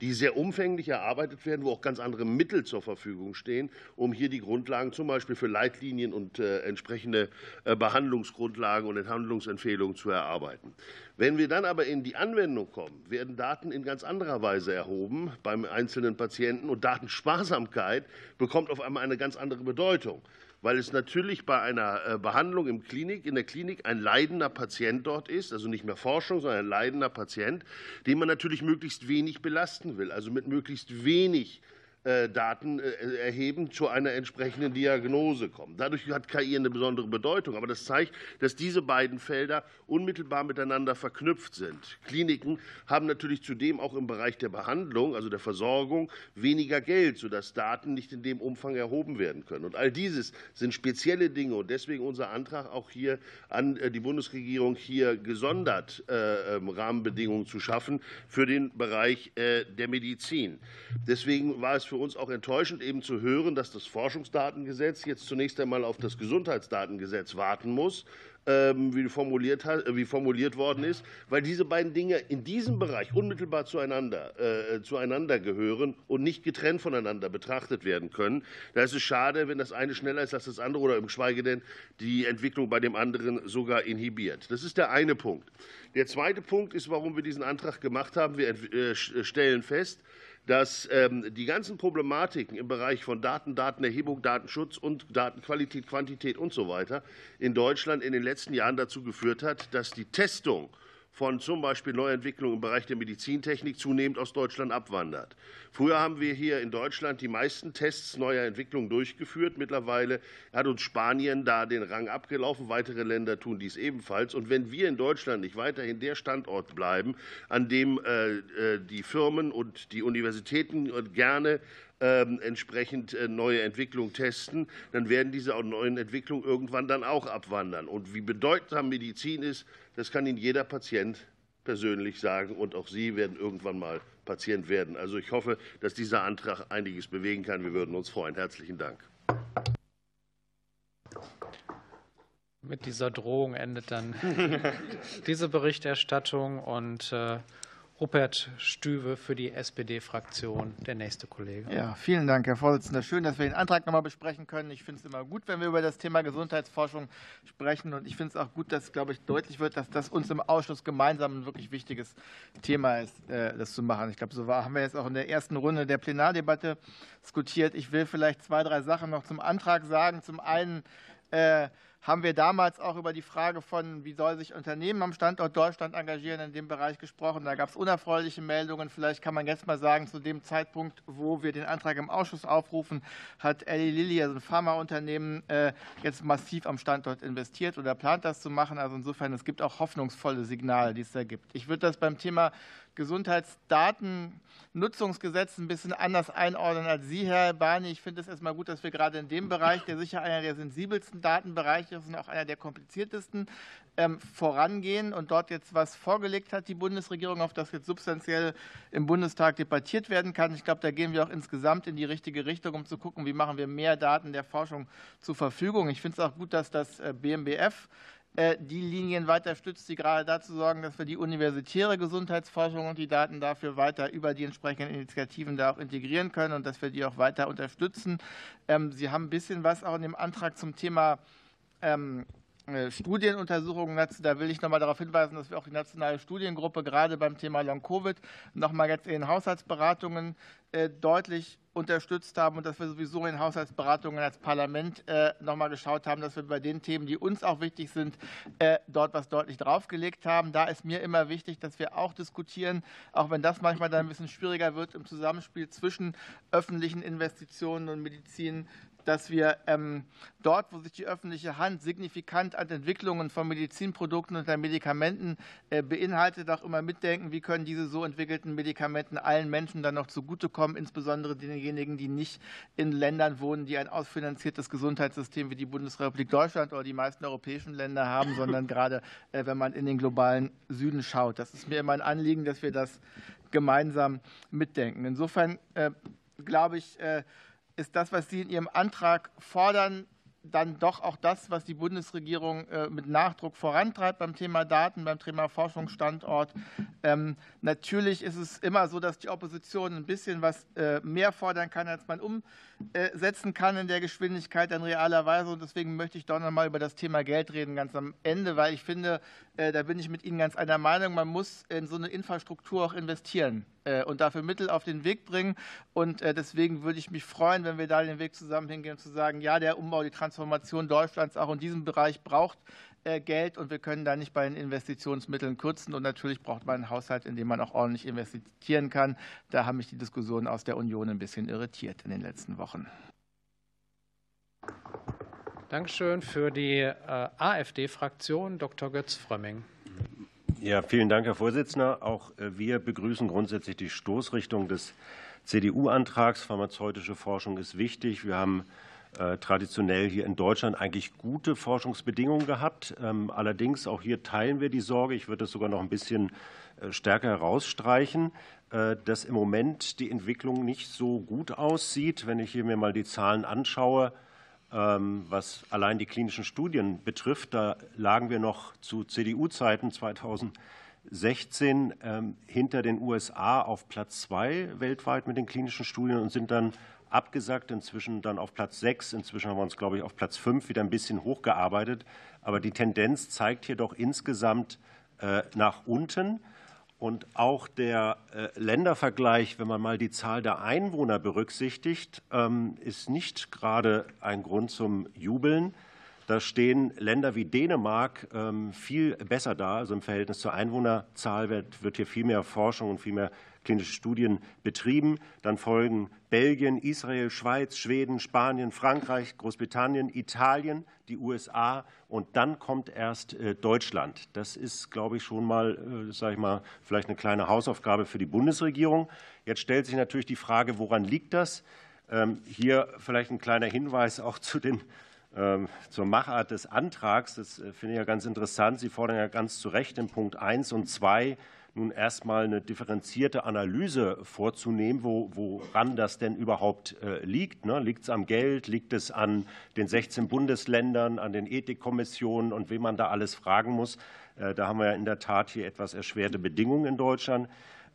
die sehr umfänglich erarbeitet werden, wo auch ganz andere Mittel zur Verfügung stehen, um hier die Grundlagen zum Beispiel für Leitlinien und äh, entsprechende äh, Behandlungsgrundlagen und Handlungsempfehlungen zu erarbeiten. Wenn wir dann aber in die Anwendung kommen, werden Daten in ganz anderer Weise erhoben beim einzelnen Patienten und Datensparsamkeit bekommt auf einmal eine ganz andere Bedeutung weil es natürlich bei einer äh, Behandlung im Klinik, in der Klinik ein leidender Patient dort ist, also nicht mehr Forschung, sondern ein leidender Patient, den man natürlich möglichst wenig belasten will, also mit möglichst wenig Daten äh, erheben, zu einer entsprechenden Diagnose kommen. Dadurch hat KI eine besondere Bedeutung. Aber das zeigt, dass diese beiden Felder unmittelbar miteinander verknüpft sind. Kliniken haben natürlich zudem auch im Bereich der Behandlung, also der Versorgung, weniger Geld, sodass Daten nicht in dem Umfang erhoben werden können. Und all dieses sind spezielle Dinge. Und deswegen unser Antrag auch hier an äh, die Bundesregierung, hier gesondert ähm, Rahmenbedingungen zu schaffen für den Bereich der Medizin. Deswegen war es für uns auch enttäuschend, eben zu hören, dass das Forschungsdatengesetz jetzt zunächst einmal auf das Gesundheitsdatengesetz warten muss, ähm, wie formuliert, wie formuliert worden ist, weil diese beiden Dinge in diesem Bereich unmittelbar zueinander, äh, zueinander gehören und nicht getrennt voneinander betrachtet werden können. Da ist es schade, wenn das eine schneller ist als das andere oder im Schweige denn die Entwicklung bei dem anderen sogar inhibiert. Das ist der eine Punkt. Der zweite Punkt ist, warum wir diesen Antrag gemacht haben. Wir äh, stellen fest, dass ähm, die ganzen Problematiken im Bereich von Daten, Datenerhebung, Datenschutz und Datenqualität, Quantität usw. So in Deutschland in den letzten Jahren dazu geführt hat, dass die Testung von zum Beispiel Neuentwicklungen im Bereich der Medizintechnik zunehmend aus Deutschland abwandert. Früher haben wir hier in Deutschland die meisten Tests neuer Entwicklungen durchgeführt. Mittlerweile hat uns Spanien da den Rang abgelaufen. Weitere Länder tun dies ebenfalls. Und wenn wir in Deutschland nicht weiterhin der Standort bleiben, an dem äh, äh, die Firmen und die Universitäten gerne ähm, entsprechend äh, neue Entwicklungen testen, dann werden diese neuen Entwicklungen irgendwann dann auch abwandern. Und wie bedeutsam Medizin ist, das kann Ihnen jeder Patient persönlich sagen. Und auch Sie werden irgendwann mal Patient werden. Also ich hoffe, dass dieser Antrag einiges bewegen kann. Wir würden uns freuen. Herzlichen Dank. Mit dieser Drohung endet dann diese Berichterstattung und äh, Rupert Stüwe für die SPD-Fraktion, der nächste Kollege. Ja, vielen Dank, Herr Vorsitzender. Schön, dass wir den Antrag noch mal besprechen können. Ich finde es immer gut, wenn wir über das Thema Gesundheitsforschung sprechen. Und ich finde es auch gut, dass, glaube ich, deutlich wird, dass das uns im Ausschuss gemeinsam ein wirklich wichtiges Thema ist, äh, das zu machen. Ich glaube, so haben wir jetzt auch in der ersten Runde der Plenardebatte diskutiert. Ich will vielleicht zwei, drei Sachen noch zum Antrag sagen. Zum einen, äh, haben wir damals auch über die Frage von, wie soll sich Unternehmen am Standort Deutschland engagieren, in dem Bereich gesprochen. Da gab es unerfreuliche Meldungen. Vielleicht kann man jetzt mal sagen, zu dem Zeitpunkt, wo wir den Antrag im Ausschuss aufrufen, hat Eli Lilly, also ein Pharmaunternehmen, äh, jetzt massiv am Standort investiert oder plant das zu machen. Also insofern, es gibt auch hoffnungsvolle Signale, die es da gibt. Ich würde das beim Thema Gesundheitsdatennutzungsgesetz ein bisschen anders einordnen als Sie, Herr Barney. Ich finde es erstmal gut, dass wir gerade in dem Bereich, der sicher einer der sensibelsten Datenbereiche ist und auch einer der kompliziertesten, ähm, vorangehen und dort jetzt was vorgelegt hat, die Bundesregierung, auf das jetzt substanziell im Bundestag debattiert werden kann. Ich glaube, da gehen wir auch insgesamt in die richtige Richtung, um zu gucken, wie machen wir mehr Daten der Forschung zur Verfügung. Ich finde es auch gut, dass das äh, BMBF die Linien weiter stützt, die gerade dazu sorgen, dass wir die universitäre Gesundheitsforschung und die Daten dafür weiter über die entsprechenden Initiativen da auch integrieren können und dass wir die auch weiter unterstützen. Ähm, Sie haben ein bisschen was auch in dem Antrag zum Thema ähm, äh, Studienuntersuchungen dazu. Da will ich noch mal darauf hinweisen, dass wir auch die nationale Studiengruppe gerade beim Thema Long-Covid noch mal jetzt in den Haushaltsberatungen äh, deutlich unterstützt haben und dass wir sowieso in Haushaltsberatungen als Parlament äh, noch mal geschaut haben, dass wir bei den Themen, die uns auch wichtig sind, äh, dort was deutlich draufgelegt haben. Da ist mir immer wichtig, dass wir auch diskutieren, auch wenn das manchmal dann ein bisschen schwieriger wird im Zusammenspiel zwischen öffentlichen Investitionen und Medizin, dass wir ähm, dort, wo sich die öffentliche Hand signifikant an Entwicklungen von Medizinprodukten und Medikamenten äh, beinhaltet, auch immer mitdenken, wie können diese so entwickelten Medikamenten allen Menschen dann noch zugutekommen, insbesondere denjenigen, die nicht in Ländern wohnen, die ein ausfinanziertes Gesundheitssystem wie die Bundesrepublik Deutschland oder die meisten europäischen Länder haben, sondern gerade, äh, wenn man in den globalen Süden schaut. Das ist mir immer ein Anliegen, dass wir das gemeinsam mitdenken. Insofern äh, glaube ich, ist das, was Sie in Ihrem Antrag fordern, dann doch auch das, was die Bundesregierung äh, mit Nachdruck vorantreibt beim Thema Daten, beim Thema Forschungsstandort. Ähm, natürlich ist es immer so, dass die Opposition ein bisschen was äh, mehr fordern kann, als man umsetzen kann in der Geschwindigkeit in realer Weise. Und deswegen möchte ich doch noch mal über das Thema Geld reden, ganz am Ende, weil ich finde, da bin ich mit Ihnen ganz einer Meinung, man muss in so eine Infrastruktur auch investieren und dafür Mittel auf den Weg bringen. Und deswegen würde ich mich freuen, wenn wir da den Weg zusammen hingehen, zu sagen, ja, der Umbau, die Transformation, Deutschlands auch in diesem Bereich braucht äh, Geld und wir können da nicht bei den Investitionsmitteln kürzen. Und natürlich braucht man einen Haushalt, in dem man auch ordentlich investieren kann. Da haben mich die Diskussionen aus der Union ein bisschen irritiert in den letzten Wochen. Dankeschön für die äh, AfD-Fraktion, Dr. Götz Frömming. Ja, vielen Dank, Herr Vorsitzender. Auch äh, wir begrüßen grundsätzlich die Stoßrichtung des CDU-Antrags. Pharmazeutische Forschung ist wichtig. Wir haben äh, traditionell hier in Deutschland eigentlich gute Forschungsbedingungen gehabt. Ähm, allerdings auch hier teilen wir die Sorge, ich würde das sogar noch ein bisschen stärker herausstreichen, dass im Moment die Entwicklung nicht so gut aussieht. Wenn ich hier mir mal die Zahlen anschaue, was allein die klinischen Studien betrifft, da lagen wir noch zu CDU-Zeiten 2016 ähm, hinter den USA auf Platz zwei weltweit mit den klinischen Studien und sind dann abgesagt, inzwischen dann auf Platz 6. Inzwischen haben wir uns, glaube ich, auf Platz 5 wieder ein bisschen hochgearbeitet. Aber die Tendenz zeigt hier doch insgesamt äh, nach unten. Und auch der äh, Ländervergleich, wenn man mal die Zahl der Einwohner berücksichtigt, ähm, ist nicht gerade ein Grund zum Jubeln. Da stehen Länder wie Dänemark ähm, viel besser da. Also im Verhältnis zur Einwohnerzahl wird hier viel mehr Forschung und viel mehr klinische Studien betrieben. Dann folgen Belgien, Israel, Schweiz, Schweden, Spanien, Frankreich, Großbritannien, Italien, die USA und dann kommt erst äh, Deutschland. Das ist, glaube ich, schon mal, äh, sage ich mal, vielleicht eine kleine Hausaufgabe für die Bundesregierung. Jetzt stellt sich natürlich die Frage, woran liegt das? Ähm, hier vielleicht ein kleiner Hinweis auch zu den ähm, zur Machart des Antrags. Das äh, finde ich ja ganz interessant. Sie fordern ja ganz zu Recht in Punkt 1 und 2 nun erstmal eine differenzierte Analyse vorzunehmen, wo, woran das denn überhaupt äh, liegt. Ne? Liegt es am Geld? Liegt es an den 16 Bundesländern, an den Ethikkommissionen und wem man da alles fragen muss? Äh, da haben wir ja in der Tat hier etwas erschwerte Bedingungen in Deutschland.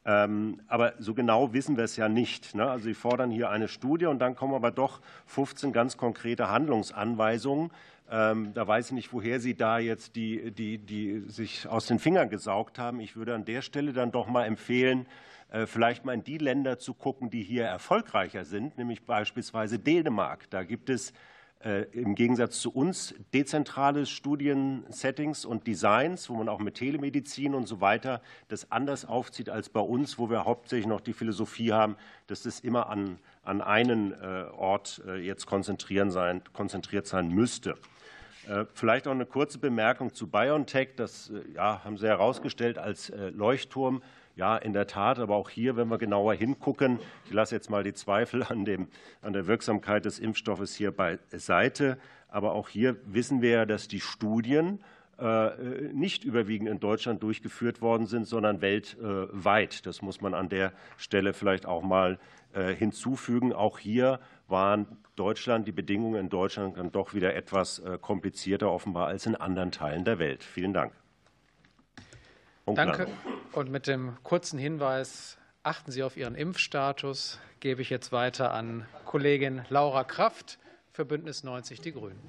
Ähm, aber so genau wissen wir es ja nicht. Ne? Also Sie fordern hier eine Studie und dann kommen aber doch 15 ganz konkrete Handlungsanweisungen. Ähm, da weiß ich nicht, woher Sie da jetzt die, die, die sich aus den Fingern gesaugt haben. Ich würde an der Stelle dann doch mal empfehlen, äh, vielleicht mal in die Länder zu gucken, die hier erfolgreicher sind, nämlich beispielsweise Dänemark. Da gibt es äh, im Gegensatz zu uns dezentrale Studiensettings und Designs, wo man auch mit Telemedizin und so weiter das anders aufzieht als bei uns, wo wir hauptsächlich noch die Philosophie haben, dass das immer an, an einen äh, Ort jetzt konzentrieren sein, konzentriert sein müsste. Äh, vielleicht auch eine kurze Bemerkung zu BioNTech. Das äh, ja, haben Sie herausgestellt als äh, Leuchtturm. Ja, in der Tat, aber auch hier, wenn wir genauer hingucken, ich lasse jetzt mal die Zweifel an, dem, an der Wirksamkeit des Impfstoffes hier beiseite, aber auch hier wissen wir ja, dass die Studien nicht überwiegend in Deutschland durchgeführt worden sind, sondern weltweit. Das muss man an der Stelle vielleicht auch mal hinzufügen. Auch hier waren Deutschland, die Bedingungen in Deutschland dann doch wieder etwas äh, komplizierter offenbar als in anderen Teilen der Welt. Vielen Dank. Punkt Danke. Und mit dem kurzen Hinweis, achten Sie auf Ihren Impfstatus, gebe ich jetzt weiter an Kollegin Laura Kraft für Bündnis 90 Die Grünen.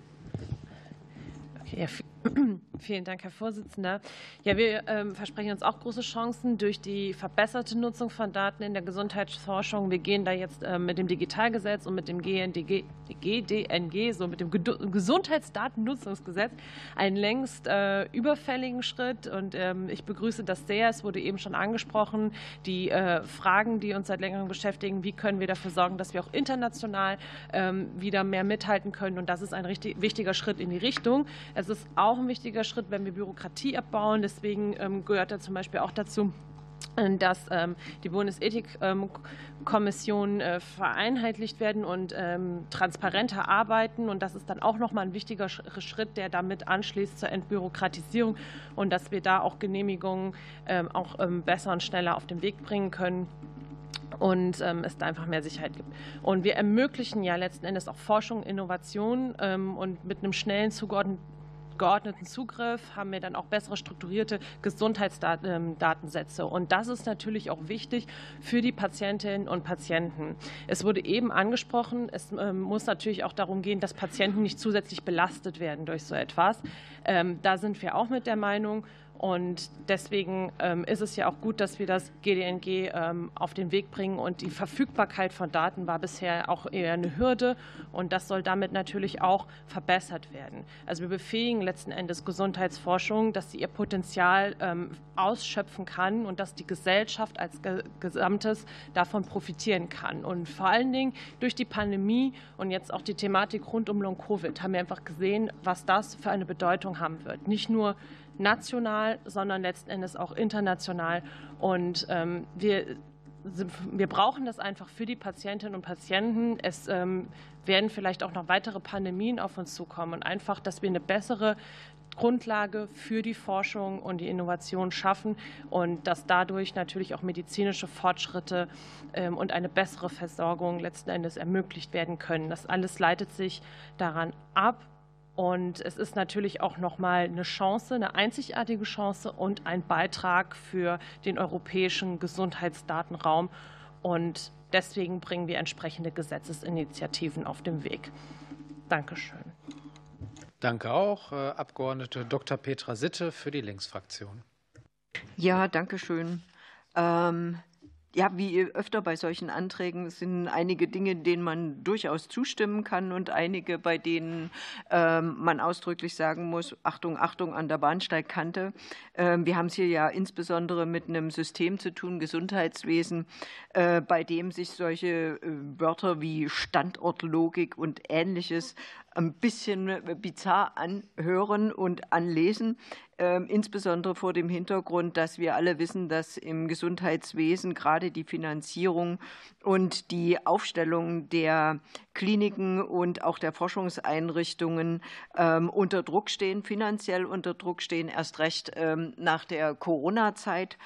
Okay, Vielen Dank, Herr Vorsitzender. Ja, wir ähm, versprechen uns auch große Chancen durch die verbesserte Nutzung von Daten in der Gesundheitsforschung. Wir gehen da jetzt äh, mit dem Digitalgesetz und mit dem GNDG, GDNG, so mit dem Gesundheitsdatennutzungsgesetz, einen längst äh, überfälligen Schritt. Und ähm, ich begrüße das sehr. Es wurde eben schon angesprochen, die äh, Fragen, die uns seit längerem beschäftigen. Wie können wir dafür sorgen, dass wir auch international ähm, wieder mehr mithalten können? Und das ist ein richtig wichtiger Schritt in die Richtung. Es ist auch ein wichtiger Schritt, wenn wir Bürokratie abbauen. Deswegen ähm, gehört er zum Beispiel auch dazu, dass ähm, die Bundesethikkommissionen äh, vereinheitlicht werden und ähm, transparenter arbeiten. Und das ist dann auch nochmal ein wichtiger Schritt, der damit anschließt zur Entbürokratisierung und dass wir da auch Genehmigungen auch besser und schneller auf den Weg bringen können und es da einfach mehr Sicherheit gibt. Und wir ermöglichen ja letzten Endes auch Forschung, Innovation und mit einem schnellen, zugeordneten geordneten Zugriff haben wir dann auch bessere strukturierte Gesundheitsdatensätze. Ähm, und das ist natürlich auch wichtig für die Patientinnen und Patienten. Es wurde eben angesprochen, es ähm, muss natürlich auch darum gehen, dass Patienten nicht zusätzlich belastet werden durch so etwas. Ähm, da sind wir auch mit der Meinung. Und deswegen ähm, ist es ja auch gut, dass wir das GDNG ähm, auf den Weg bringen. Und die Verfügbarkeit von Daten war bisher auch eher eine Hürde. Und das soll damit natürlich auch verbessert werden. Also wir befähigen letzten Endes Gesundheitsforschung, dass sie ihr Potenzial ähm, ausschöpfen kann und dass die Gesellschaft als Gesamtes davon profitieren kann. Und vor allen Dingen durch die Pandemie und jetzt auch die Thematik rund um Long-Covid haben wir einfach gesehen, was das für eine Bedeutung haben wird. Nicht nur national, sondern letzten Endes auch international. Und ähm, wir wir brauchen das einfach für die Patientinnen und Patienten. Es ähm, werden vielleicht auch noch weitere Pandemien auf uns zukommen und einfach, dass wir eine bessere Grundlage für die Forschung und die Innovation schaffen und dass dadurch natürlich auch medizinische Fortschritte ähm, und eine bessere Versorgung letzten Endes ermöglicht werden können. Das alles leitet sich daran ab, und es ist natürlich auch nochmal eine Chance, eine einzigartige Chance und ein Beitrag für den europäischen Gesundheitsdatenraum. Und deswegen bringen wir entsprechende Gesetzesinitiativen auf den Weg. Dankeschön. Danke auch, äh, Abgeordnete Dr. Petra Sitte für die Linksfraktion. Ja, danke schön. Ähm, ja, wie öfter bei solchen Anträgen sind einige Dinge, denen man durchaus zustimmen kann und einige, bei denen ähm, man ausdrücklich sagen muss, Achtung, Achtung an der Bahnsteigkante. Ähm, wir haben es hier ja insbesondere mit einem System zu tun, Gesundheitswesen, äh, bei dem sich solche äh, Wörter wie Standortlogik und ähnliches ein bisschen bizarr anhören und anlesen. Ähm, insbesondere vor dem Hintergrund, dass wir alle wissen, dass im Gesundheitswesen gerade die Finanzierung und die Aufstellung der Kliniken und auch der Forschungseinrichtungen ähm, unter Druck stehen, finanziell unter Druck stehen, erst recht ähm, nach der Corona-Zeit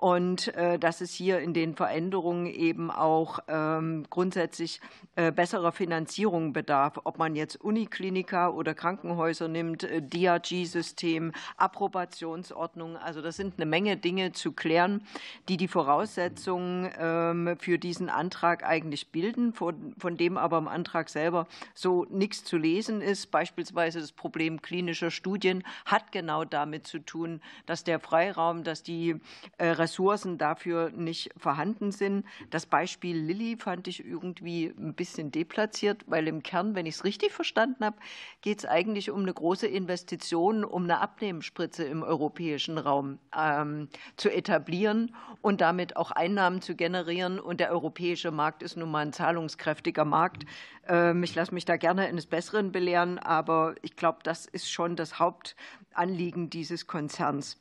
und äh, dass es hier in den Veränderungen eben auch ähm, grundsätzlich äh, besserer Finanzierung bedarf, ob man jetzt Unikliniker oder Krankenhäuser nimmt, äh, DRG-System, Approbationsordnung. Also das sind eine Menge Dinge zu klären, die die Voraussetzungen ähm, für diesen Antrag eigentlich bilden, von, dem aber im Antrag selber so nichts zu lesen ist. Beispielsweise das Problem klinischer Studien hat genau damit zu tun, dass der Freiraum, dass die äh, Ressourcen dafür nicht vorhanden sind. Das Beispiel Lilly fand ich irgendwie ein bisschen deplatziert, weil im Kern, wenn ich es richtig verstanden habe, geht es eigentlich um eine große Investition, um eine Abnehmspritze im europäischen Raum ähm, zu etablieren und damit auch Einnahmen zu generieren. Und der europäische Markt ist nun mal ein zahlungskräftiger Markt. Ähm, ich lasse mich da gerne eines Besseren belehren, aber ich glaube, das ist schon das Hauptanliegen dieses Konzerns.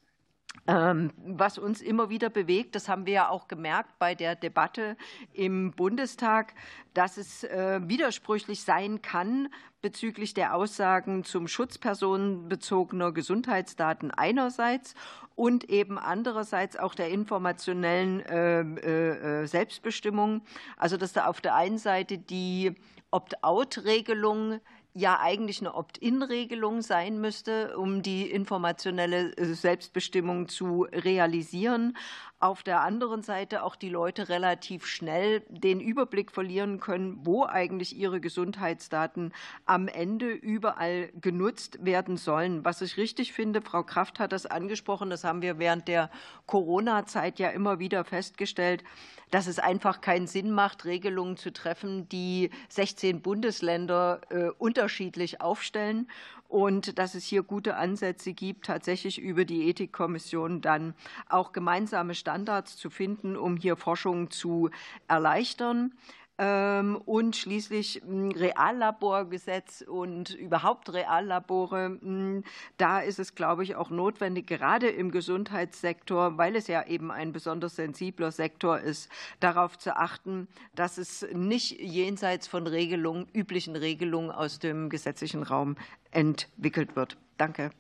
Ähm, was uns immer wieder bewegt, das haben wir ja auch gemerkt bei der Debatte im Bundestag, dass es äh, widersprüchlich sein kann bezüglich der Aussagen zum Schutz personenbezogener Gesundheitsdaten einerseits und eben andererseits auch der informationellen äh, äh, Selbstbestimmung. Also dass da auf der einen Seite die Opt-out-Regelung ja eigentlich eine Opt-in-Regelung sein müsste, um die informationelle Selbstbestimmung zu realisieren auf der anderen Seite auch die Leute relativ schnell den Überblick verlieren können, wo eigentlich ihre Gesundheitsdaten am Ende überall genutzt werden sollen. Was ich richtig finde, Frau Kraft hat das angesprochen, das haben wir während der Corona-Zeit ja immer wieder festgestellt, dass es einfach keinen Sinn macht, Regelungen zu treffen, die 16 Bundesländer äh, unterschiedlich aufstellen und dass es hier gute Ansätze gibt, tatsächlich über die Ethikkommission dann auch gemeinsame Standards zu finden, um hier Forschung zu erleichtern. Ähm, und schließlich hm, Reallaborgesetz und überhaupt Reallabore. Hm, da ist es, glaube ich, auch notwendig, gerade im Gesundheitssektor, weil es ja eben ein besonders sensibler Sektor ist, darauf zu achten, dass es nicht jenseits von Regelungen, üblichen Regelungen aus dem gesetzlichen Raum entwickelt wird. Danke.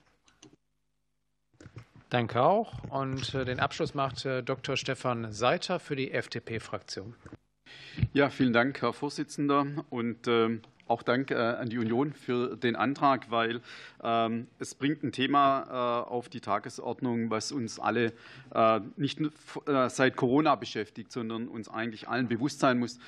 Danke auch. Und äh, den Abschluss macht äh, Dr. Stefan Seiter für die FDP-Fraktion. Ja, vielen Dank, Herr Vorsitzender. Und äh, auch Dank äh, an die Union für den Antrag, weil ähm, es bringt ein Thema äh, auf die Tagesordnung, was uns alle äh, nicht seit Corona beschäftigt, sondern uns eigentlich allen bewusst sein muss.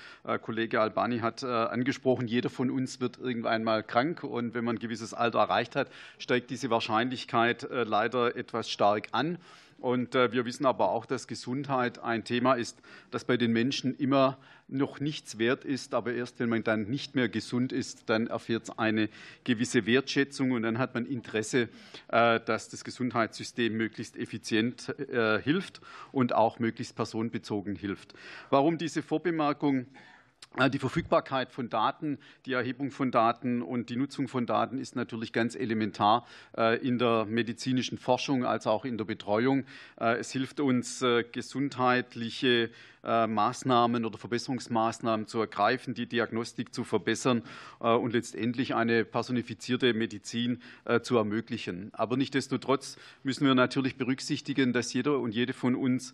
Kollege Albani hat angesprochen, jeder von uns wird irgendwann mal krank und wenn man ein gewisses Alter erreicht hat, steigt diese Wahrscheinlichkeit leider etwas stark an. Und äh, wir wissen aber auch, dass Gesundheit ein Thema ist, das bei den Menschen immer noch nichts wert ist. Aber erst wenn man dann nicht mehr gesund ist, dann erfährt es eine gewisse Wertschätzung und dann hat man Interesse, äh, dass das Gesundheitssystem möglichst effizient äh, hilft und auch möglichst personenbezogen hilft. Warum diese Vorbemerkung? Äh, die Verfügbarkeit von Daten, die Erhebung von Daten und die Nutzung von Daten ist natürlich ganz elementar äh, in der medizinischen Forschung als auch in der Betreuung. Äh, es hilft uns, gesundheitliche Maßnahmen oder Verbesserungsmaßnahmen zu ergreifen, die Diagnostik zu verbessern und letztendlich eine personifizierte Medizin zu ermöglichen. Aber nichtsdestotrotz müssen wir natürlich berücksichtigen, dass jeder und jede von uns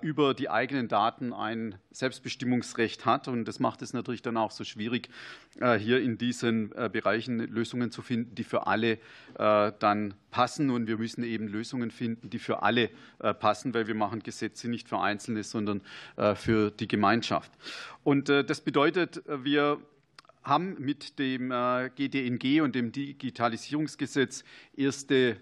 über die eigenen Daten ein Selbstbestimmungsrecht hat. Und das macht es natürlich dann auch so schwierig, hier in diesen Bereichen Lösungen zu finden, die für alle dann passen. Und wir müssen eben Lösungen finden, die für alle passen, weil wir machen Gesetze nicht für Einzelne, sondern äh, für die Gemeinschaft. Und äh, das bedeutet, wir haben mit dem GDNG äh, und dem Digitalisierungsgesetz erste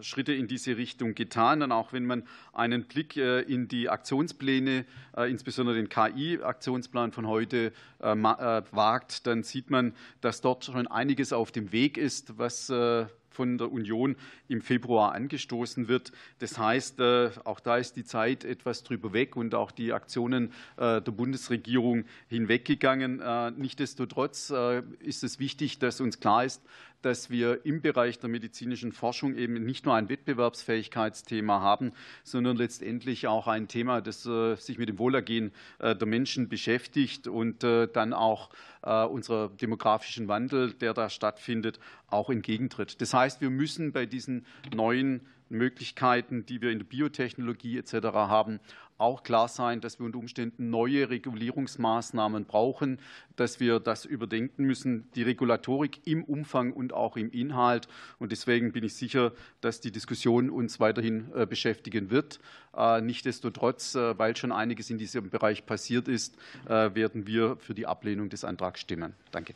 Schritte in diese Richtung getan. Und auch wenn man einen Blick in die Aktionspläne, insbesondere den KI-Aktionsplan von heute, wagt, dann sieht man, dass dort schon einiges auf dem Weg ist, was von der Union im Februar angestoßen wird. Das heißt, äh, auch da ist die Zeit etwas drüber weg und auch die Aktionen äh, der Bundesregierung hinweggegangen. Äh, nichtsdestotrotz ist es wichtig, dass uns klar ist, dass wir im Bereich der medizinischen Forschung eben nicht nur ein Wettbewerbsfähigkeitsthema haben, sondern letztendlich auch ein Thema, das äh, sich mit dem Wohlergehen äh, der Menschen beschäftigt und äh, dann auch unser demografischen Wandel, der da stattfindet, auch entgegentritt. Das heißt, wir müssen bei diesen neuen Möglichkeiten, die wir in der Biotechnologie etc. haben, auch klar sein, dass wir unter Umständen neue Regulierungsmaßnahmen brauchen, dass wir das überdenken müssen, die Regulatorik im Umfang und auch im Inhalt. Und deswegen bin ich sicher, dass die Diskussion uns weiterhin äh, beschäftigen wird. Äh, nichtsdestotrotz, äh, weil schon einiges in diesem Bereich passiert ist, werden wir für die Ablehnung des Antrags stimmen. Danke.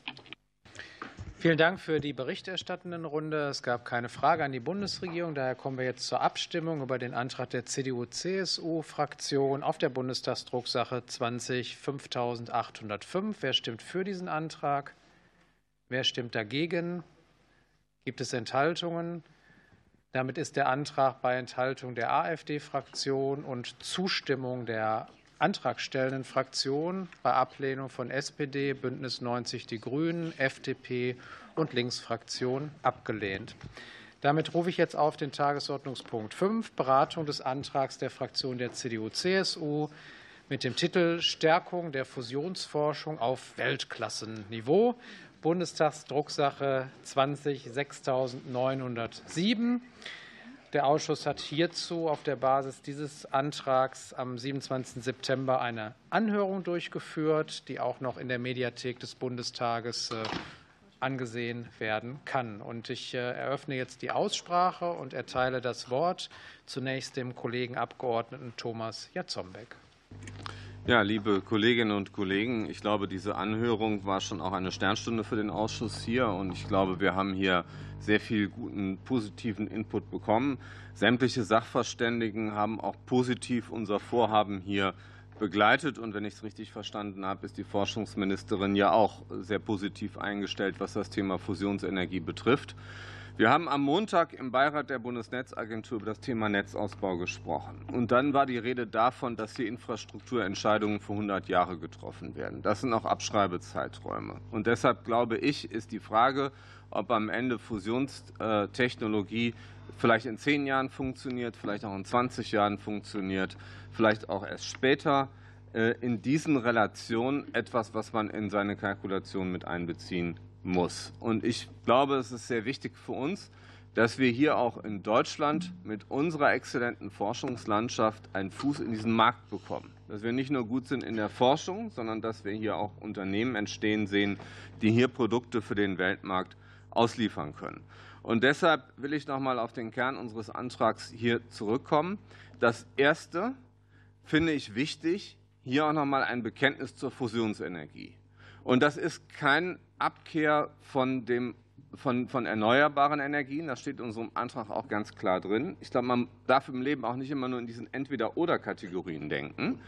Vielen Dank für die berichterstattenden Runde. Es gab keine Frage an die Bundesregierung. Daher kommen wir jetzt zur Abstimmung über den Antrag der CDU-CSU-Fraktion auf der Bundestagsdrucksache 20 5805. Wer stimmt für diesen Antrag? Wer stimmt dagegen? Gibt es Enthaltungen? Damit ist der Antrag bei Enthaltung der AfD-Fraktion und Zustimmung der antragstellenden Fraktionen bei Ablehnung von SPD, Bündnis 90 Die Grünen, FDP und Linksfraktion abgelehnt. Damit rufe ich jetzt auf den Tagesordnungspunkt 5, Beratung des Antrags der Fraktion der CDU-CSU mit dem Titel Stärkung der Fusionsforschung auf Weltklassenniveau. Bundestagsdrucksache 20 6907. Der Ausschuss hat hierzu auf der Basis dieses Antrags am 27. September eine Anhörung durchgeführt, die auch noch in der Mediathek des Bundestages äh, angesehen werden kann. Und ich eröffne jetzt die Aussprache und erteile das Wort zunächst dem Kollegen Abgeordneten Thomas Jatzombeck. Ja, liebe Kolleginnen und Kollegen, ich glaube, diese Anhörung war schon auch eine Sternstunde für den Ausschuss hier. Und ich glaube, wir haben hier sehr viel guten, positiven Input bekommen. Sämtliche Sachverständigen haben auch positiv unser Vorhaben hier begleitet. Und wenn ich es richtig verstanden habe, ist die Forschungsministerin ja auch sehr positiv eingestellt, was das Thema Fusionsenergie betrifft. Wir haben am Montag im Beirat der Bundesnetzagentur über das Thema Netzausbau gesprochen. Und dann war die Rede davon, dass hier Infrastrukturentscheidungen für 100 Jahre getroffen werden. Das sind auch Abschreibezeiträume. Und deshalb glaube ich, ist die Frage, ob am Ende Fusionstechnologie vielleicht in zehn Jahren funktioniert, vielleicht auch in 20 Jahren funktioniert, vielleicht auch erst später, äh, in diesen Relationen etwas, was man in seine Kalkulation mit einbeziehen muss. Und ich glaube, es ist sehr wichtig für uns, dass wir hier auch in Deutschland mit unserer exzellenten Forschungslandschaft einen Fuß in diesen Markt bekommen. Dass wir nicht nur gut sind in der Forschung, sondern dass wir hier auch Unternehmen entstehen sehen, die hier Produkte für den Weltmarkt ausliefern können. Und deshalb will ich noch mal auf den Kern unseres Antrags hier zurückkommen. Das Erste finde ich wichtig, hier auch noch mal ein Bekenntnis zur Fusionsenergie. Und das ist kein Abkehr von, dem, von, von erneuerbaren Energien. Das steht in unserem Antrag auch ganz klar drin. Ich glaube, man darf im Leben auch nicht immer nur in diesen Entweder-Oder-Kategorien denken,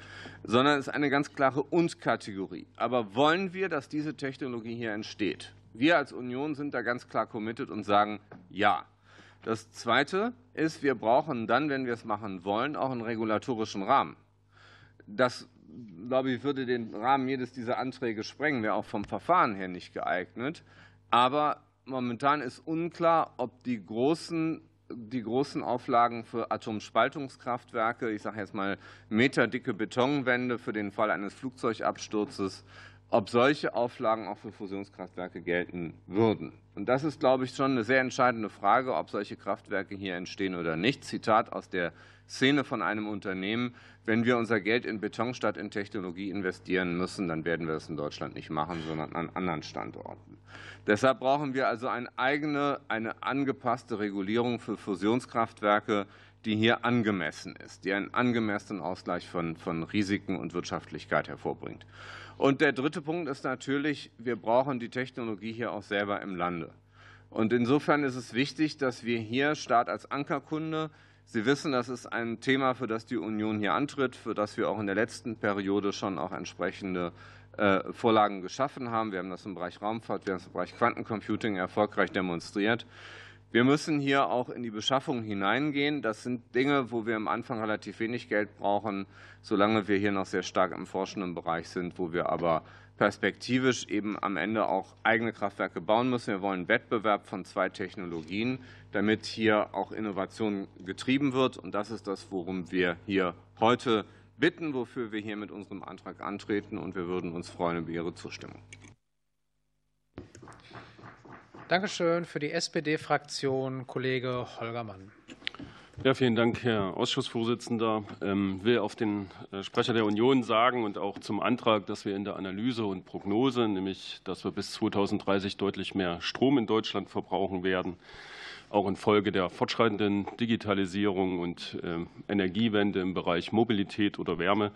sondern es ist eine ganz klare Und-Kategorie. Aber wollen wir, dass diese Technologie hier entsteht? Wir als Union sind da ganz klar committed und sagen Ja. Das Zweite ist, wir brauchen dann, wenn wir es machen wollen, auch einen regulatorischen Rahmen. Das glaube ich, würde den Rahmen jedes dieser Anträge sprengen, wäre auch vom Verfahren her nicht geeignet. Aber momentan ist unklar, ob die großen, die großen Auflagen für Atomspaltungskraftwerke, ich sage jetzt mal meterdicke Betonwände für den Fall eines Flugzeugabsturzes, ob solche Auflagen auch für Fusionskraftwerke gelten würden. Und das ist, glaube ich, schon eine sehr entscheidende Frage, ob solche Kraftwerke hier entstehen oder nicht. Zitat aus der Szene von einem Unternehmen, wenn wir unser Geld in Beton statt in Technologie investieren müssen, dann werden wir das in Deutschland nicht machen, sondern an anderen Standorten. Deshalb brauchen wir also eine eigene, eine angepasste Regulierung für Fusionskraftwerke, die hier angemessen ist, die einen angemessenen Ausgleich von, von Risiken und Wirtschaftlichkeit hervorbringt. Und der dritte Punkt ist natürlich, wir brauchen die Technologie hier auch selber im Lande. Und insofern ist es wichtig, dass wir hier Staat als Ankerkunde Sie wissen, das ist ein Thema, für das die Union hier antritt, für das wir auch in der letzten Periode schon auch entsprechende äh, Vorlagen geschaffen haben. Wir haben das im Bereich Raumfahrt, wir haben das im Bereich Quantencomputing erfolgreich demonstriert. Wir müssen hier auch in die Beschaffung hineingehen. Das sind Dinge, wo wir am Anfang relativ wenig Geld brauchen, solange wir hier noch sehr stark im forschenden Bereich sind, wo wir aber perspektivisch eben am Ende auch eigene Kraftwerke bauen müssen. Wir wollen Wettbewerb von zwei Technologien, damit hier auch Innovation getrieben wird. Und das ist das, worum wir hier heute bitten, wofür wir hier mit unserem Antrag antreten. Und wir würden uns freuen über Ihre Zustimmung. Dankeschön. Für die SPD-Fraktion Kollege Holger Mann. Ja, vielen Dank, Herr Ausschussvorsitzender. Ich ähm, will auf den äh, Sprecher der Union sagen und auch zum Antrag, dass wir in der Analyse und Prognose, nämlich dass wir bis 2030 deutlich mehr Strom in Deutschland verbrauchen werden, auch infolge der fortschreitenden Digitalisierung und ähm, Energiewende im Bereich Mobilität oder Wärme,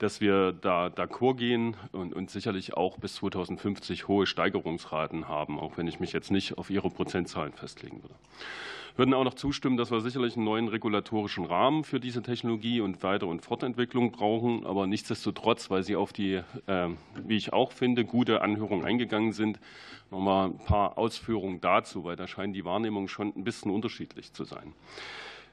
dass wir da d'accord gehen und, und sicherlich auch bis 2050 hohe Steigerungsraten haben, auch wenn ich mich jetzt nicht auf Ihre Prozentzahlen festlegen würde würden auch noch zustimmen, dass wir sicherlich einen neuen regulatorischen Rahmen für diese Technologie und Weiter- und Fortentwicklung brauchen. Aber nichtsdestotrotz, weil Sie auf die, äh, wie ich auch finde, gute Anhörung eingegangen sind, noch mal ein paar Ausführungen dazu, weil da scheinen die Wahrnehmungen schon ein bisschen unterschiedlich zu sein.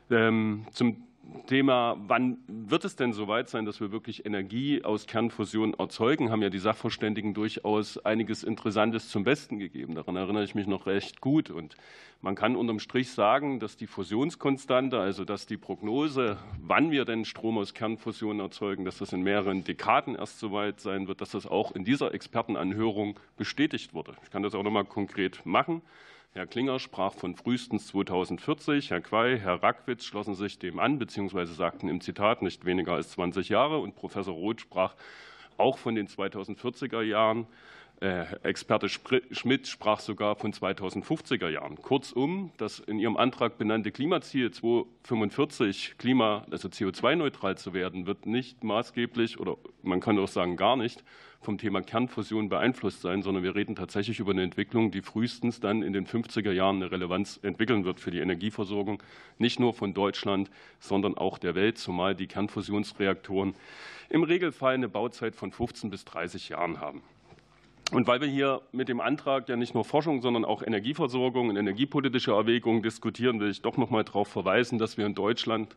Ähm, zum Thema, wann wird es denn soweit sein, dass wir wirklich Energie aus Kernfusion erzeugen, haben ja die Sachverständigen durchaus einiges Interessantes zum Besten gegeben. Daran erinnere ich mich noch recht gut. Und man kann unterm Strich sagen, dass die Fusionskonstante, also dass die Prognose, wann wir denn Strom aus Kernfusion erzeugen, dass das in mehreren Dekaden erst soweit sein wird, dass das auch in dieser Expertenanhörung bestätigt wurde. Ich kann das auch noch mal konkret machen. Herr Klinger sprach von frühestens 2040. Herr Quay, Herr Rackwitz schlossen sich dem an, beziehungsweise sagten im Zitat nicht weniger als 20 Jahre. Und Professor Roth sprach auch von den 2040er Jahren. Äh, Experte Schmidt sprach sogar von 2050er Jahren. Kurzum, das in Ihrem Antrag benannte Klimaziel 2045 Klima, also CO2-neutral zu werden, wird nicht maßgeblich oder man kann auch sagen gar nicht vom Thema Kernfusion beeinflusst sein, sondern wir reden tatsächlich über eine Entwicklung, die frühestens dann in den 50er Jahren eine Relevanz entwickeln wird für die Energieversorgung, nicht nur von Deutschland, sondern auch der Welt, zumal die Kernfusionsreaktoren im Regelfall eine Bauzeit von 15 bis 30 Jahren haben. Und weil wir hier mit dem Antrag ja nicht nur Forschung, sondern auch Energieversorgung und energiepolitische Erwägungen diskutieren, will ich doch noch mal darauf verweisen, dass wir in Deutschland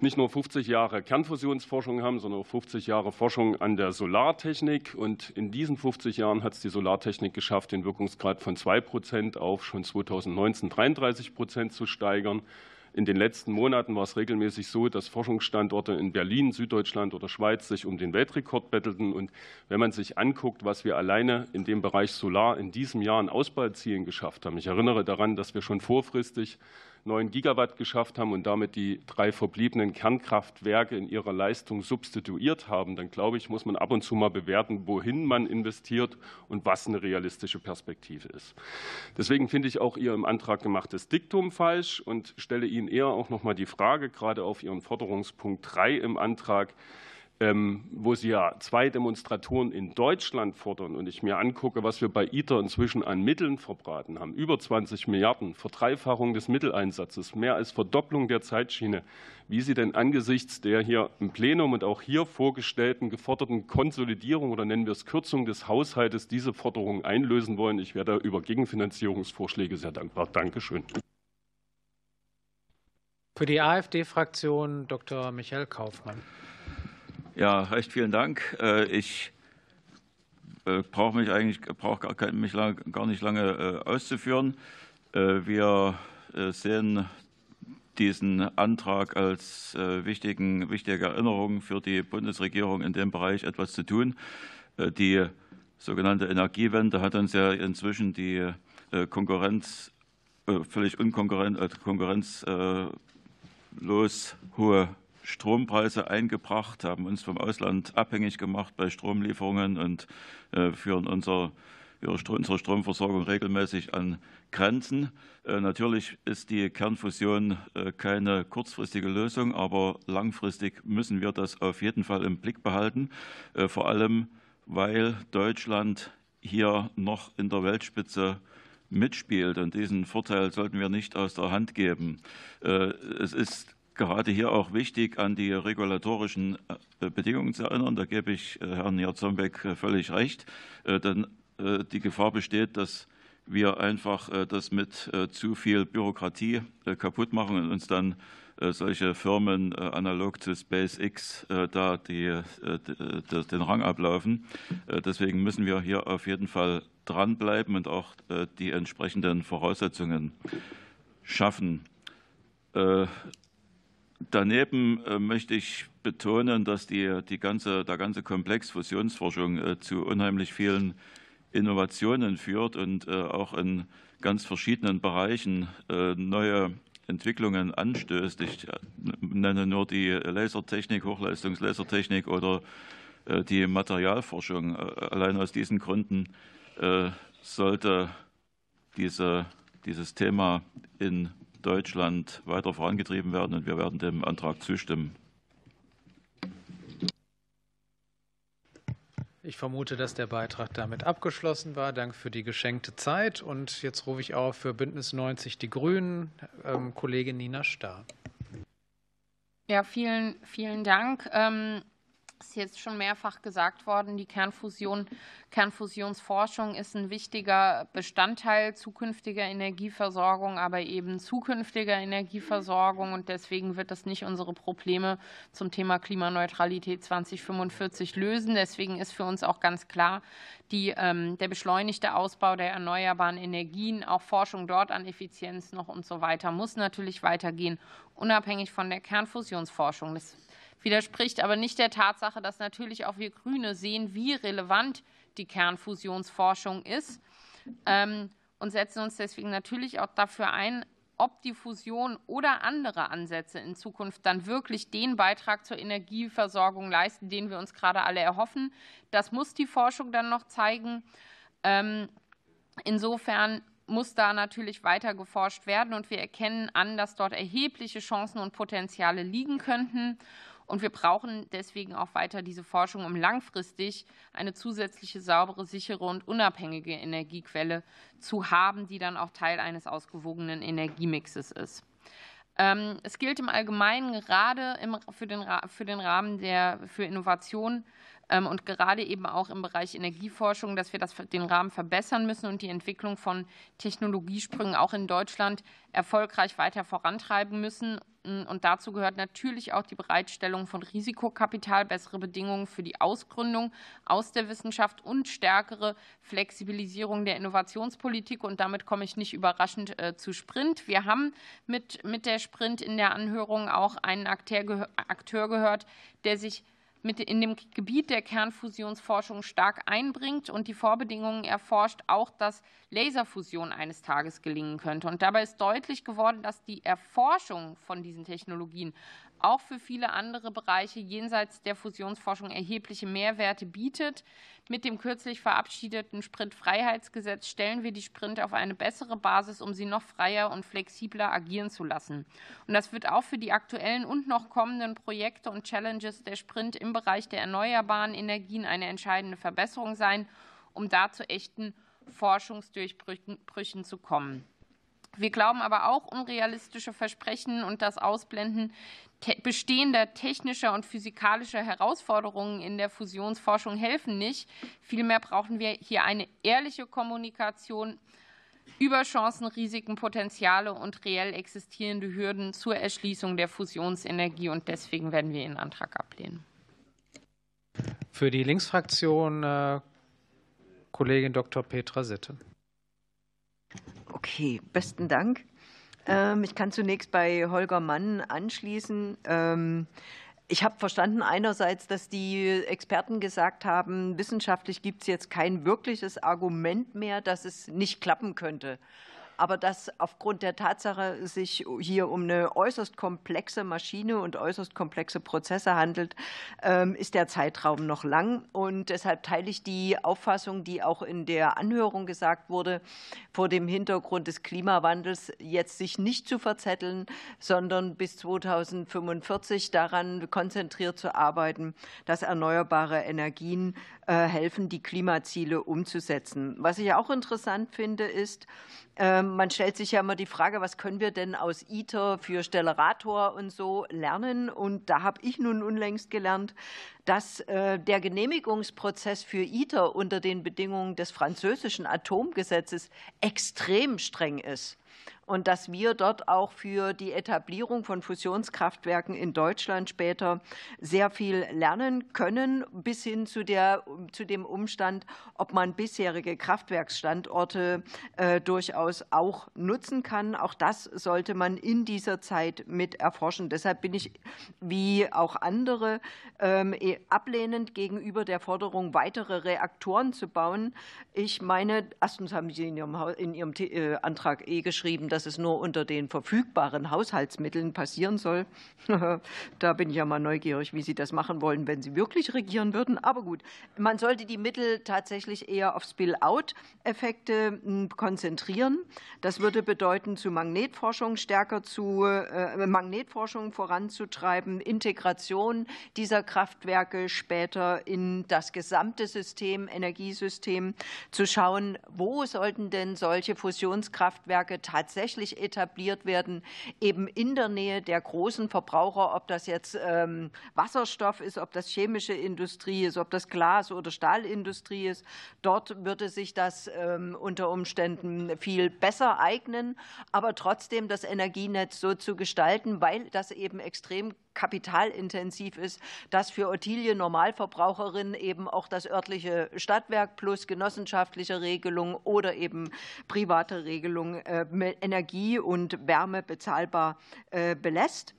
nicht nur 50 Jahre Kernfusionsforschung haben, sondern auch 50 Jahre Forschung an der Solartechnik. Und in diesen 50 Jahren hat es die Solartechnik geschafft, den Wirkungsgrad von 2 Prozent auf schon 2019 33 Prozent zu steigern. In den letzten Monaten war es regelmäßig so, dass Forschungsstandorte in Berlin, Süddeutschland oder Schweiz sich um den Weltrekord bettelten. Und wenn man sich anguckt, was wir alleine in dem Bereich Solar in diesem Jahr an Ausbauzielen geschafft haben, ich erinnere daran, dass wir schon vorfristig 9 Gigawatt geschafft haben und damit die drei verbliebenen Kernkraftwerke in ihrer Leistung substituiert haben, dann glaube ich, muss man ab und zu mal bewerten, wohin man investiert und was eine realistische Perspektive ist. Deswegen finde ich auch Ihr im Antrag gemachtes Diktum falsch und stelle Ihnen eher auch noch mal die Frage, gerade auf Ihren Forderungspunkt 3 im Antrag, wo Sie ja zwei Demonstratoren in Deutschland fordern und ich mir angucke, was wir bei ITER inzwischen an Mitteln verbraten haben, über 20 Milliarden, Verdreifachung des Mitteleinsatzes, mehr als Verdopplung der Zeitschiene, wie Sie denn angesichts der hier im Plenum und auch hier vorgestellten geforderten Konsolidierung oder nennen wir es Kürzung des Haushaltes diese Forderungen einlösen wollen. Ich wäre da über Gegenfinanzierungsvorschläge sehr dankbar. Dankeschön. Für die AfD-Fraktion Dr. Michael Kaufmann. Ja, recht vielen Dank. Äh, ich äh, brauche mich eigentlich brauche gar, mich gar nicht lange äh, auszuführen. Wir sehen diesen Antrag als wichtigen, wichtige Erinnerung für die Bundesregierung in dem Bereich etwas zu tun. Die sogenannte Energiewende hat uns ja inzwischen die Konkurrenz völlig unkonkurrenzlos hohe Strompreise eingebracht, haben uns vom Ausland abhängig gemacht bei Stromlieferungen und äh, führen unser, unsere Stromversorgung regelmäßig an Grenzen. Äh, natürlich ist die Kernfusion äh, keine kurzfristige Lösung, aber langfristig müssen wir das auf jeden Fall im Blick behalten, vor allem weil Deutschland hier noch in der Weltspitze mitspielt. Und diesen Vorteil sollten wir nicht aus der Hand geben. Es ist gerade hier auch wichtig, an die regulatorischen äh, Bedingungen zu erinnern. Da gebe ich äh, Herrn Jarzombeck äh, völlig recht. Denn die Gefahr besteht, dass wir einfach das mit zu viel Bürokratie kaputt machen und uns dann solche Firmen analog zu SpaceX da die, den Rang ablaufen. Deswegen müssen wir hier auf jeden Fall dranbleiben und auch die entsprechenden Voraussetzungen schaffen. Daneben äh, möchte ich betonen, dass die, die ganze, der ganze Komplex Fusionsforschung äh, zu unheimlich vielen Innovationen führt und äh, auch in ganz verschiedenen Bereichen neue Entwicklungen anstößt. Ich nenne nur die Lasertechnik, Hochleistungslasertechnik oder die Materialforschung. Allein aus diesen Gründen sollte diese, dieses Thema in Deutschland weiter vorangetrieben werden. Und wir werden dem Antrag zustimmen. Ich vermute, dass der Beitrag damit abgeschlossen war. Dank für die geschenkte Zeit. Und jetzt rufe ich auf für Bündnis 90 Die Grünen, ähm, Kollegin Nina Starr. Ja, vielen, vielen Dank. Ist jetzt schon mehrfach gesagt worden, die Kernfusion, Kernfusionsforschung ist ein wichtiger Bestandteil zukünftiger Energieversorgung, aber eben zukünftiger Energieversorgung. Und deswegen wird das nicht unsere Probleme zum Thema Klimaneutralität 2045 lösen. Deswegen ist für uns auch ganz klar, die, ähm, der beschleunigte Ausbau der erneuerbaren Energien, auch Forschung dort an Effizienz noch und so weiter, muss natürlich weitergehen, unabhängig von der Kernfusionsforschung. Das widerspricht aber nicht der Tatsache, dass natürlich auch wir Grüne sehen, wie relevant die Kernfusionsforschung ist ähm, und setzen uns deswegen natürlich auch dafür ein, ob die Fusion oder andere Ansätze in Zukunft dann wirklich den Beitrag zur Energieversorgung leisten, den wir uns gerade alle erhoffen. Das muss die Forschung dann noch zeigen. Ähm, insofern muss da natürlich weiter geforscht werden. Und wir erkennen an, dass dort erhebliche Chancen und Potenziale liegen könnten. Und wir brauchen deswegen auch weiter diese Forschung, um langfristig eine zusätzliche saubere, sichere und unabhängige Energiequelle zu haben, die dann auch Teil eines ausgewogenen Energiemixes ist. Ähm, es gilt im Allgemeinen gerade für den Rahmen der, für Innovation und gerade eben auch im Bereich Energieforschung, dass wir das, den Rahmen verbessern müssen und die Entwicklung von Technologiesprüngen auch in Deutschland erfolgreich weiter vorantreiben müssen. Und dazu gehört natürlich auch die Bereitstellung von Risikokapital, bessere Bedingungen für die Ausgründung aus der Wissenschaft und stärkere Flexibilisierung der Innovationspolitik. Und damit komme ich nicht überraschend äh, zu Sprint. Wir haben mit, mit der Sprint in der Anhörung auch einen Akteur, Akteur gehört, der sich mit in dem Gebiet der Kernfusionsforschung stark einbringt und die Vorbedingungen erforscht, auch dass Laserfusion eines Tages gelingen könnte. Und dabei ist deutlich geworden, dass die Erforschung von diesen Technologien auch für viele andere Bereiche jenseits der Fusionsforschung erhebliche Mehrwerte bietet. Mit dem kürzlich verabschiedeten Sprint-Freiheitsgesetz stellen wir die Sprint auf eine bessere Basis, um sie noch freier und flexibler agieren zu lassen. Und das wird auch für die aktuellen und noch kommenden Projekte und Challenges der Sprint im Bereich der erneuerbaren Energien eine entscheidende Verbesserung sein, um da zu echten Forschungsdurchbrüchen zu kommen. Wir glauben aber auch, unrealistische Versprechen und das Ausblenden bestehender technischer und physikalischer Herausforderungen in der Fusionsforschung helfen nicht. Vielmehr brauchen wir hier eine ehrliche Kommunikation über Chancen, Risiken, Potenziale und reell existierende Hürden zur Erschließung der Fusionsenergie. Und deswegen werden wir Ihren Antrag ablehnen. Für die Linksfraktion äh, Kollegin Dr. Petra Sitte. Okay, besten Dank. Ähm, ich kann zunächst bei Holger Mann anschließen. Ähm, ich habe verstanden einerseits, dass die Experten gesagt haben, wissenschaftlich gibt es jetzt kein wirkliches Argument mehr, dass es nicht klappen könnte aber dass aufgrund der Tatsache sich hier um eine äußerst komplexe Maschine und äußerst komplexe Prozesse handelt, ähm, ist der Zeitraum noch lang. Und deshalb teile ich die Auffassung, die auch in der Anhörung gesagt wurde, vor dem Hintergrund des Klimawandels jetzt sich nicht zu verzetteln, sondern bis 2045 daran konzentriert zu arbeiten, dass erneuerbare Energien äh, helfen, die Klimaziele umzusetzen. Was ich auch interessant finde, ist, ähm, man stellt sich ja immer die Frage, was können wir denn aus ITER für Stellarator und so lernen? Und da habe ich nun unlängst gelernt, dass äh, der Genehmigungsprozess für ITER unter den Bedingungen des französischen Atomgesetzes extrem streng ist und dass wir dort auch für die Etablierung von Fusionskraftwerken in Deutschland später sehr viel lernen können, bis hin zu, der, zu dem Umstand, ob man bisherige Kraftwerksstandorte äh, durchaus auch nutzen kann. Auch das sollte man in dieser Zeit mit erforschen. Deshalb bin ich wie auch andere ähm, eh, ablehnend gegenüber der Forderung, weitere Reaktoren zu bauen. Ich meine, erstens haben Sie in Ihrem, in Ihrem äh, Antrag eh geschrieben, dass es nur unter den verfügbaren Haushaltsmitteln passieren soll. da bin ich ja mal neugierig, wie Sie das machen wollen, wenn Sie wirklich regieren würden. Aber gut, man sollte die Mittel tatsächlich eher auf Spill-out-Effekte hm, konzentrieren. Das würde bedeuten, zu Magnetforschung stärker zu äh, Magnetforschung voranzutreiben, Integration dieser Kraftwerke später in das gesamte System, Energiesystem, zu schauen, wo sollten denn solche Fusionskraftwerke tatsächlich tatsächlich etabliert werden, eben in der Nähe der großen Verbraucher, ob das jetzt ähm, Wasserstoff ist, ob das chemische Industrie ist, ob das Glas- oder Stahlindustrie ist. Dort würde sich das ähm, unter Umständen viel besser eignen, aber trotzdem das Energienetz so zu gestalten, weil das eben extrem kapitalintensiv ist, dass für Ottilie Normalverbraucherin eben auch das örtliche Stadtwerk plus genossenschaftliche Regelung oder eben private Regelung äh, Energie und Wärme bezahlbar äh, belässt.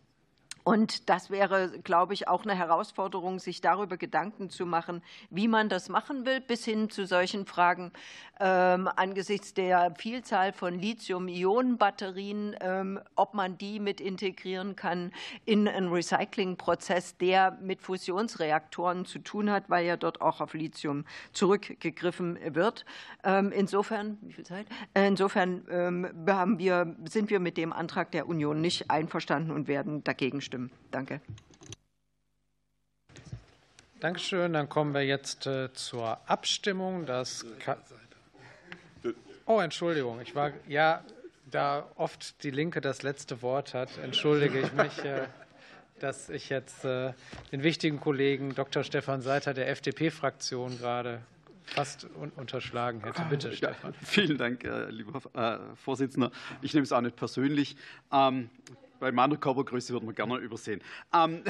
Und das wäre, glaube ich, auch eine Herausforderung, sich darüber Gedanken zu machen, wie man das machen will, bis hin zu solchen Fragen ähm, angesichts der Vielzahl von Lithium-Ionen-Batterien, ähm, ob man die mit integrieren kann in einen Recyclingprozess, der mit Fusionsreaktoren zu tun hat, weil ja dort auch auf Lithium zurückgegriffen wird. Ähm, insofern, wie viel Zeit? Insofern ähm, haben wir, sind wir mit dem Antrag der Union nicht einverstanden und werden dagegen stimmen. Danke. Dankeschön. Dann kommen wir jetzt äh, zur Abstimmung. Das oh, Entschuldigung. Ich war ja, da oft die Linke das letzte Wort hat, entschuldige ich mich, äh, dass ich jetzt äh, den wichtigen Kollegen Dr. Stefan Seiter der FDP-Fraktion gerade fast unterschlagen hätte. Bitte, Stefan. Ja, vielen Dank, lieber Vorsitzender. Ich nehme es auch nicht persönlich. Ähm, bei meiner Körpergröße würde man gerne übersehen. Ähm,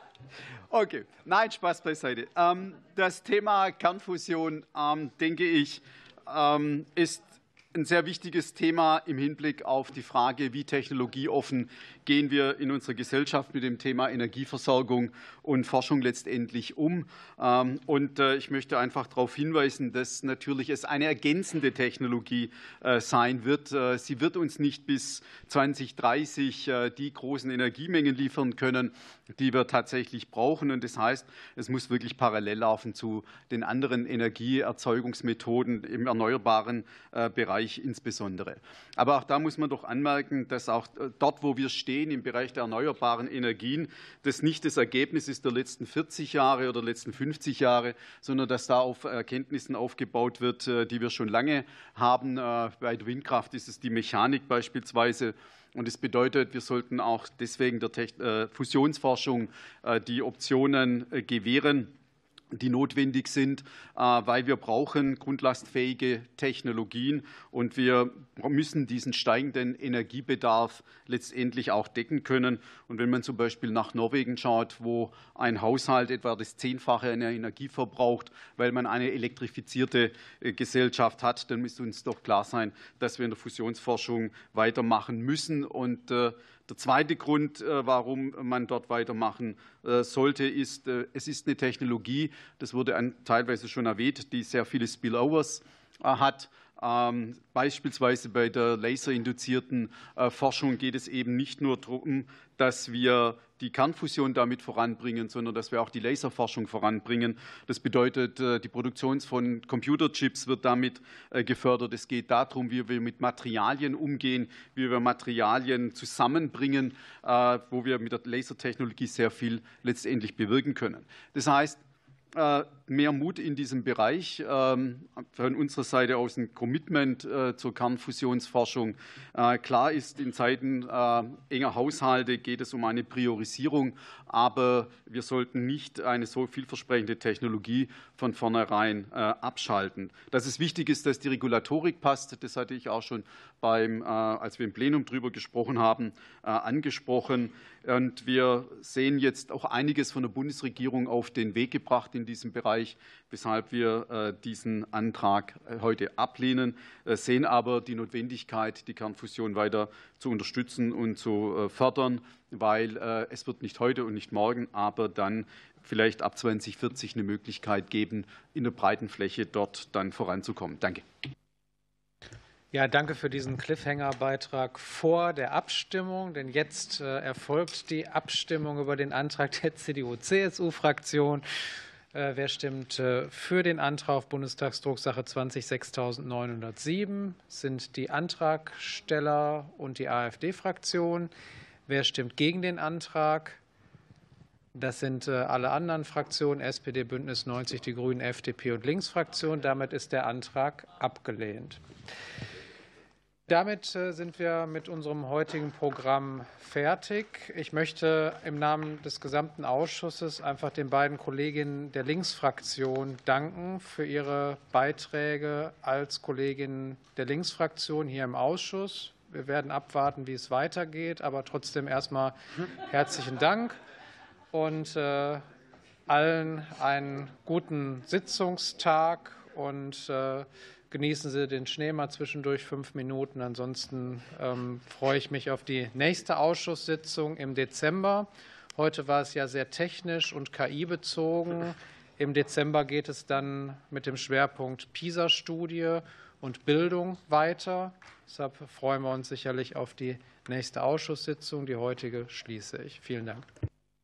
okay, nein, Spaß beiseite. Ähm, das Thema Kernfusion, ähm, denke ich, ist ein sehr wichtiges Thema im Hinblick auf die Frage, wie technologieoffen gehen wir in unserer Gesellschaft mit dem Thema Energieversorgung und Forschung letztendlich um. Ähm, und äh, ich möchte einfach darauf hinweisen, dass natürlich es eine ergänzende Technologie äh, sein wird. Äh, sie wird uns nicht bis 2030 die großen Energiemengen liefern können, die wir tatsächlich brauchen. Und das heißt, es muss wirklich parallel laufen zu den anderen Energieerzeugungsmethoden im erneuerbaren Bereich insbesondere. Aber auch da muss man doch anmerken, dass auch dort, wo wir stehen, im Bereich der erneuerbaren Energien, das nicht das Ergebnis ist der letzten 40 Jahre oder letzten 50 Jahre, sondern dass da auf Erkenntnissen aufgebaut wird, äh, die wir schon lange haben. Äh, bei der Windkraft ist es die Mechanik beispielsweise. Und das bedeutet, wir sollten auch deswegen der äh, Fusionsforschung die Optionen gewähren die notwendig sind, äh, weil wir brauchen grundlastfähige Technologien und wir müssen diesen steigenden Energiebedarf letztendlich auch decken können. Und wenn man zum Beispiel nach Norwegen schaut, wo ein Haushalt etwa das Zehnfache an Energie verbraucht, weil man eine elektrifizierte äh, Gesellschaft hat, dann muss uns doch klar sein, dass wir in der Fusionsforschung weitermachen müssen und äh, der zweite Grund, äh, warum man dort weitermachen äh, sollte, ist, äh, es ist eine Technologie, das wurde teilweise schon erwähnt, die sehr viele Spillovers hat. Ähm, beispielsweise bei der laserinduzierten äh, Forschung geht es eben nicht nur darum, dass wir die Kernfusion damit voranbringen, sondern dass wir auch die Laserforschung voranbringen. Das bedeutet, äh, die Produktion von Computerchips wird damit äh, gefördert. Es geht darum, wie wir mit Materialien umgehen, wie wir Materialien zusammenbringen, wo wir mit der Lasertechnologie sehr viel letztendlich bewirken können. Das heißt, mehr Mut in diesem Bereich. Ähm, von unserer Seite aus ein Commitment äh, zur Kernfusionsforschung. Äh, klar ist, in Zeiten enger Haushalte geht es um eine Priorisierung, aber wir sollten nicht eine so vielversprechende Technologie von vornherein abschalten. Dass es wichtig ist, dass die Regulatorik passt, das hatte ich auch schon beim, als wir im Plenum darüber gesprochen haben, angesprochen. Und wir sehen jetzt auch einiges von der Bundesregierung auf den Weg gebracht in diesem Bereich, weshalb wir äh, diesen Antrag äh, heute ablehnen, äh, sehen aber die Notwendigkeit, die Kernfusion weiter zu unterstützen und zu fördern, weil es wird nicht heute und nicht morgen, aber dann vielleicht ab 2040 eine Möglichkeit geben, in der breiten Fläche dort dann voranzukommen. Danke. Ja, danke für diesen Cliffhanger-Beitrag vor der Abstimmung, denn jetzt erfolgt die Abstimmung über den Antrag der CDU-CSU-Fraktion. Äh, wer stimmt äh, für den Antrag auf Bundestagsdrucksache 206907? Sind die Antragsteller und die AfD-Fraktion. Wer stimmt gegen den Antrag? Das sind äh, alle anderen Fraktionen, SPD, Bündnis 90, die Grünen, FDP und Linksfraktion. Damit ist der Antrag abgelehnt. Damit äh, sind wir mit unserem heutigen Programm fertig. Ich möchte im Namen des gesamten Ausschusses einfach den beiden Kolleginnen der Linksfraktion danken für ihre Beiträge als Kolleginnen der Linksfraktion hier im Ausschuss. Wir werden abwarten, wie es weitergeht, aber trotzdem erstmal herzlichen Dank und äh, allen einen guten Sitzungstag und äh, Genießen Sie den Schnee mal zwischendurch fünf Minuten. Ansonsten ähm, freue ich mich auf die nächste Ausschusssitzung im Dezember. Heute war es ja sehr technisch und KI-bezogen. Im Dezember geht es dann mit dem Schwerpunkt PISA-Studie und Bildung weiter. Deshalb freuen wir uns sicherlich auf die nächste Ausschusssitzung. Die heutige schließe ich. Vielen Dank.